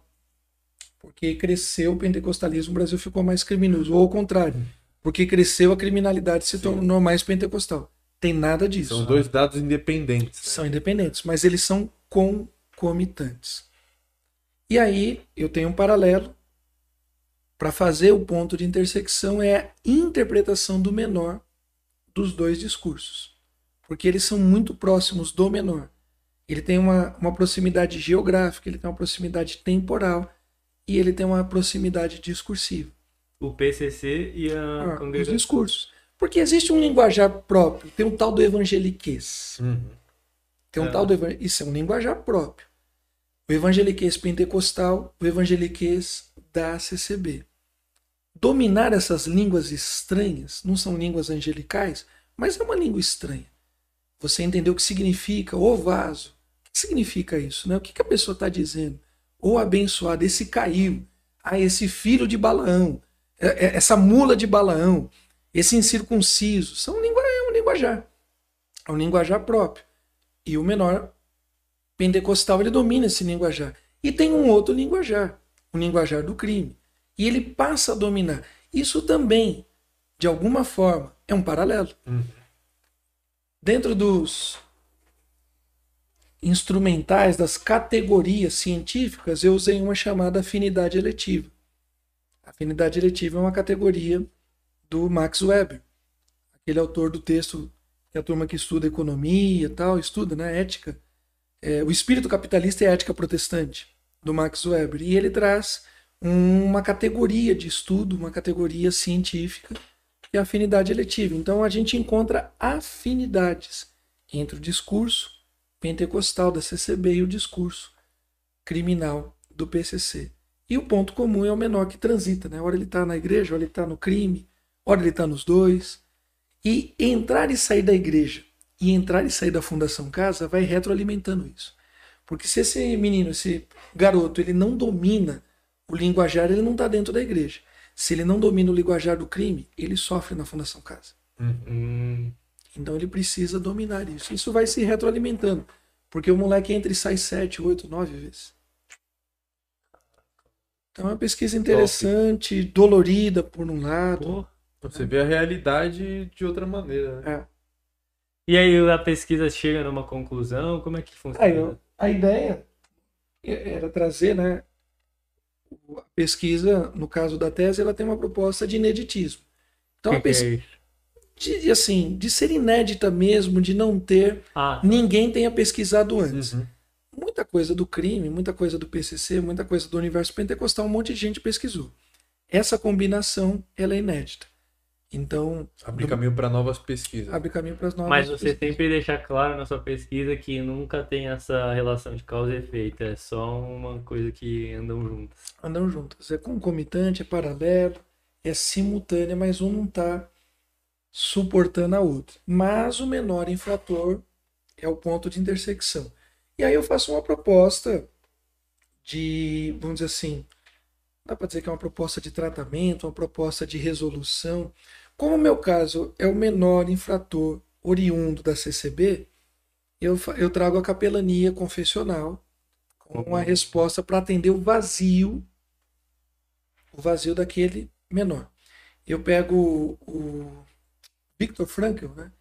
porque cresceu o pentecostalismo, o Brasil ficou mais criminoso. Ou ao contrário, porque cresceu a criminalidade se tornou mais pentecostal. Tem nada disso. São dois dados independentes. São independentes, mas eles são concomitantes. E aí eu tenho um paralelo para fazer o ponto de intersecção é a interpretação do menor dos dois discursos, porque eles são muito próximos do menor. Ele tem uma, uma proximidade geográfica, ele tem uma proximidade temporal e ele tem uma proximidade discursiva o PCC e a ah, os congregação. discursos. Porque existe um linguajar próprio, tem um tal do evangeliquez. Tem um É. tal do Isso é um linguajar próprio. O evangeliquez pentecostal, o evangeliquez da CCB. Dominar essas línguas estranhas, não são línguas angelicais, mas é uma língua estranha. Você entendeu o que significa o vaso. O que significa isso? Né? O que, a pessoa está dizendo? Ou abençoado, esse caiu. Ah, esse filho de Balaão. é- é- Essa mula de Balaão. Esse incircunciso. São língua, é um linguajar. É um linguajar próprio. E o menor pentecostal ele domina esse linguajar. E tem um outro linguajar, o linguajar do crime. E ele passa a dominar. Isso também de alguma forma, é um paralelo. Uhum. Dentro dos instrumentais, das categorias científicas, eu usei uma chamada afinidade eletiva. Afinidade eletiva é uma categoria do Max Weber, aquele autor do texto que a turma que estuda economia tal, estuda, né, ética. É, o espírito capitalista e a ética protestante, do Max Weber. E ele traz uma categoria de estudo, uma categoria científica, é a afinidade eletiva. Então a gente encontra afinidades entre o discurso pentecostal da CCB e o discurso criminal do PCC. E o ponto comum é o menor que transita, né? Ora ele está na igreja, ora ele está no crime, ora ele está nos dois. E entrar e sair da igreja e entrar e sair da Fundação Casa vai retroalimentando isso. Porque se esse menino, esse garoto, ele não domina o linguajar, ele não está dentro da igreja. Se ele não domina o linguajar do crime, ele sofre na Fundação Casa. Hum, Então ele precisa dominar isso. Isso vai se retroalimentando. Porque o moleque entra e sai sete, oito, nove vezes. Então é uma pesquisa interessante, dolorida por um lado. pô. Você vê a realidade de outra maneira, né? É. E aí a pesquisa chega numa conclusão? Como é que funciona? Aí, eu- a ideia era trazer, né? A pesquisa, no caso da tese, ela tem uma proposta de ineditismo. Então, a é pesquisa, de, assim, de ser inédita mesmo, de não ter, Ah, ninguém tenha pesquisado antes. Uhum. Muita coisa do crime, muita coisa do PCC, muita coisa do universo pentecostal, um monte de gente pesquisou. Essa combinação, ela é inédita. Então, Abre caminho para novas pesquisas. abre caminho para as novas mas você pesquisas. sempre deixa claro na sua pesquisa que nunca tem essa relação de causa e efeito. É só uma coisa que andam juntas. andam juntas. É concomitante, é paralelo, é simultânea, mas um não está suportando a outra. Mas o menor infrator é o ponto de intersecção. E aí eu faço uma proposta de, vamos dizer assim, dá para dizer que é uma proposta de tratamento, uma proposta de resolução. Como o meu caso é o menor infrator oriundo da CCB, eu, eu trago a capelania confessional com uma resposta para atender o vazio, o vazio daquele menor. Eu pego o, o Viktor Frankl, né,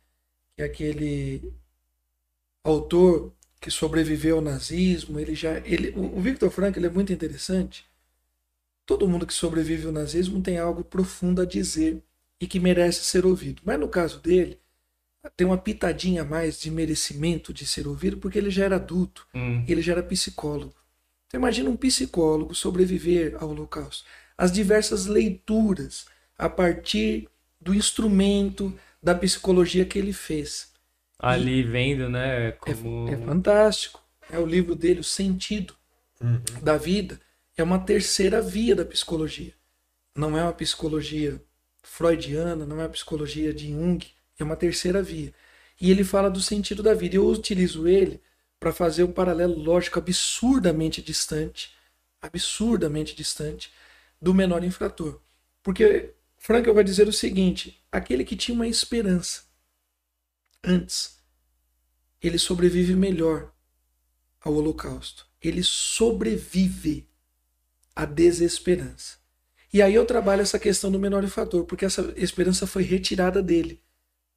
que é aquele autor que sobreviveu ao nazismo. Ele já, ele, o, o Viktor Frankl é muito interessante. Todo mundo que sobrevive ao nazismo tem algo profundo a dizer e que merece ser ouvido. Mas no caso dele, tem uma pitadinha a mais de merecimento de ser ouvido, porque ele já era adulto Hum. ele já era psicólogo. Então imagina um psicólogo sobreviver ao Holocausto. As diversas leituras a partir do instrumento da psicologia que ele fez. Ali vendo, né? É, Como. é fantástico. É o livro dele, O Sentido Uhum. da Vida. É uma terceira via da psicologia. Não é uma psicologia freudiana, não é uma psicologia de Jung, é uma terceira via. E ele fala do sentido da vida. Eu utilizo ele para fazer um paralelo lógico absurdamente distante, absurdamente distante do menor infrator. Porque Frankel vai dizer o seguinte: aquele que tinha uma esperança antes, ele sobrevive melhor ao Holocausto. Ele sobrevive à desesperança. E aí eu trabalho essa questão do menor infrator, porque essa esperança foi retirada dele.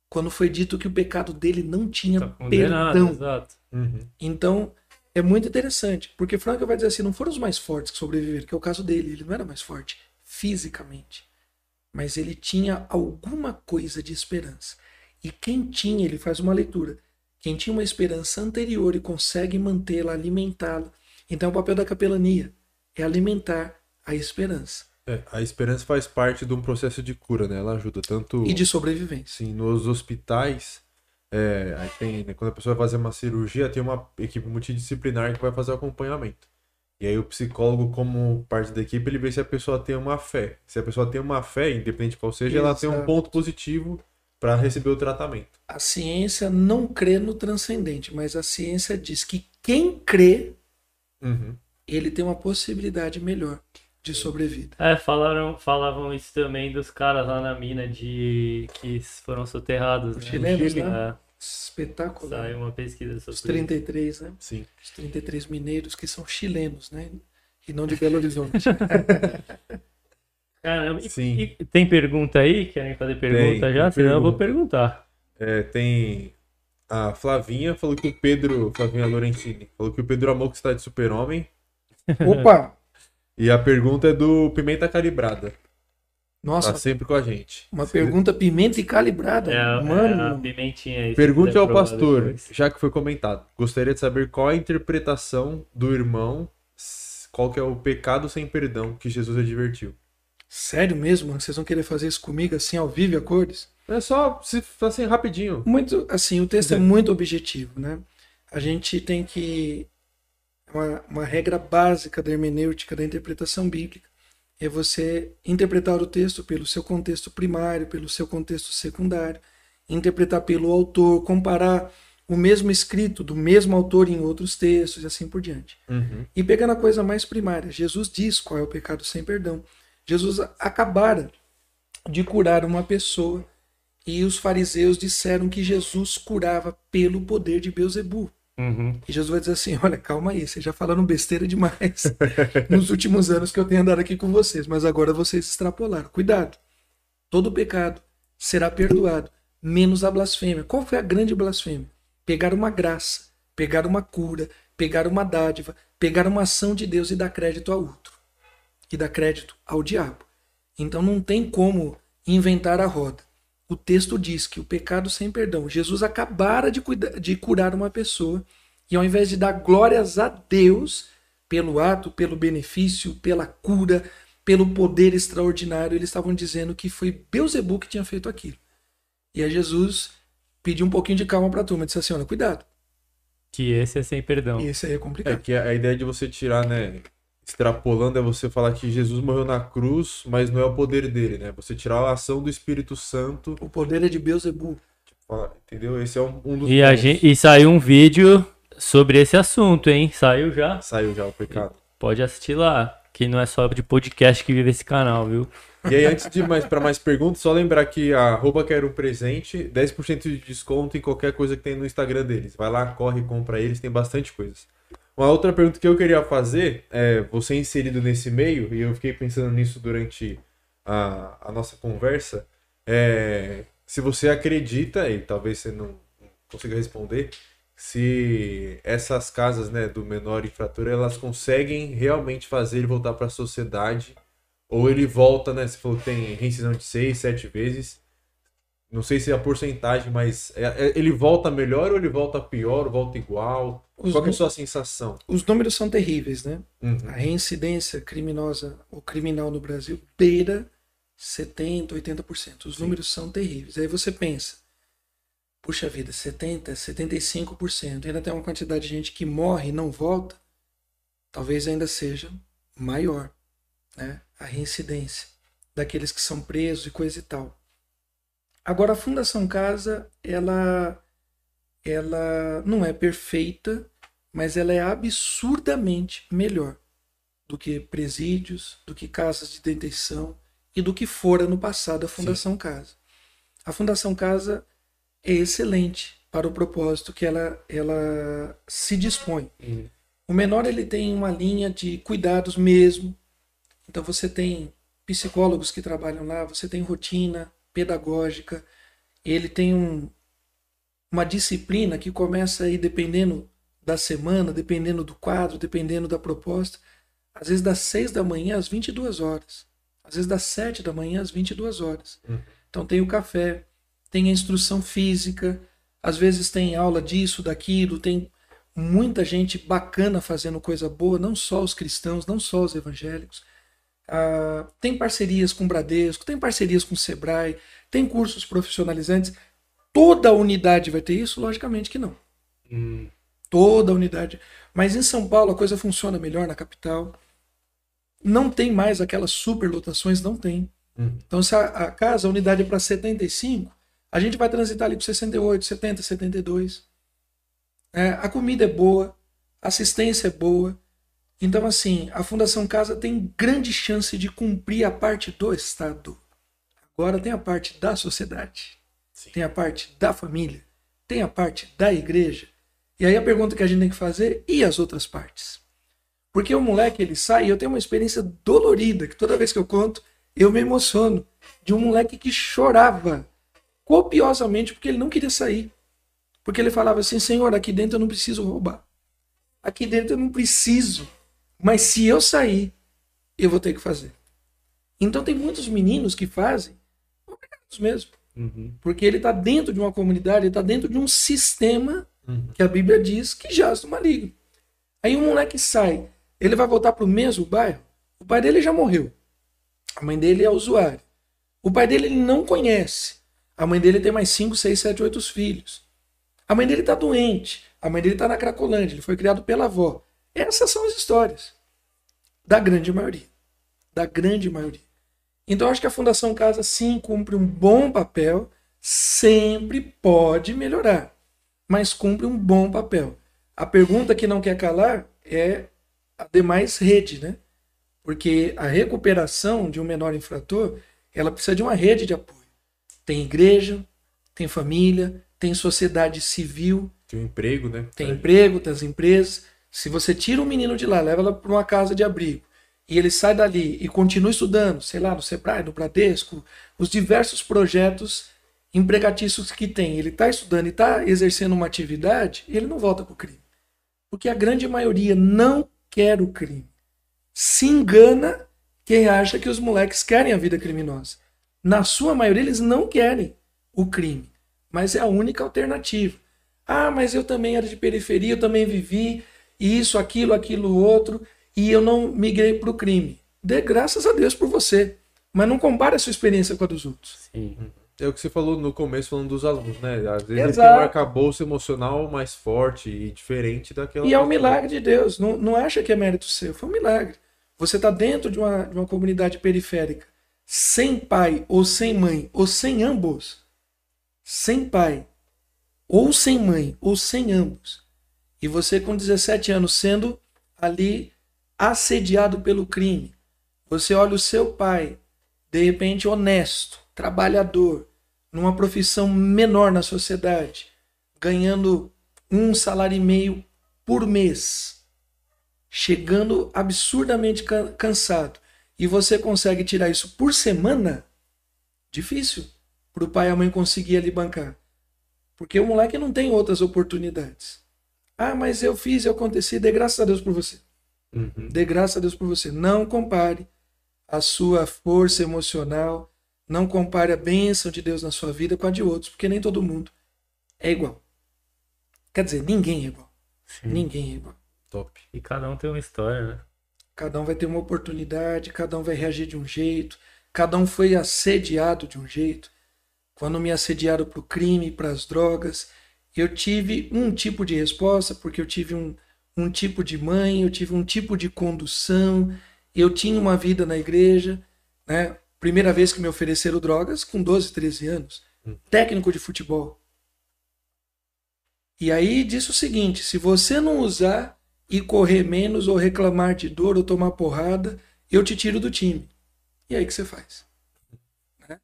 Quando foi dito que o pecado dele não tinha Tá condenado, perdão. exato. Uhum. Então, é muito interessante, porque Frank vai dizer assim, não foram os mais fortes que sobreviveram, que é o caso dele, ele não era mais forte fisicamente, mas ele tinha alguma coisa de esperança. E quem tinha, ele faz uma leitura, quem tinha uma esperança anterior e consegue mantê-la, alimentá-la. Então, o papel da capelania é alimentar a esperança É, a esperança faz parte de um processo de cura, né? Ela ajuda tanto e de sobrevivência. assim, nos hospitais. é, aí tem, né, quando a pessoa vai fazer uma cirurgia, tem uma equipe multidisciplinar que vai fazer o acompanhamento. E aí o psicólogo, como parte da equipe, ele vê se a pessoa tem uma fé. Se a pessoa tem uma fé, independente qual seja, ela tem um Exato. ponto positivo para receber o tratamento. A ciência não crê no transcendente, mas a ciência diz que quem crê, Uhum. ele tem uma possibilidade melhor de sobrevida. É, falaram, falavam isso também dos caras lá na mina de que foram soterrados, Os né? chilenos, É, né? Espetacular. saiu uma pesquisa sobre Os 33, né? Sim. Os 33 mineiros que são chilenos, né? E não de Belo Horizonte. Caramba, e- Sim. e tem pergunta aí? Querem fazer pergunta Tem, já? tem Senão eu vou pergunta. perguntar. É, tem a Flavinha, falou que o Pedro, Flavinha Lorentini, falou que o Pedro amou que está de super-homem. Opa! E a pergunta é do Pimenta Calibrada. Nossa, Tá sempre com a gente. uma pergunta pimenta e calibrada. É, é Mano, pimentinha aí. Pergunte ao pastor, depois. já que foi comentado. Gostaria de saber qual a interpretação do irmão, qual que é o pecado sem perdão que Jesus advertiu. sério mesmo? mano? Vocês vão querer fazer isso comigo assim ao vivo e a cores? É só, se assim, rapidinho. Muito, assim, o texto é muito objetivo, né? A gente tem que uma, uma regra básica da hermenêutica da interpretação bíblica é você interpretar o texto pelo seu contexto primário, pelo seu contexto secundário, interpretar pelo autor, comparar o mesmo escrito do mesmo autor em outros textos e assim por diante. Uhum. E pegando a coisa mais primária, Jesus diz qual é o pecado sem perdão. Jesus acabara de curar uma pessoa e os fariseus disseram que Jesus curava pelo poder de Beuzebu. Uhum. E Jesus vai dizer assim: olha, calma aí, vocês já falaram besteira demais nos últimos anos que eu tenho andado aqui com vocês, mas agora vocês extrapolaram. Cuidado. Todo pecado será perdoado, menos a blasfêmia. Qual foi a grande blasfêmia? Pegar uma graça, pegar uma cura, pegar uma dádiva, pegar uma ação de Deus e dar crédito a outro. E dar crédito ao diabo. Então não tem como inventar a roda. O texto diz que o pecado sem perdão, Jesus acabara de, cuida- de curar uma pessoa e ao invés de dar glórias a Deus pelo ato, pelo benefício, pela cura, pelo poder extraordinário, eles estavam dizendo que foi Beuzebu que tinha feito aquilo. E aí Jesus pediu um pouquinho de calma para a turma, disse assim, olha, cuidado, Que esse é sem perdão. e esse aí é É complicado. que a a ideia de você tirar, né? Extrapolando é você falar que Jesus morreu na cruz, mas não é o poder dele, né? Você tirar a ação do Espírito Santo, O poder é de Beuzebu. fala- entendeu? Esse é um, um dos E, a gente, e saiu um vídeo sobre esse assunto, hein? Saiu já. Saiu já o pecado. Pode assistir lá. Que não é só de podcast que vive esse canal, viu? E aí, antes de mais para mais perguntas, só lembrar que a arroba quero um presente, 10% de desconto em qualquer coisa que tem no Instagram deles. Vai lá, corre, compra eles, tem bastante coisas. Uma outra pergunta que eu queria fazer é, você inserido nesse meio, e eu fiquei pensando nisso durante a, a nossa conversa, é, se você acredita, e talvez você não consiga responder, se essas casas né, do menor infrator, elas conseguem realmente fazer ele voltar para a sociedade ou ele volta, né? Você falou que tem rescisão de seis, sete vezes. Não sei se é a porcentagem, mas é- é- ele volta melhor ou ele volta pior, volta igual? Os Qual que é a sua sensação? Os números são terríveis, né? Uhum. A reincidência criminosa ou criminal no Brasil beira 70%, 80%. Os números são terríveis. Aí você pensa, puxa vida, 70%, 75%. Ainda tem uma quantidade de gente que morre e não volta. Talvez ainda seja maior né? a reincidência daqueles que são presos e coisa e tal. Agora, a Fundação Casa, ela, ela não é perfeita, mas ela é absurdamente melhor do que presídios, do que casas de detenção e do que fora no passado a Fundação Casa. A Fundação Casa é excelente para o propósito que ela, ela se dispõe. O menor ele tem uma linha de cuidados mesmo. Então você tem psicólogos que trabalham lá, você tem rotina pedagógica, ele tem um, uma disciplina que começa aí dependendo da semana, dependendo do quadro, dependendo da proposta, às vezes das 6 da manhã às 22 horas, às vezes das 7 da manhã às 22 horas. Então tem o café, tem a instrução física, às vezes tem aula disso, daquilo, tem muita gente bacana fazendo coisa boa, não só os cristãos, não só os evangélicos. Ah, tem parcerias com o Bradesco, tem parcerias com o Sebrae, tem cursos profissionalizantes. Toda a unidade vai ter isso? Logicamente que não. Toda a unidade. Mas em São Paulo a coisa funciona melhor na capital. Não tem mais aquelas superlotações, não tem. Uhum. Então, se a, a casa, a unidade é para 75, a gente vai transitar ali para 68, 70, 72. É, a comida é boa, a assistência é boa. Então, assim, a Fundação Casa tem grande chance de cumprir a parte do Estado. Agora tem a parte da sociedade, tem a parte da família, tem a parte da igreja. E aí a pergunta que a gente tem que fazer, e as outras partes? Porque o moleque, ele sai, e eu tenho uma experiência dolorida, que toda vez que eu conto, eu me emociono de um moleque que chorava copiosamente porque ele não queria sair. Porque ele falava assim: Senhor, aqui dentro eu não preciso roubar. Aqui dentro eu não preciso. Mas se eu sair, eu vou ter que fazer. Então tem muitos meninos que fazem obrigados mesmo. Uhum. Porque ele está dentro de uma comunidade, ele está dentro de um sistema Uhum. que a Bíblia diz que jaz no maligno. Aí um moleque sai, ele vai voltar para o mesmo bairro. O pai dele já morreu. A mãe dele é usuário. O pai dele ele não conhece. A mãe dele tem mais 5, 6, 7, 8 filhos. A mãe dele está doente. A mãe dele está na Cracolândia. Ele foi criado pela avó. Essas são as histórias. Da grande maioria. Da grande maioria. Então acho que a Fundação Casa sim cumpre um bom papel. Sempre pode melhorar. Mas cumpre um bom papel. A pergunta que não quer calar é a demais rede, né? Porque a recuperação de um menor infrator, ela precisa de uma rede de apoio. Tem igreja, tem família, tem sociedade civil, Tem um emprego, né? tem emprego, tem as empresas. Se você tira um menino de lá, leva ela para uma casa de abrigo, e ele sai dali e continua estudando, sei lá, no Sebrae, no Bradesco, os diversos projetos empregatícios que tem, ele está estudando e está exercendo uma atividade, ele não volta para o crime. Porque a grande maioria não quer o crime. Se engana quem acha que os moleques querem a vida criminosa. Na sua maioria, eles não querem o crime, mas é a única alternativa. Ah, mas eu também era de periferia, eu também vivi isso, aquilo, aquilo, outro, e eu não migrei para o crime. Dê graças a Deus por você, mas não compare a sua experiência com a dos outros. Sim. É o que você falou no começo, falando dos alunos, né? Às vezes têm Exato. um arcabouço emocional mais forte e diferente daquela. E é um milagre de Deus. Não, não acha que é mérito seu. Foi um milagre. Você está dentro de uma, de uma comunidade periférica, sem pai ou sem mãe, ou sem ambos. Sem pai, ou sem mãe, ou sem ambos. E você com 17 anos sendo ali assediado pelo crime. Você olha o seu pai, de repente honesto, trabalhador, numa profissão menor na sociedade, ganhando um salário e meio por mês, chegando absurdamente can- cansado, e você consegue tirar isso por semana, difícil para o pai e a mãe conseguir ali bancar. Porque o moleque não tem outras oportunidades. Ah, mas eu fiz, eu aconteci, dê graças a Deus por você. Uhum. Dê graças a Deus por você. Não compare a sua força emocional, não compare a bênção de Deus na sua vida com a de outros, porque nem todo mundo é igual. Quer dizer, ninguém é igual. Sim. Ninguém é igual. Top. E cada um tem uma história, né? Cada um vai ter uma oportunidade, cada um vai reagir de um jeito, cada um foi assediado de um jeito. Quando me assediaram para o crime, para as drogas, eu tive um tipo de resposta, porque eu tive um, um tipo de mãe, eu tive um tipo de condução, eu tinha uma vida na igreja, né? Primeira vez que me ofereceram drogas, com 12, 13 anos, técnico de futebol. E aí disse o seguinte: se você não usar e correr menos, ou reclamar de dor, ou tomar porrada, eu te tiro do time. E aí que você faz? Né?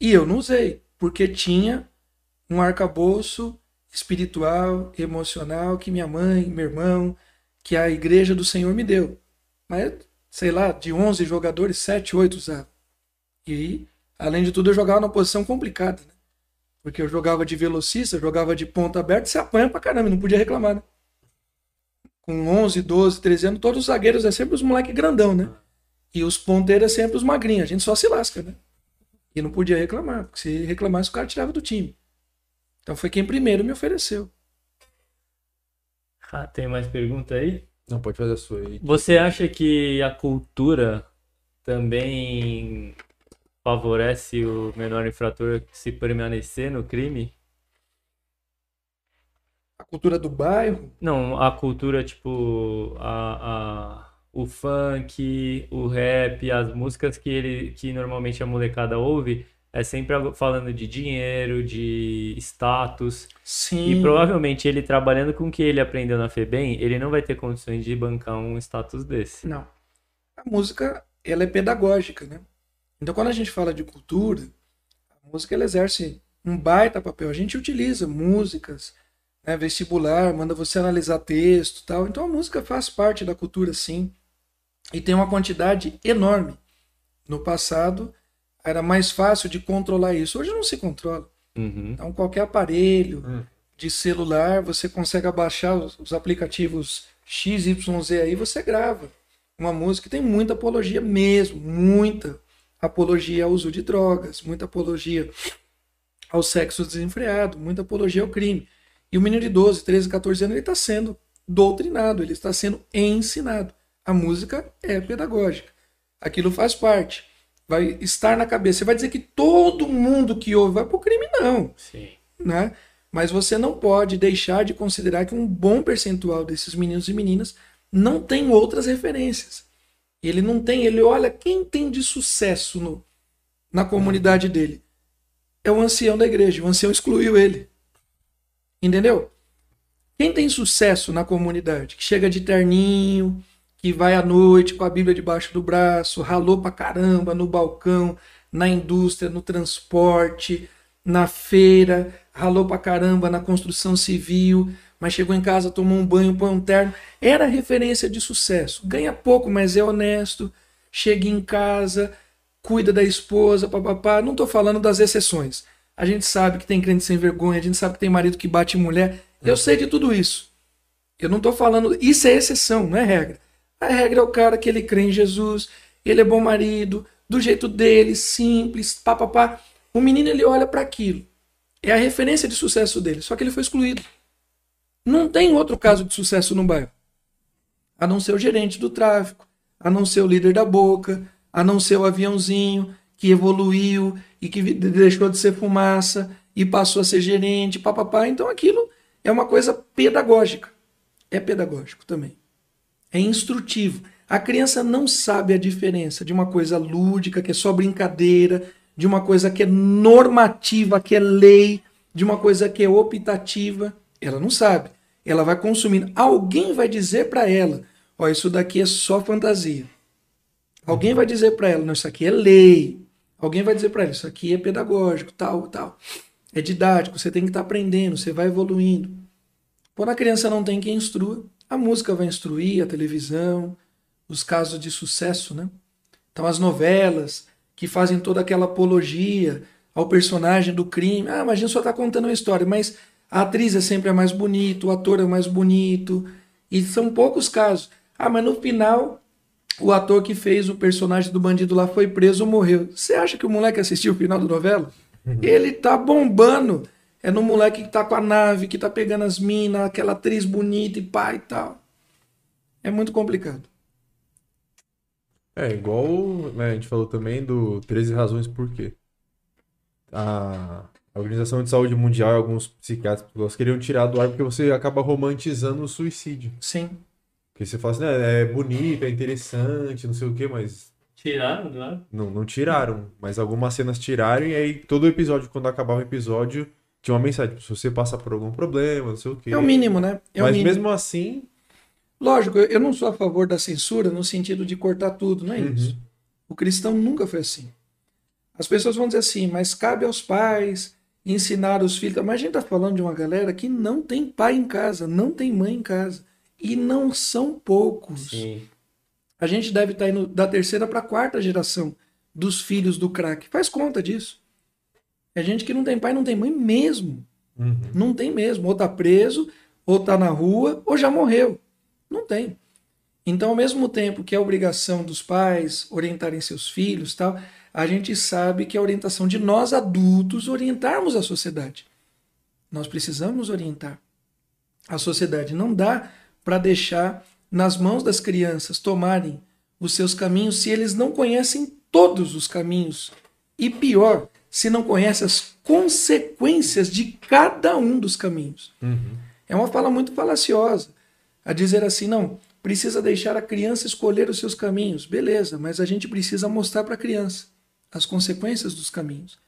E eu não usei, porque tinha um arcabouço espiritual, emocional que minha mãe, meu irmão, que a igreja do Senhor me deu. Mas, sei lá, de 11 jogadores, 7, 8 usavam. E, além de tudo, eu jogava numa posição complicada, né? Porque eu jogava de velocista, jogava de ponta aberta, você apanha pra caramba, não podia reclamar, né? Com 11, 12, 13 anos, todos os zagueiros é sempre os moleque grandão, né? E os ponteiros é sempre os magrinhos, a gente só se lasca, né? E não podia reclamar, porque se reclamasse o cara tirava do time. Então foi quem primeiro me ofereceu. Ah, tem mais pergunta aí? Não, pode fazer a sua aí. Você acha que a cultura também favorece o menor infrator se permanecer no crime? A cultura do bairro, Não, a cultura, tipo, a, a, o funk, o rap, as músicas que ele, que normalmente a molecada ouve, é sempre falando de dinheiro, de status. sim. E provavelmente ele trabalhando com o que ele aprendeu na FEBEM, ele não vai ter condições de bancar um status desse. Não. A música, ela é pedagógica, né? Então, quando a gente fala de cultura, a música ela exerce um baita papel. A gente utiliza músicas, né, vestibular, manda você analisar texto, tal. Então, a música faz parte da cultura, sim, e tem uma quantidade enorme No passado, era mais fácil de controlar isso. Hoje não se controla. Uhum. Então, qualquer aparelho Hum. de celular, você consegue abaixar os, os aplicativos XYZ aí, você grava uma música. Tem muita apologia mesmo, muita apologia ao uso de drogas, muita apologia ao sexo desenfreado, muita apologia ao crime. E o menino de 12, 13, 14 anos, ele está sendo doutrinado, ele está sendo ensinado. A música é pedagógica. Aquilo faz parte. Vai estar na cabeça. Você vai dizer que todo mundo que ouve vai para o crime? Não Sim. né? Mas você não pode deixar de considerar que um bom percentual desses meninos e meninas não tem outras referências. Ele não tem, ele olha quem tem de sucesso no, na comunidade dele. É o ancião da igreja. O ancião excluiu ele. Entendeu? Quem tem sucesso na comunidade, que chega de terninho, que vai à noite com a Bíblia debaixo do braço, ralou pra caramba no balcão, na indústria, no transporte, na feira, ralou pra caramba na construção civil, mas chegou em casa, tomou um banho, põe um terno. Era referência de sucesso. Ganha pouco, mas é honesto. Chega em casa, cuida da esposa, papapá. Não tô falando das exceções. A gente sabe que tem crente sem vergonha, a gente sabe que tem marido que bate mulher. Eu sei de tudo isso. Eu não tô falando. Isso é exceção, não é regra. A regra é o cara que ele crê em Jesus, ele é bom marido, do jeito dele, simples, papapá. O menino ele olha para aquilo. É a referência de sucesso dele, só que ele foi excluído. Não tem outro caso de sucesso no bairro. A não ser o gerente do tráfico, a não ser o líder da boca, a não ser o aviãozinho que evoluiu e que deixou de ser fumaça e passou a ser gerente, papapá. Então aquilo é uma coisa pedagógica. É pedagógico também. É instrutivo. A criança não sabe a diferença de uma coisa lúdica, que é só brincadeira, de uma coisa que é normativa, que é lei, de uma coisa que é optativa. Ela não sabe. Ela vai consumindo. Alguém vai dizer para ela: Ó, isso daqui é só fantasia. Alguém vai dizer para ela: Não, isso aqui é lei. Alguém vai dizer para ela: Isso aqui é pedagógico, tal, tal. É didático, você tem que estar aprendendo, você vai evoluindo. Quando a criança não tem quem instrua, a música vai instruir, a televisão, os casos de sucesso, né? Então as novelas que fazem toda aquela apologia ao personagem do crime. Ah, mas a gente só está contando uma história, mas a atriz é sempre a mais bonita, o ator é o mais bonito. E são poucos casos. Ah, mas no final o ator que fez o personagem do bandido lá foi preso ou morreu. Você acha que o moleque assistiu o final da novela? Ele tá bombando. É no moleque que tá com a nave, que tá pegando as minas, aquela atriz bonita e pá e tal. É muito complicado. É, igual né, a gente falou também do 13 razões por quê. A a Organização de Saúde Mundial e alguns psiquiatras psicólogos queriam tirar do ar porque você acaba romantizando o suicídio. Sim. Porque você fala assim, né, é bonito, é interessante, não sei o quê, mas Tiraram, né? não, não tiraram. Mas algumas cenas tiraram e aí todo episódio, quando acabava o episódio, tinha uma mensagem. Se você passa por algum problema, não sei o quê. É o mínimo, né? É o mas mínimo. mesmo assim, Lógico, eu eu não sou a favor da censura no sentido de cortar tudo, não é Uhum. isso. O cristão nunca foi assim. As pessoas vão dizer assim, mas cabe aos pais ensinar os filhos. Mas a gente está falando de uma galera que não tem pai em casa, não tem mãe em casa. E não são poucos. Sim. A gente deve estar indo da terceira para a quarta geração dos filhos do crack. Faz conta disso. É gente que não tem pai, não tem mãe mesmo. uhum. Não tem mesmo. Ou tá preso, ou tá na rua, ou já morreu. Não tem. Então, ao mesmo tempo que é obrigação dos pais orientarem seus filhos, tal, a gente sabe que é a orientação de nós adultos orientarmos a sociedade. Nós precisamos orientar a sociedade. Não dá para deixar nas mãos das crianças tomarem os seus caminhos se eles não conhecem todos os caminhos. E pior, se não conhecem as consequências de cada um dos caminhos. É uma fala muito falaciosa. A dizer assim, não, precisa deixar a criança escolher os seus caminhos. Beleza, mas a gente precisa mostrar para a criança as consequências dos caminhos.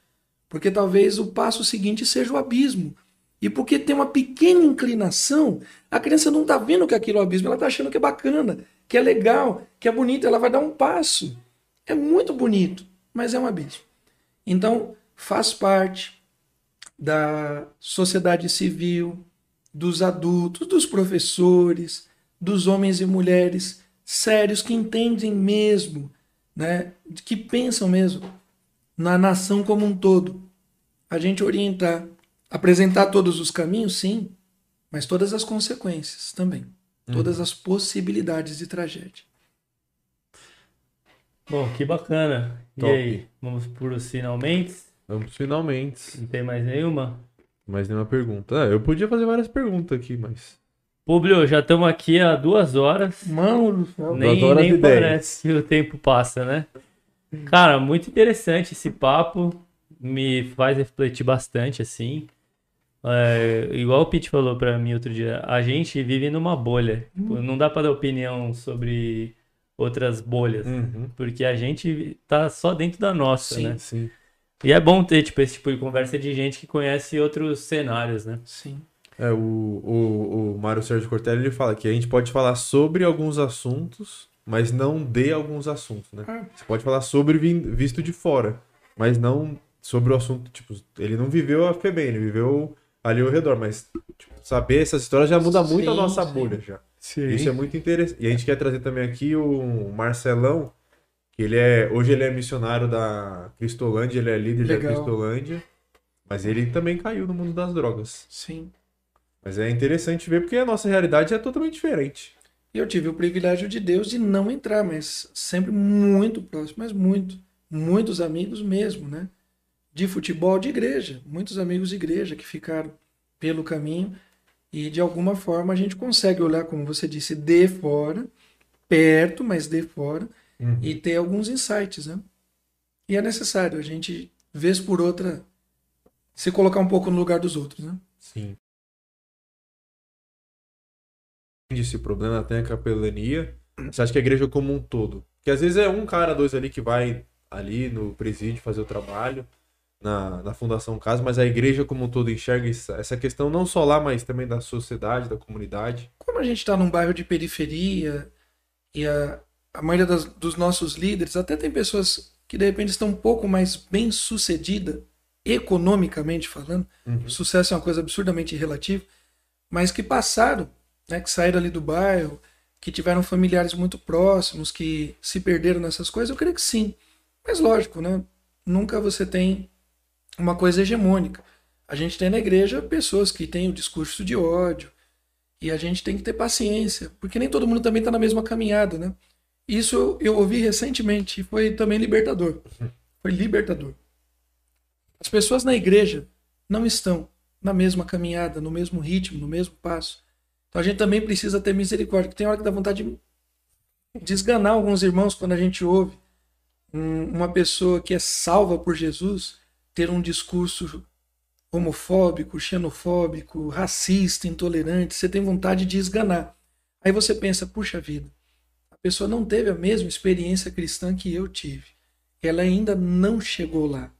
Porque talvez o passo seguinte seja o abismo. E porque tem uma pequena inclinação, a criança não está vendo que aquilo é o abismo, ela está achando que é bacana, que é legal, que é bonito, ela vai dar um passo. É muito bonito, mas é um abismo. Então, faz parte da sociedade civil, dos adultos, dos professores, dos homens e mulheres sérios que entendem mesmo né, que pensam mesmo na nação como um todo. A gente orientar, apresentar todos os caminhos, sim, mas todas as consequências também. Todas as possibilidades de tragédia. Bom, que bacana. Top. E aí, vamos por os finalmente? Vamos finalmente. Não tem mais nenhuma? Mais nenhuma pergunta. Ah, eu podia fazer várias perguntas aqui, mas. Publio, já estamos aqui há duas horas. Mano do céu. Nem, horas nem e parece que o tempo passa, né? Cara, muito interessante esse papo. Me faz refletir bastante, assim. É, igual o Pete falou pra mim outro dia, a gente vive numa bolha. Tipo, não dá pra dar opinião sobre outras bolhas. Uhum. Porque a gente tá só dentro da nossa, Sim. né? Sim. E é bom ter, tipo, esse tipo de conversa de gente que conhece outros cenários, né? Sim. É, o, o, o Mário Sérgio Cortelli ele fala que a gente pode falar sobre alguns assuntos, mas não de alguns assuntos, né? Ah. Você pode falar sobre vi- visto de fora, mas não sobre o assunto, tipo, ele não viveu a FEBEM, ele viveu ali ao redor, mas tipo, saber essas histórias já muda muito a Sim, nossa sim. bolha já. Sim. Isso é muito interessante. E a gente quer trazer também aqui o Marcelão, que ele é, hoje ele é missionário da Cristolândia, ele é líder da Legal. Cristolândia, mas ele também caiu no mundo das drogas. Sim. Mas é interessante ver porque a nossa realidade é totalmente diferente. E eu tive o privilégio de Deus de não entrar, mas sempre muito próximo, mas muito. Muitos amigos mesmo, né? De futebol, de igreja. Muitos amigos de igreja que ficaram pelo caminho. E de alguma forma a gente consegue olhar, como você disse, de fora, perto, mas de fora, e ter alguns insights, né? E é necessário a gente, vez por outra, se colocar um pouco no lugar dos outros, né? Sim. Esse problema tem a capelania. Você acha que a igreja como um todo? Porque às vezes é um cara, dois ali que vai ali no presídio fazer o trabalho, na, na Fundação Casa, mas a igreja como um todo enxerga essa, questão não só lá, mas também da sociedade, da comunidade. como a gente está num bairro de periferia e a, a maioria das- dos nossos líderes, até tem pessoas que de repente estão um pouco mais bem sucedidas, economicamente falando, Uhum. sucesso é uma coisa absurdamente relativa, mas que passaram, né, que saíram ali do bairro, que tiveram familiares muito próximos, que se perderam nessas coisas, eu creio que sim. Mas lógico, né? Nunca você tem uma coisa hegemônica. A gente tem na igreja pessoas que têm o discurso de ódio, e a gente tem que ter paciência, porque nem todo mundo também está na mesma caminhada, né? Isso eu, eu ouvi recentemente e foi também libertador. Foi libertador. As pessoas na igreja não estão na mesma caminhada, no mesmo ritmo, no mesmo passo. Então a gente também precisa ter misericórdia, porque tem hora que dá vontade de desganar alguns irmãos quando a gente ouve um- uma pessoa que é salva por Jesus ter um discurso homofóbico, xenofóbico, racista, intolerante, você tem vontade de esganar. Aí você pensa, puxa vida, a pessoa não teve a mesma experiência cristã que eu tive. Ela ainda não chegou lá.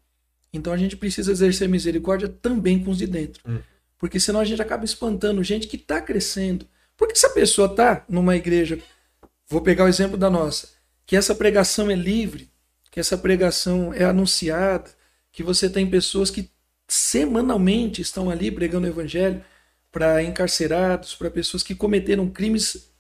Então a gente precisa exercer misericórdia também com os de dentro. Hum. Porque senão a gente acaba espantando gente que está crescendo. Porque se a pessoa está numa igreja, vou pegar o exemplo da nossa, que essa pregação é livre, que essa pregação é anunciada, que você tem pessoas que semanalmente estão ali pregando o evangelho para encarcerados, para pessoas que cometeram crimes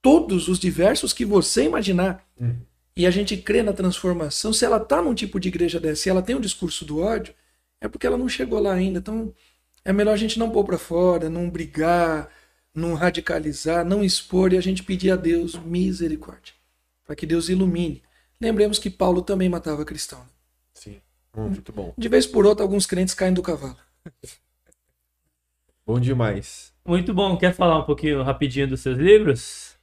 todos os diversos que você imaginar. Uhum. E a gente crê na transformação. Se ela está num tipo de igreja dessa, se ela tem um discurso do ódio, é porque ela não chegou lá ainda. Então, é melhor a gente não pôr para fora, não brigar, não radicalizar, não expor e a gente pedir a Deus misericórdia, para que Deus ilumine. Lembremos que Paulo também matava cristão. né? Sim. Hum, muito bom. De vez por outra, alguns crentes caem do cavalo. Bom demais. Muito bom. Quer falar um pouquinho rapidinho dos seus livros?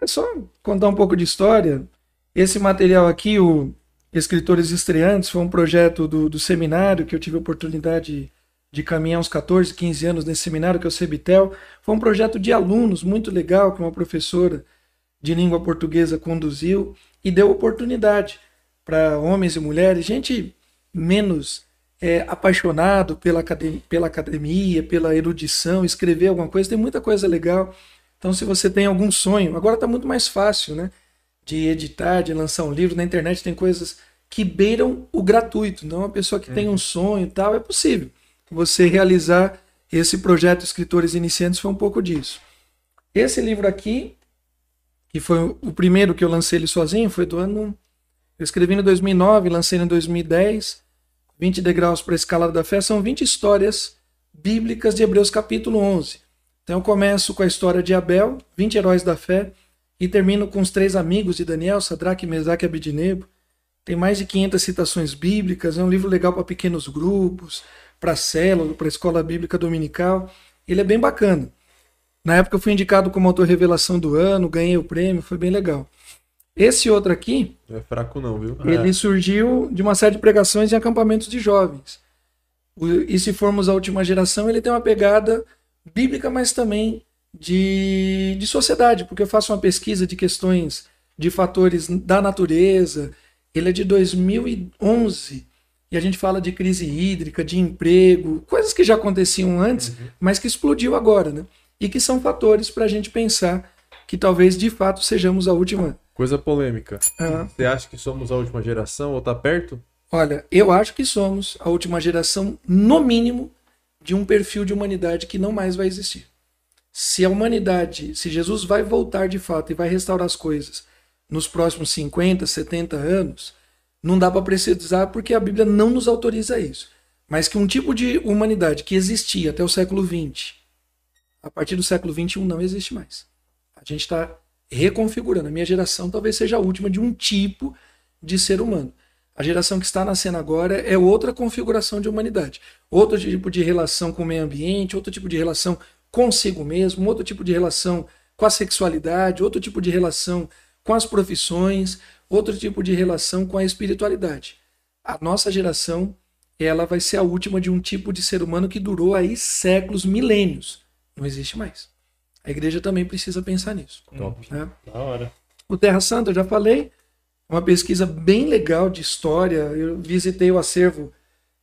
É só contar um pouco de história. Esse material aqui, o Escritores Estreantes, foi um projeto do, do seminário que eu tive a oportunidade de caminhar uns 14, 15 anos nesse seminário, que é o Cebitel. Foi um projeto de alunos muito legal, que uma professora de língua portuguesa conduziu e deu oportunidade para homens e mulheres, gente menos é, apaixonado pela academia, pela academia, pela erudição, escrever alguma coisa, tem muita coisa legal. Então, se você tem algum sonho, agora está muito mais fácil, né? De editar, de lançar um livro. Na internet tem coisas que beiram o gratuito. Então, uma pessoa que tem um sonho e tal, é possível. Você realizar esse projeto Escritores Iniciantes foi um pouco disso. Esse livro aqui, que foi o primeiro que eu lancei ele sozinho, foi do ano. Eu escrevi em 2009, lancei em 2010. 20 degraus para a escalada da fé são 20 histórias bíblicas de Hebreus capítulo 11. Então eu começo com a história de Abel, 20 heróis da fé, e termino com os três amigos de Daniel, Sadraque, Mesaque e Abidnego. Tem mais de 500 citações bíblicas, é um livro legal para pequenos grupos, para célula, para escola bíblica dominical. Ele é bem bacana. Na época eu fui indicado como autor revelação do ano, ganhei o prêmio, foi bem legal. Esse outro aqui, Não é fraco não, viu? ele surgiu de uma série de pregações em acampamentos de jovens. E se formos a última geração, ele tem uma pegada bíblica, mas também de, de sociedade, porque eu faço uma pesquisa de questões de fatores da natureza. Ele é de 2011 e a gente fala de crise hídrica, de emprego, coisas que já aconteciam antes, mas que explodiu agora, né? E que são fatores para a gente pensar que talvez de fato sejamos a última. Coisa polêmica. Ah, Você acha que somos a última geração ou tá perto? Olha, eu acho que somos a última geração, no mínimo, de um perfil de humanidade que não mais vai existir. Se a humanidade, se Jesus vai voltar de fato e vai restaurar as coisas nos próximos 50, 70 anos, não dá para precisar porque a Bíblia não nos autoriza isso. Mas que um tipo de humanidade que existia até o século XX, a partir do século XXI não existe mais. A gente está reconfigurando. A minha geração talvez seja a última de um tipo de ser humano. A geração que está nascendo agora é outra configuração de humanidade. Outro tipo de relação com o meio ambiente, outro tipo de relação consigo mesmo, outro tipo de relação com a sexualidade, outro tipo de relação com as profissões, outro tipo de relação com a espiritualidade. A nossa geração, ela vai ser a última de um tipo de ser humano que durou aí séculos, milênios. Não existe mais. A igreja também precisa pensar nisso. Top. né? Da hora. O Terra Santa, eu já falei, uma pesquisa bem legal de história. Eu visitei o acervo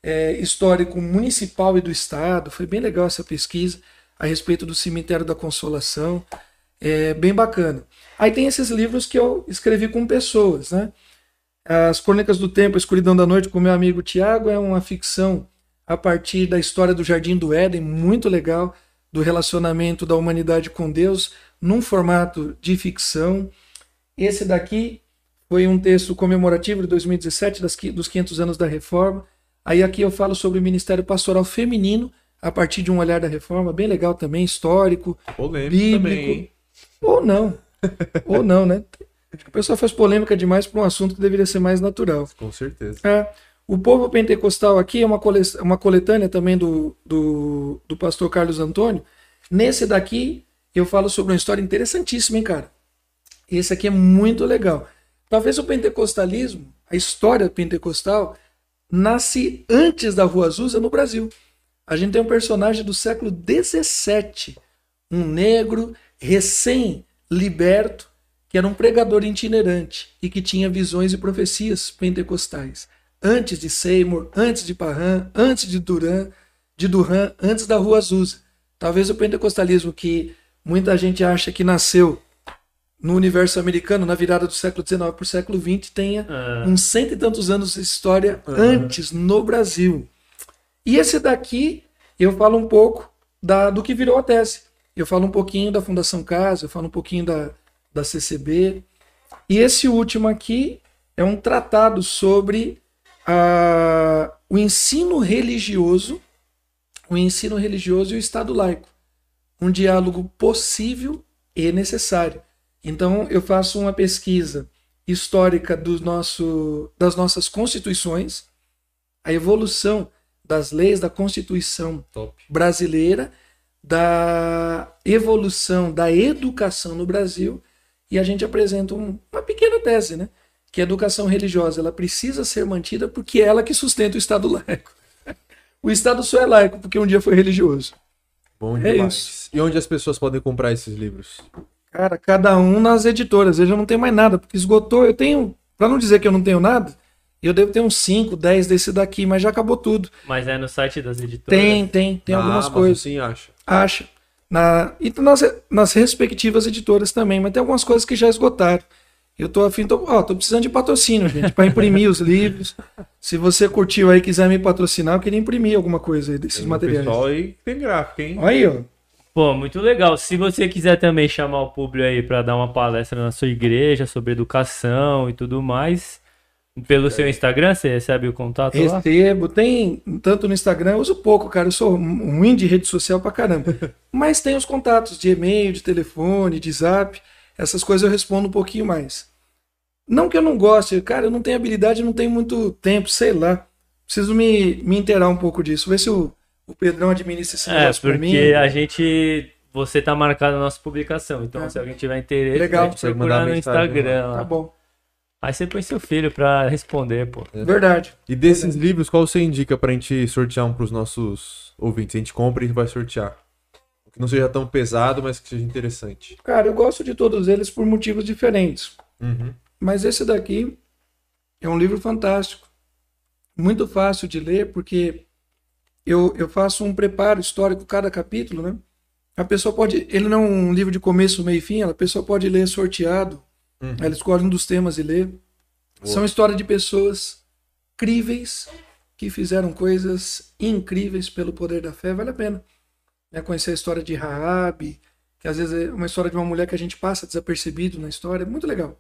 é, histórico municipal e do estado. Foi bem legal essa pesquisa a respeito do cemitério da Consolação. É bem bacana. Aí tem esses livros que eu escrevi com pessoas, né? As Crônicas do Tempo, a Escuridão da Noite, com meu amigo Tiago, é uma ficção a partir da história do Jardim do Éden, muito legal, do relacionamento da humanidade com Deus, num formato de ficção. Esse daqui foi um texto comemorativo de 2017, das, dos 500 anos da Reforma. Aí aqui eu falo sobre o Ministério Pastoral Feminino, a partir de um olhar da Reforma, bem legal também, histórico, Polêmico Bíblico. também, ou não. ou não, né? Acho que o pessoal faz polêmica demais para um assunto que deveria ser mais natural. Com certeza. É, o povo pentecostal aqui é uma, cole- uma coletânea também do, do, do pastor Carlos Antônio. Nesse daqui, eu falo sobre uma história interessantíssima, hein, cara? Esse aqui é muito legal. Talvez o pentecostalismo, a história pentecostal, nasce antes da Rua Azusa no Brasil. A gente tem um personagem do século XVII, um negro recém-liberto, que era um pregador itinerante e que tinha visões e profecias pentecostais. Antes de Seymour, antes de Parham, antes de Duran, de Duran, antes da Rua Azusa. Talvez o pentecostalismo que muita gente acha que nasceu no universo americano, na virada do século XIX para o século XX, tenha Ah. uns cento e tantos anos de história antes no Brasil. E esse daqui, eu falo um pouco da, do que virou a tese. Eu falo um pouquinho da Fundação Casa, eu falo um pouquinho da, da CCB. E esse último aqui é um tratado sobre a, o ensino religioso, o ensino religioso e o Estado laico. Um diálogo possível e necessário. Então, eu faço uma pesquisa histórica do nosso, das nossas constituições, a evolução das leis da Constituição Top. brasileira, da evolução da educação no Brasil, e a gente apresenta um- uma pequena tese, né? Que a educação religiosa ela precisa ser mantida porque é ela que sustenta o Estado laico. O Estado só é laico porque um dia foi religioso. Bom É demais. isso. E onde as pessoas podem comprar esses livros? Cara, cada um nas editoras. Eu já não tenho mais nada, porque esgotou. Eu tenho, para não dizer que eu não tenho nada, eu devo ter uns 5, 10 desse daqui, mas já acabou tudo. Mas é no site das editoras. Tem, tem, tem Na algumas Amazon, coisas. Sim, acha. Acha. Na, e nas, nas respectivas editoras também, mas tem algumas coisas que já esgotaram. Eu tô afim, tô, ó, tô precisando de patrocínio, gente, para imprimir os livros. Se você curtiu aí e quiser me patrocinar, eu queria imprimir alguma coisa aí desses Tem materiais. pessoal aí que tem gráfico, hein? Olha aí, ó. Pô, muito legal. Se você quiser também chamar o público aí pra dar uma palestra na sua igreja sobre educação e tudo mais, Pelo seu Instagram, você recebe o contato lá? Recebo, tem tanto no Instagram, eu uso pouco, cara. Eu sou ruim de rede social pra caramba. Mas tem os contatos de e-mail, de telefone, de zap. Essas coisas eu respondo um pouquinho mais. Não que eu não goste, cara, eu não tenho habilidade, não tenho muito tempo, sei lá. Preciso me, me inteirar um pouco disso. Ver se o, o Pedrão administra esse É, negócio pra mim. porque a gente. Você tá marcado na nossa publicação. Então, É. se alguém tiver interesse, Legal, pode procurar no Instagram. Tá lá. bom. Aí você põe seu filho pra responder, pô. Verdade. E desses livros, qual você indica pra gente sortear um pros nossos ouvintes? A gente compra e vai sortear. Que não seja tão pesado, mas que seja interessante. Cara, eu gosto de todos eles por motivos diferentes. Uhum. Mas esse daqui é um livro fantástico. Muito fácil de ler, porque eu, eu faço um preparo histórico cada capítulo, né? A pessoa pode. Ele não é um livro de começo, meio e fim, a pessoa pode ler sorteado. Uhum. Ela escolhe um dos temas e lê. São histórias de pessoas críveis que fizeram coisas incríveis pelo poder da fé. Vale a pena. É conhecer a história de Raab, que às vezes é uma história de uma mulher que a gente passa desapercebido na história. É muito legal.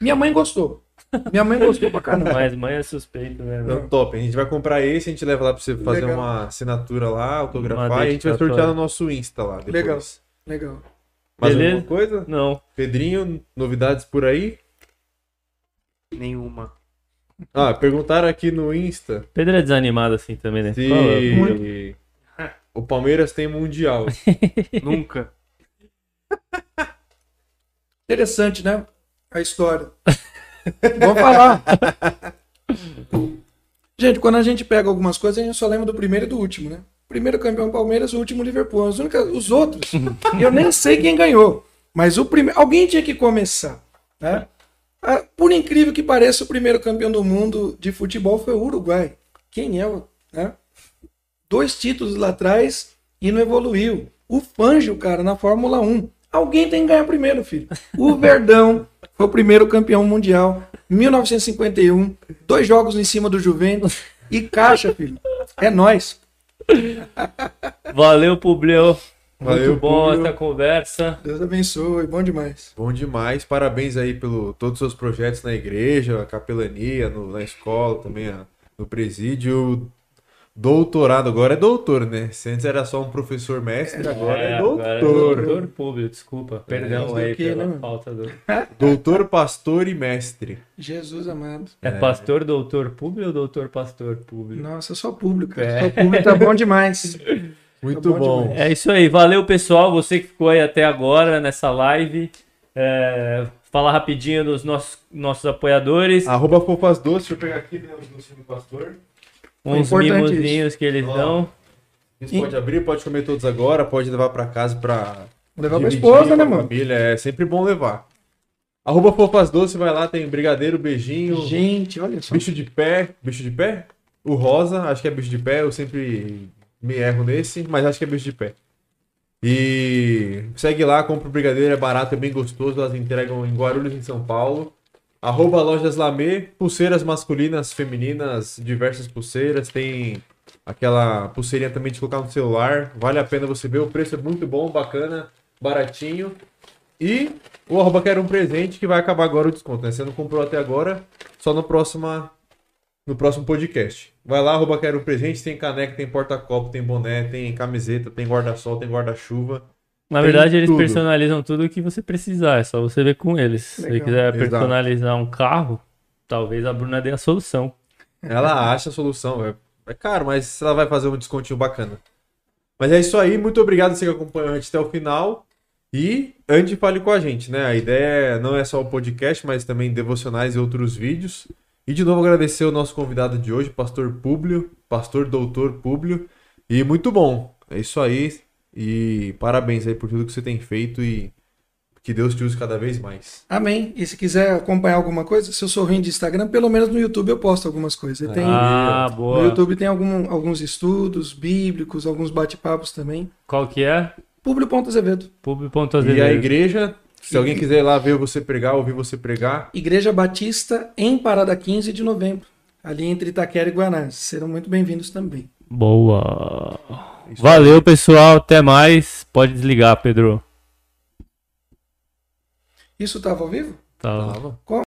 Minha mãe gostou. Minha mãe gostou pra caramba. Mas mãe é suspeito, né? Então, top. A gente vai comprar esse, a gente leva lá pra você fazer Legal. uma assinatura lá, autografar, e a gente vai sortear no nosso Insta lá depois. Legal. Legal. Mais Beleza. alguma coisa? Não. Pedrinho, novidades por aí? Nenhuma. Ah, perguntaram aqui no Insta Pedro é desanimado assim também, né? se Fala. o Palmeiras tem Mundial. Nunca. Interessante, né? A história. Vamos falar. Gente, quando a gente pega algumas coisas, a gente só lembra do primeiro e do último, né? Primeiro campeão Palmeiras, o último Liverpool. As únicas, os outros, eu nem sei quem ganhou. Mas o primeiro, alguém tinha que começar, né? Ah, Por incrível que pareça, o primeiro campeão do mundo de futebol foi o Uruguai. Quem é o, né? Dois títulos lá atrás e não evoluiu. O Fangio, cara, na Fórmula 1. Alguém tem que ganhar primeiro, filho. O Verdão foi o primeiro campeão mundial. 1951. Dois jogos em cima do Juventus. E caixa, filho. É nós. Valeu, Publio. Valeu, Muito bom Publio. essa conversa. Deus abençoe. Bom demais. Bom demais, parabéns aí pelo todos os seus projetos na igreja, a capelania, no- na escola, também a- no presídio. Doutorado, agora é doutor, né? Se antes era só um professor mestre, agora é, agora é doutor. doutor Publio, desculpa. Perdão não sei aí o quê, pela né? falta do. Doutor, pastor e mestre. Jesus amado. É, pastor, doutor Publio ou doutor, pastor Publio? Nossa, só público. É. Só público tá bom demais. Muito bom bom. demais. É isso aí, valeu pessoal, você que ficou aí até agora nessa live. É, falar rapidinho dos nossos, nossos apoiadores, Arroba Fofas Doces, deixa eu pegar aqui né, docinhos do pastor. Uns mimosinhos que eles Ó. dão. Você pode abrir, pode comer todos agora, pode levar pra casa pra levar pra dividir esposa, né, mano? Família. É sempre bom levar. Arroba Fofas Doces, vai lá, tem brigadeiro, beijinho, Gente, olha só. bicho de pé. Bicho de pé? O rosa, acho que é bicho de pé, eu sempre me erro nesse, mas acho que é bicho de pé. E segue lá, compra o brigadeiro, é barato, é bem gostoso, elas entregam em Guarulhos, em São Paulo. Arroba Lojas Lamê, pulseiras masculinas, femininas, diversas pulseiras, tem aquela pulseirinha também de colocar no celular, vale a pena você ver, o preço é muito bom, bacana, baratinho. E o arroba quer um presente que vai acabar agora o desconto, né? Você não comprou até agora, só no próxima no próximo podcast. Vai lá, arroba quero um presente, tem caneca, tem porta-copo, tem boné, tem camiseta, tem guarda-sol, tem guarda-chuva. Na verdade, eles tudo. personalizam tudo o que você precisar, é só você ver com eles. Se você Legal. quiser Exato. personalizar um carro, talvez a Bruna dê a solução. Ela acha a solução. É, é caro, mas ela vai fazer um descontinho bacana. Mas é isso aí. Muito obrigado você que acompanhou a gente até o final. E antes fale com a gente, né? A ideia não é só o podcast, mas também devocionais e outros vídeos. E de novo agradecer o nosso convidado de hoje, Pastor Públio, Pastor Doutor Públio. E muito bom. É isso aí. E parabéns aí por tudo que você tem feito e que Deus te use cada vez mais. Amém. E se quiser acompanhar alguma coisa, se eu sou ruim de Instagram, pelo menos no YouTube eu posto algumas coisas. Tem, ah, no boa. YouTube tem algum- alguns estudos bíblicos, alguns bate-papos também. Qual que é? Publi.azevedo. E a igreja, se alguém quiser ir lá ver você pregar, ouvir você pregar, Igreja Batista em Parada 15 de novembro. Ali entre Itaquera e Guanás. Serão muito bem-vindos também. Boa. Isso Valeu, pessoal. Até mais. Pode desligar, Pedro. Isso estava ao vivo? Tava. Qual?